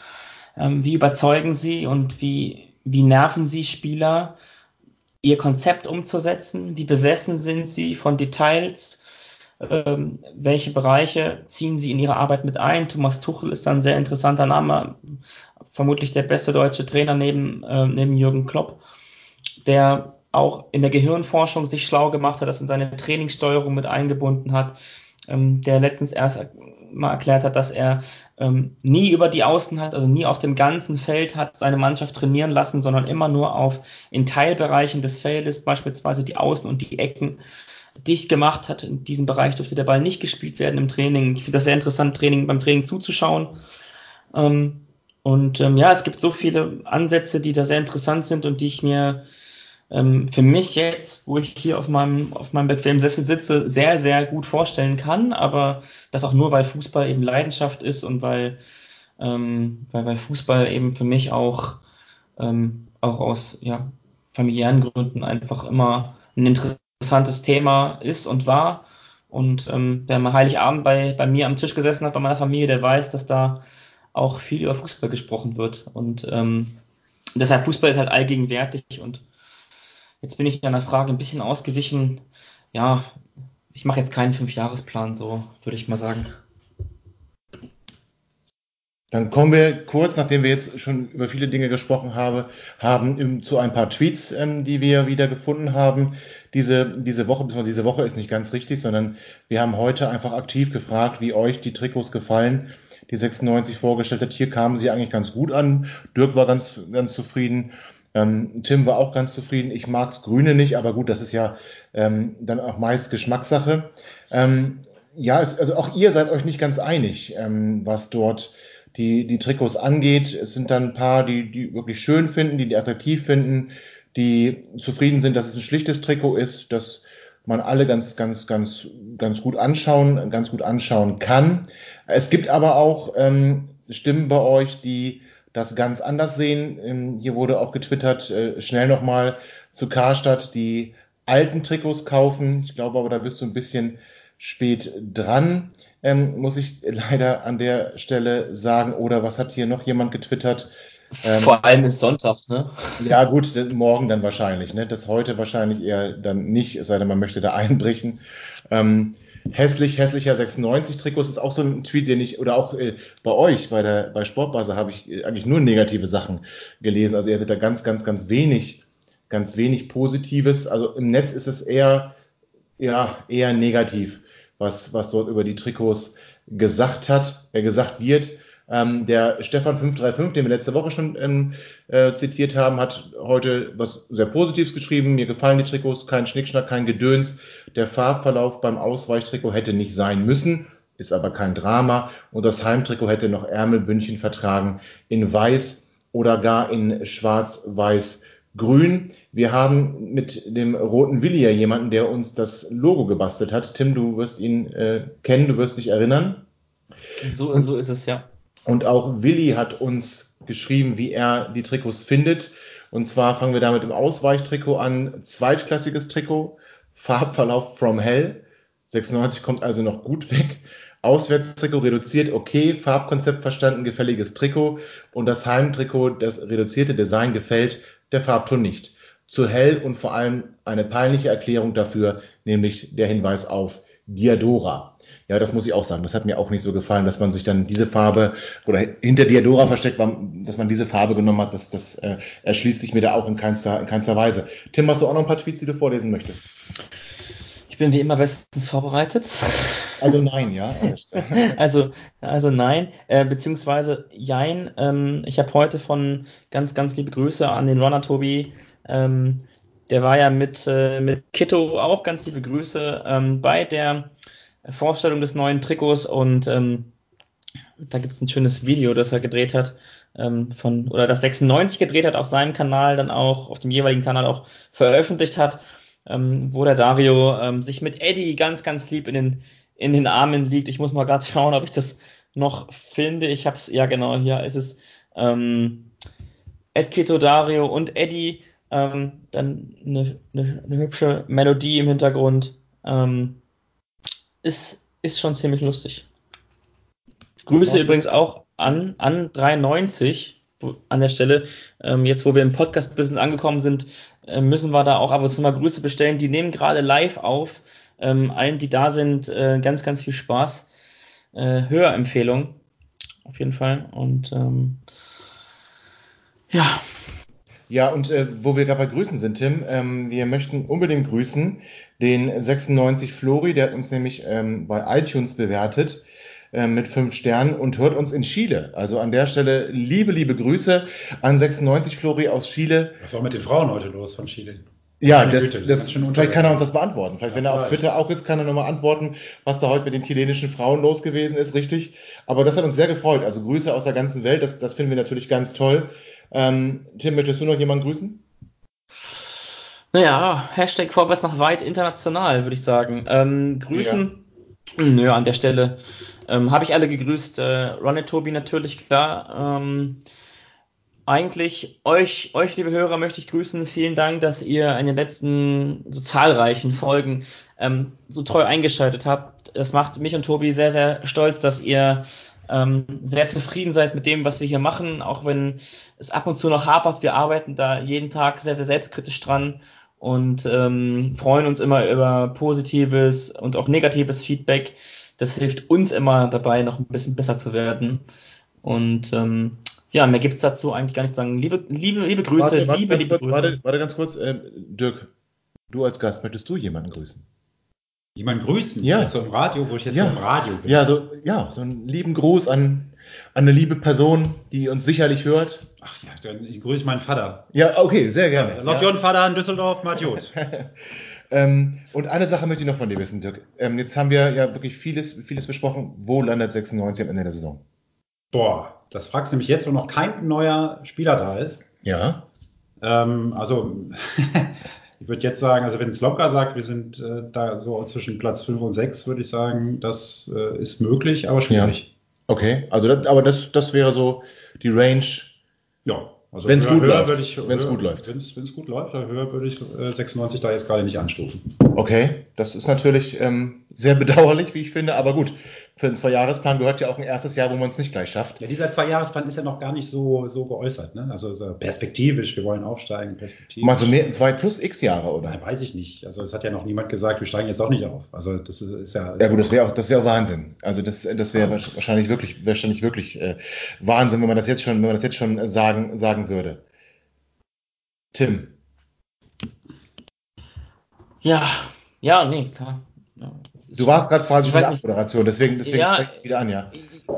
ähm, wie überzeugen sie und wie, wie nerven sie Spieler, ihr Konzept umzusetzen, wie besessen sind sie von Details, ähm, welche Bereiche ziehen Sie in Ihre Arbeit mit ein? Thomas Tuchel ist ein sehr interessanter Name, vermutlich der beste deutsche Trainer neben, äh, neben Jürgen Klopp, der auch in der Gehirnforschung sich schlau gemacht hat, das in seine Trainingssteuerung mit eingebunden hat, ähm, der letztens erst mal erklärt hat, dass er ähm, nie über die Außen hat, also nie auf dem ganzen Feld hat seine Mannschaft trainieren lassen, sondern immer nur auf in Teilbereichen des Feldes, beispielsweise die Außen und die Ecken, dicht gemacht hat. In diesem Bereich durfte der Ball nicht gespielt werden im Training. Ich finde das sehr interessant, Training, beim Training zuzuschauen. Ähm, und ähm, ja, es gibt so viele Ansätze, die da sehr interessant sind und die ich mir ähm, für mich jetzt, wo ich hier auf meinem, auf meinem bequemen Sessel sitze, sehr, sehr gut vorstellen kann. Aber das auch nur, weil Fußball eben Leidenschaft ist und weil, ähm, weil, weil Fußball eben für mich auch, ähm, auch aus ja, familiären Gründen einfach immer ein Interesse interessantes Thema ist und war. Und ähm, wer mal Heiligabend bei, bei mir am Tisch gesessen hat, bei meiner Familie, der weiß, dass da auch viel über Fußball gesprochen wird. Und ähm, deshalb Fußball ist halt allgegenwärtig. Und jetzt bin ich deiner Frage ein bisschen ausgewichen. Ja, ich mache jetzt keinen Fünfjahresplan, so würde ich mal sagen. Dann kommen wir kurz, nachdem wir jetzt schon über viele Dinge gesprochen habe, haben zu ein paar Tweets, ähm, die wir wieder gefunden haben. Diese, diese Woche, diese Woche ist nicht ganz richtig, sondern wir haben heute einfach aktiv gefragt, wie euch die Trikots gefallen, die 96 vorgestellt hat. Hier kamen sie eigentlich ganz gut an. Dirk war ganz, ganz zufrieden. Ähm, Tim war auch ganz zufrieden. Ich mag's Grüne nicht, aber gut, das ist ja ähm, dann auch meist Geschmackssache. Ähm, ja, es, also auch ihr seid euch nicht ganz einig, ähm, was dort die, die Trikots angeht. Es sind dann ein paar, die, die wirklich schön finden, die die attraktiv finden, die zufrieden sind, dass es ein schlichtes Trikot ist, dass man alle ganz, ganz, ganz, ganz gut anschauen, ganz gut anschauen kann. Es gibt aber auch ähm, Stimmen bei euch, die das ganz anders sehen. Ähm, hier wurde auch getwittert, äh, schnell nochmal zu Karstadt die alten Trikots kaufen. Ich glaube aber, da bist du ein bisschen spät dran ähm, muss ich leider an der Stelle sagen. Oder was hat hier noch jemand getwittert? Ähm, Vor allem ist Sonntag, ne? Ja, gut, morgen dann wahrscheinlich, ne? Das heute wahrscheinlich eher dann nicht, es sei denn, man möchte da einbrechen. Ähm, hässlich, hässlicher 96 Trikots ist auch so ein Tweet, den ich, oder auch äh, bei euch, bei der, bei Sportbase habe ich äh, eigentlich nur negative Sachen gelesen. Also ihr hattet da ganz, ganz, ganz wenig, ganz wenig Positives. Also im Netz ist es eher, ja, eher negativ was, was dort über die Trikots gesagt hat, äh, gesagt wird. Ähm, der Stefan 535, den wir letzte Woche schon ähm, äh, zitiert haben, hat heute was sehr Positives geschrieben. Mir gefallen die Trikots, kein Schnickschnack, kein Gedöns. Der Farbverlauf beim Ausweichtrikot hätte nicht sein müssen, ist aber kein Drama. Und das Heimtrikot hätte noch Ärmelbündchen vertragen in weiß oder gar in schwarz-weiß grün. Wir haben mit dem roten Willi ja jemanden, der uns das Logo gebastelt hat. Tim, du wirst ihn äh, kennen, du wirst dich erinnern. So, und so ist es ja. Und auch Willi hat uns geschrieben, wie er die Trikots findet. Und zwar fangen wir damit im Ausweichtrikot an. Zweitklassiges Trikot, Farbverlauf from hell. 96 kommt also noch gut weg. Auswärtstrikot reduziert, okay, Farbkonzept verstanden, gefälliges Trikot. Und das Heimtrikot, das reduzierte Design gefällt, der Farbton nicht. Zu hell und vor allem eine peinliche Erklärung dafür, nämlich der Hinweis auf Diadora. Ja, das muss ich auch sagen. Das hat mir auch nicht so gefallen, dass man sich dann diese Farbe oder hinter Diadora versteckt, dass man diese Farbe genommen hat. Das, das äh, erschließt sich mir da auch in keinster, in keinster Weise. Tim, hast du auch noch ein paar Tweets, die du vorlesen möchtest? Ich bin wie immer bestens vorbereitet. Also nein, ja. also, also nein, äh, beziehungsweise jein. Ähm, ich habe heute von ganz, ganz liebe Grüße an den Runner Tobi. Ähm, der war ja mit, äh, mit Kitto auch ganz liebe Grüße ähm, bei der Vorstellung des neuen Trikots und ähm, da gibt es ein schönes Video, das er gedreht hat, ähm, von, oder das 96 gedreht hat auf seinem Kanal, dann auch auf dem jeweiligen Kanal auch veröffentlicht hat, ähm, wo der Dario ähm, sich mit Eddie ganz, ganz lieb in den, in den Armen liegt. Ich muss mal gerade schauen, ob ich das noch finde. Ich habe es, ja genau, hier ist es ähm, Ed Keto, Dario und Eddie. Ähm, dann eine, eine, eine, hübsche Melodie im Hintergrund. Ähm, ist, ist schon ziemlich lustig. Grüße übrigens auch an, an 93 an der Stelle. Ähm, jetzt, wo wir im Podcast-Business angekommen sind, äh, müssen wir da auch ab und zu mal Grüße bestellen. Die nehmen gerade live auf. Ähm, allen, die da sind, äh, ganz, ganz viel Spaß. Äh, Hörempfehlung. Auf jeden Fall. Und ähm, ja. Ja, und äh, wo wir gerade bei Grüßen sind, Tim, ähm, wir möchten unbedingt grüßen den 96 Flori, der hat uns nämlich ähm, bei iTunes bewertet äh, mit fünf Sternen und hört uns in Chile. Also an der Stelle liebe, liebe Grüße an 96 Flori aus Chile. Was ist auch mit den Frauen heute los von Chile? Ja, das, Güte, das, das vielleicht kann er uns das beantworten. Vielleicht, ja, wenn er auf Twitter auch ist, kann er nochmal antworten, was da heute mit den chilenischen Frauen los gewesen ist, richtig. Aber das hat uns sehr gefreut. Also Grüße aus der ganzen Welt, das, das finden wir natürlich ganz toll. Ähm, Tim, möchtest du noch jemanden grüßen? Naja, Hashtag vorwärts nach weit international, würde ich sagen. Ähm, grüßen, ja. nö, an der Stelle ähm, habe ich alle gegrüßt. Äh, Ronnie Tobi natürlich, klar. Ähm, eigentlich euch, euch, liebe Hörer, möchte ich grüßen. Vielen Dank, dass ihr in den letzten so zahlreichen Folgen ähm, so treu eingeschaltet habt. Das macht mich und Tobi sehr, sehr stolz, dass ihr ähm, sehr zufrieden seid mit dem, was wir hier machen, auch wenn es ab und zu noch hapert. Wir arbeiten da jeden Tag sehr, sehr selbstkritisch dran und ähm, freuen uns immer über positives und auch negatives Feedback. Das hilft uns immer dabei, noch ein bisschen besser zu werden. Und ähm, ja, mehr gibt's dazu eigentlich gar nicht zu sagen. Liebe, liebe, liebe Grüße, Warte, warte, liebe, ganz liebe kurz, Grüße. warte, warte ganz kurz. Ähm, Dirk, du als Gast, möchtest du jemanden grüßen? Jemand grüßen? Ja. Jetzt so im Radio, wo ich jetzt Ja. im Radio bin. Ja, so, ja, so einen lieben Gruß an, an eine liebe Person, die uns sicherlich hört. Ach ja, dann ich grüße meinen Vater. Ja, okay, sehr gerne. Lord ja. Jon Vater in Düsseldorf, Matjot. ähm, und eine Sache möchte ich noch von dir wissen, Dirk. Ähm, jetzt haben wir ja wirklich vieles, vieles besprochen. Wo landet 96 am Ende der Saison? Boah, das fragst du mich jetzt, wo noch kein neuer Spieler da ist. Ja. Ähm, also, ich würde jetzt sagen, also wenn Slomka sagt, wir sind äh, da so zwischen Platz 5 und 6, würde ich sagen, das äh, ist möglich, aber schwierig. Okay, also das, aber das, das wäre so die Range. Ja. Also Wenn's höher- gut höher läuft. ich- Wenn's höher- gut läuft. Wenn's, wenn's gut läuft, dann höher würde ich äh, 96 da jetzt gerade nicht anstufen. Okay, das ist natürlich ähm, sehr bedauerlich, wie ich finde, aber gut. Für einen Zwei-Jahres-Plan gehört ja auch ein erstes Jahr, wo man es nicht gleich schafft. Ja, dieser Zwei-Jahres-Plan ist ja noch gar nicht so, so geäußert. Ne? Also so perspektivisch, wir wollen aufsteigen, perspektivisch. Mal so mehr, zwei plus x Jahre, oder? Nein, weiß ich nicht. Also es hat ja noch niemand gesagt, wir steigen jetzt auch nicht auf. Also das ist, ist ja. Ja gut, das wäre auch, das wäre auch Wahnsinn. Also das, das wäre wahrscheinlich wirklich, wahrscheinlich wirklich äh, Wahnsinn, wenn man das jetzt schon, wenn man das jetzt schon sagen, sagen würde. Tim, Ja, ja, nee, klar. Ja, ist du warst gerade quasi Ich schon in der. Abmoderation, deswegen, deswegen Ja. spreche ich wieder an, ja.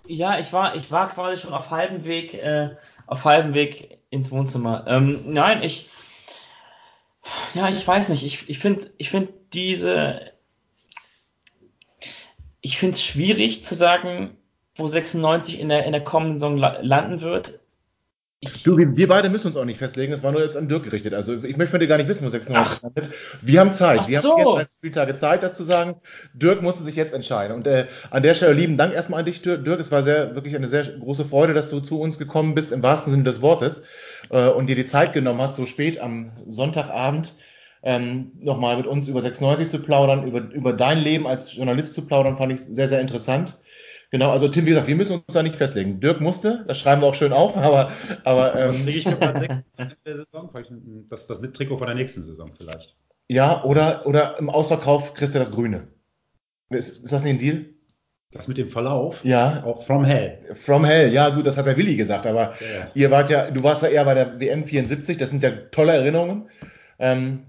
Ja, ich war, ich war quasi schon auf halbem Weg, äh, auf halbem Weg ins Wohnzimmer. Ähm, nein, ich, ja, ich weiß nicht. Ich, ich finde, ich finde diese, ich finde es schwierig zu sagen, wo 96 in der, in der kommenden Saison la landen wird. Ich, Du, wir, beide müssen uns auch nicht festlegen, das war nur jetzt an Dirk gerichtet. Also ich möchte von dir gar nicht wissen, wo 96 landet. Wir haben Zeit. Ach wir haben so. jetzt 30 Spieltage Zeit, das zu sagen. Dirk musste sich jetzt entscheiden. Und äh, an der Stelle lieben Dank erstmal an dich, Dirk. Dirk, es war sehr, wirklich eine sehr große Freude, dass du zu uns gekommen bist, im wahrsten Sinne des Wortes, äh, und dir die Zeit genommen hast, so spät am Sonntagabend ähm, nochmal mit uns über 96 zu plaudern, über, über dein Leben als Journalist zu plaudern, fand ich sehr, sehr interessant. Genau, also Tim, wie gesagt, wir müssen uns da nicht festlegen. Dirk musste, das schreiben wir auch schön auf, aber, aber ähm, kriege ich für Platz 6 der Saison? Das, das Trikot von der nächsten Saison vielleicht. ja, oder, oder im Ausverkauf kriegst du das Grüne. Ist, ist das nicht ein Deal? Das mit dem Verlauf, Ja, auch from hell. from hell, ja gut, das hat der Willi gesagt, aber Ja, ja. ihr wart ja, du warst ja eher bei der WM 74, das sind ja tolle Erinnerungen. Ähm,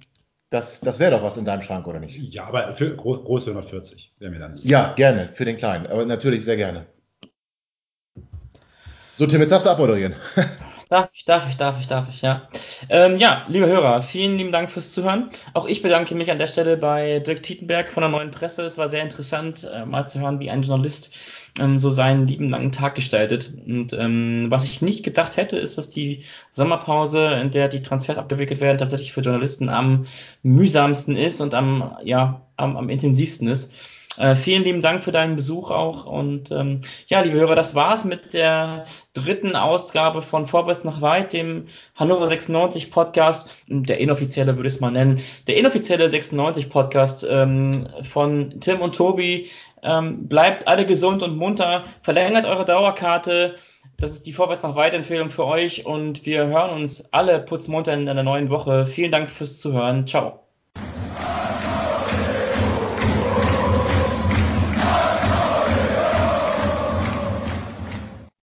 das das wäre doch was in deinem Schrank, oder nicht? Ja, aber für gro große 140 wäre mir dann. Ja, gerne, für den Kleinen, aber natürlich sehr gerne. So, Tim, jetzt darfst du abmoderieren. Darf ich, darf ich, darf ich, darf ich, ja. Ähm, ja, liebe Hörer, vielen lieben Dank fürs Zuhören. Auch ich bedanke mich an der Stelle bei Dirk Tietenberg von der Neuen Presse. Es war sehr interessant, äh, mal zu hören, wie ein Journalist ähm, so seinen lieben langen Tag gestaltet. Und ähm, was ich nicht gedacht hätte, ist, dass die Sommerpause, in der die Transfers abgewickelt werden, tatsächlich für Journalisten am mühsamsten ist und am, ja, am, am intensivsten ist. Äh, vielen lieben Dank für deinen Besuch auch. Und ähm, ja, liebe Hörer, das war's mit der dritten Ausgabe von Vorwärts nach Weit, dem Hannover 96 Podcast, der inoffizielle würde ich es mal nennen, der inoffizielle 96 Podcast ähm, von Tim und Tobi. Ähm, bleibt alle gesund und munter, verlängert eure Dauerkarte. Das ist die Vorwärts nach Weit Empfehlung für euch und wir hören uns alle putzmunter in einer neuen Woche. Vielen Dank fürs Zuhören. Ciao.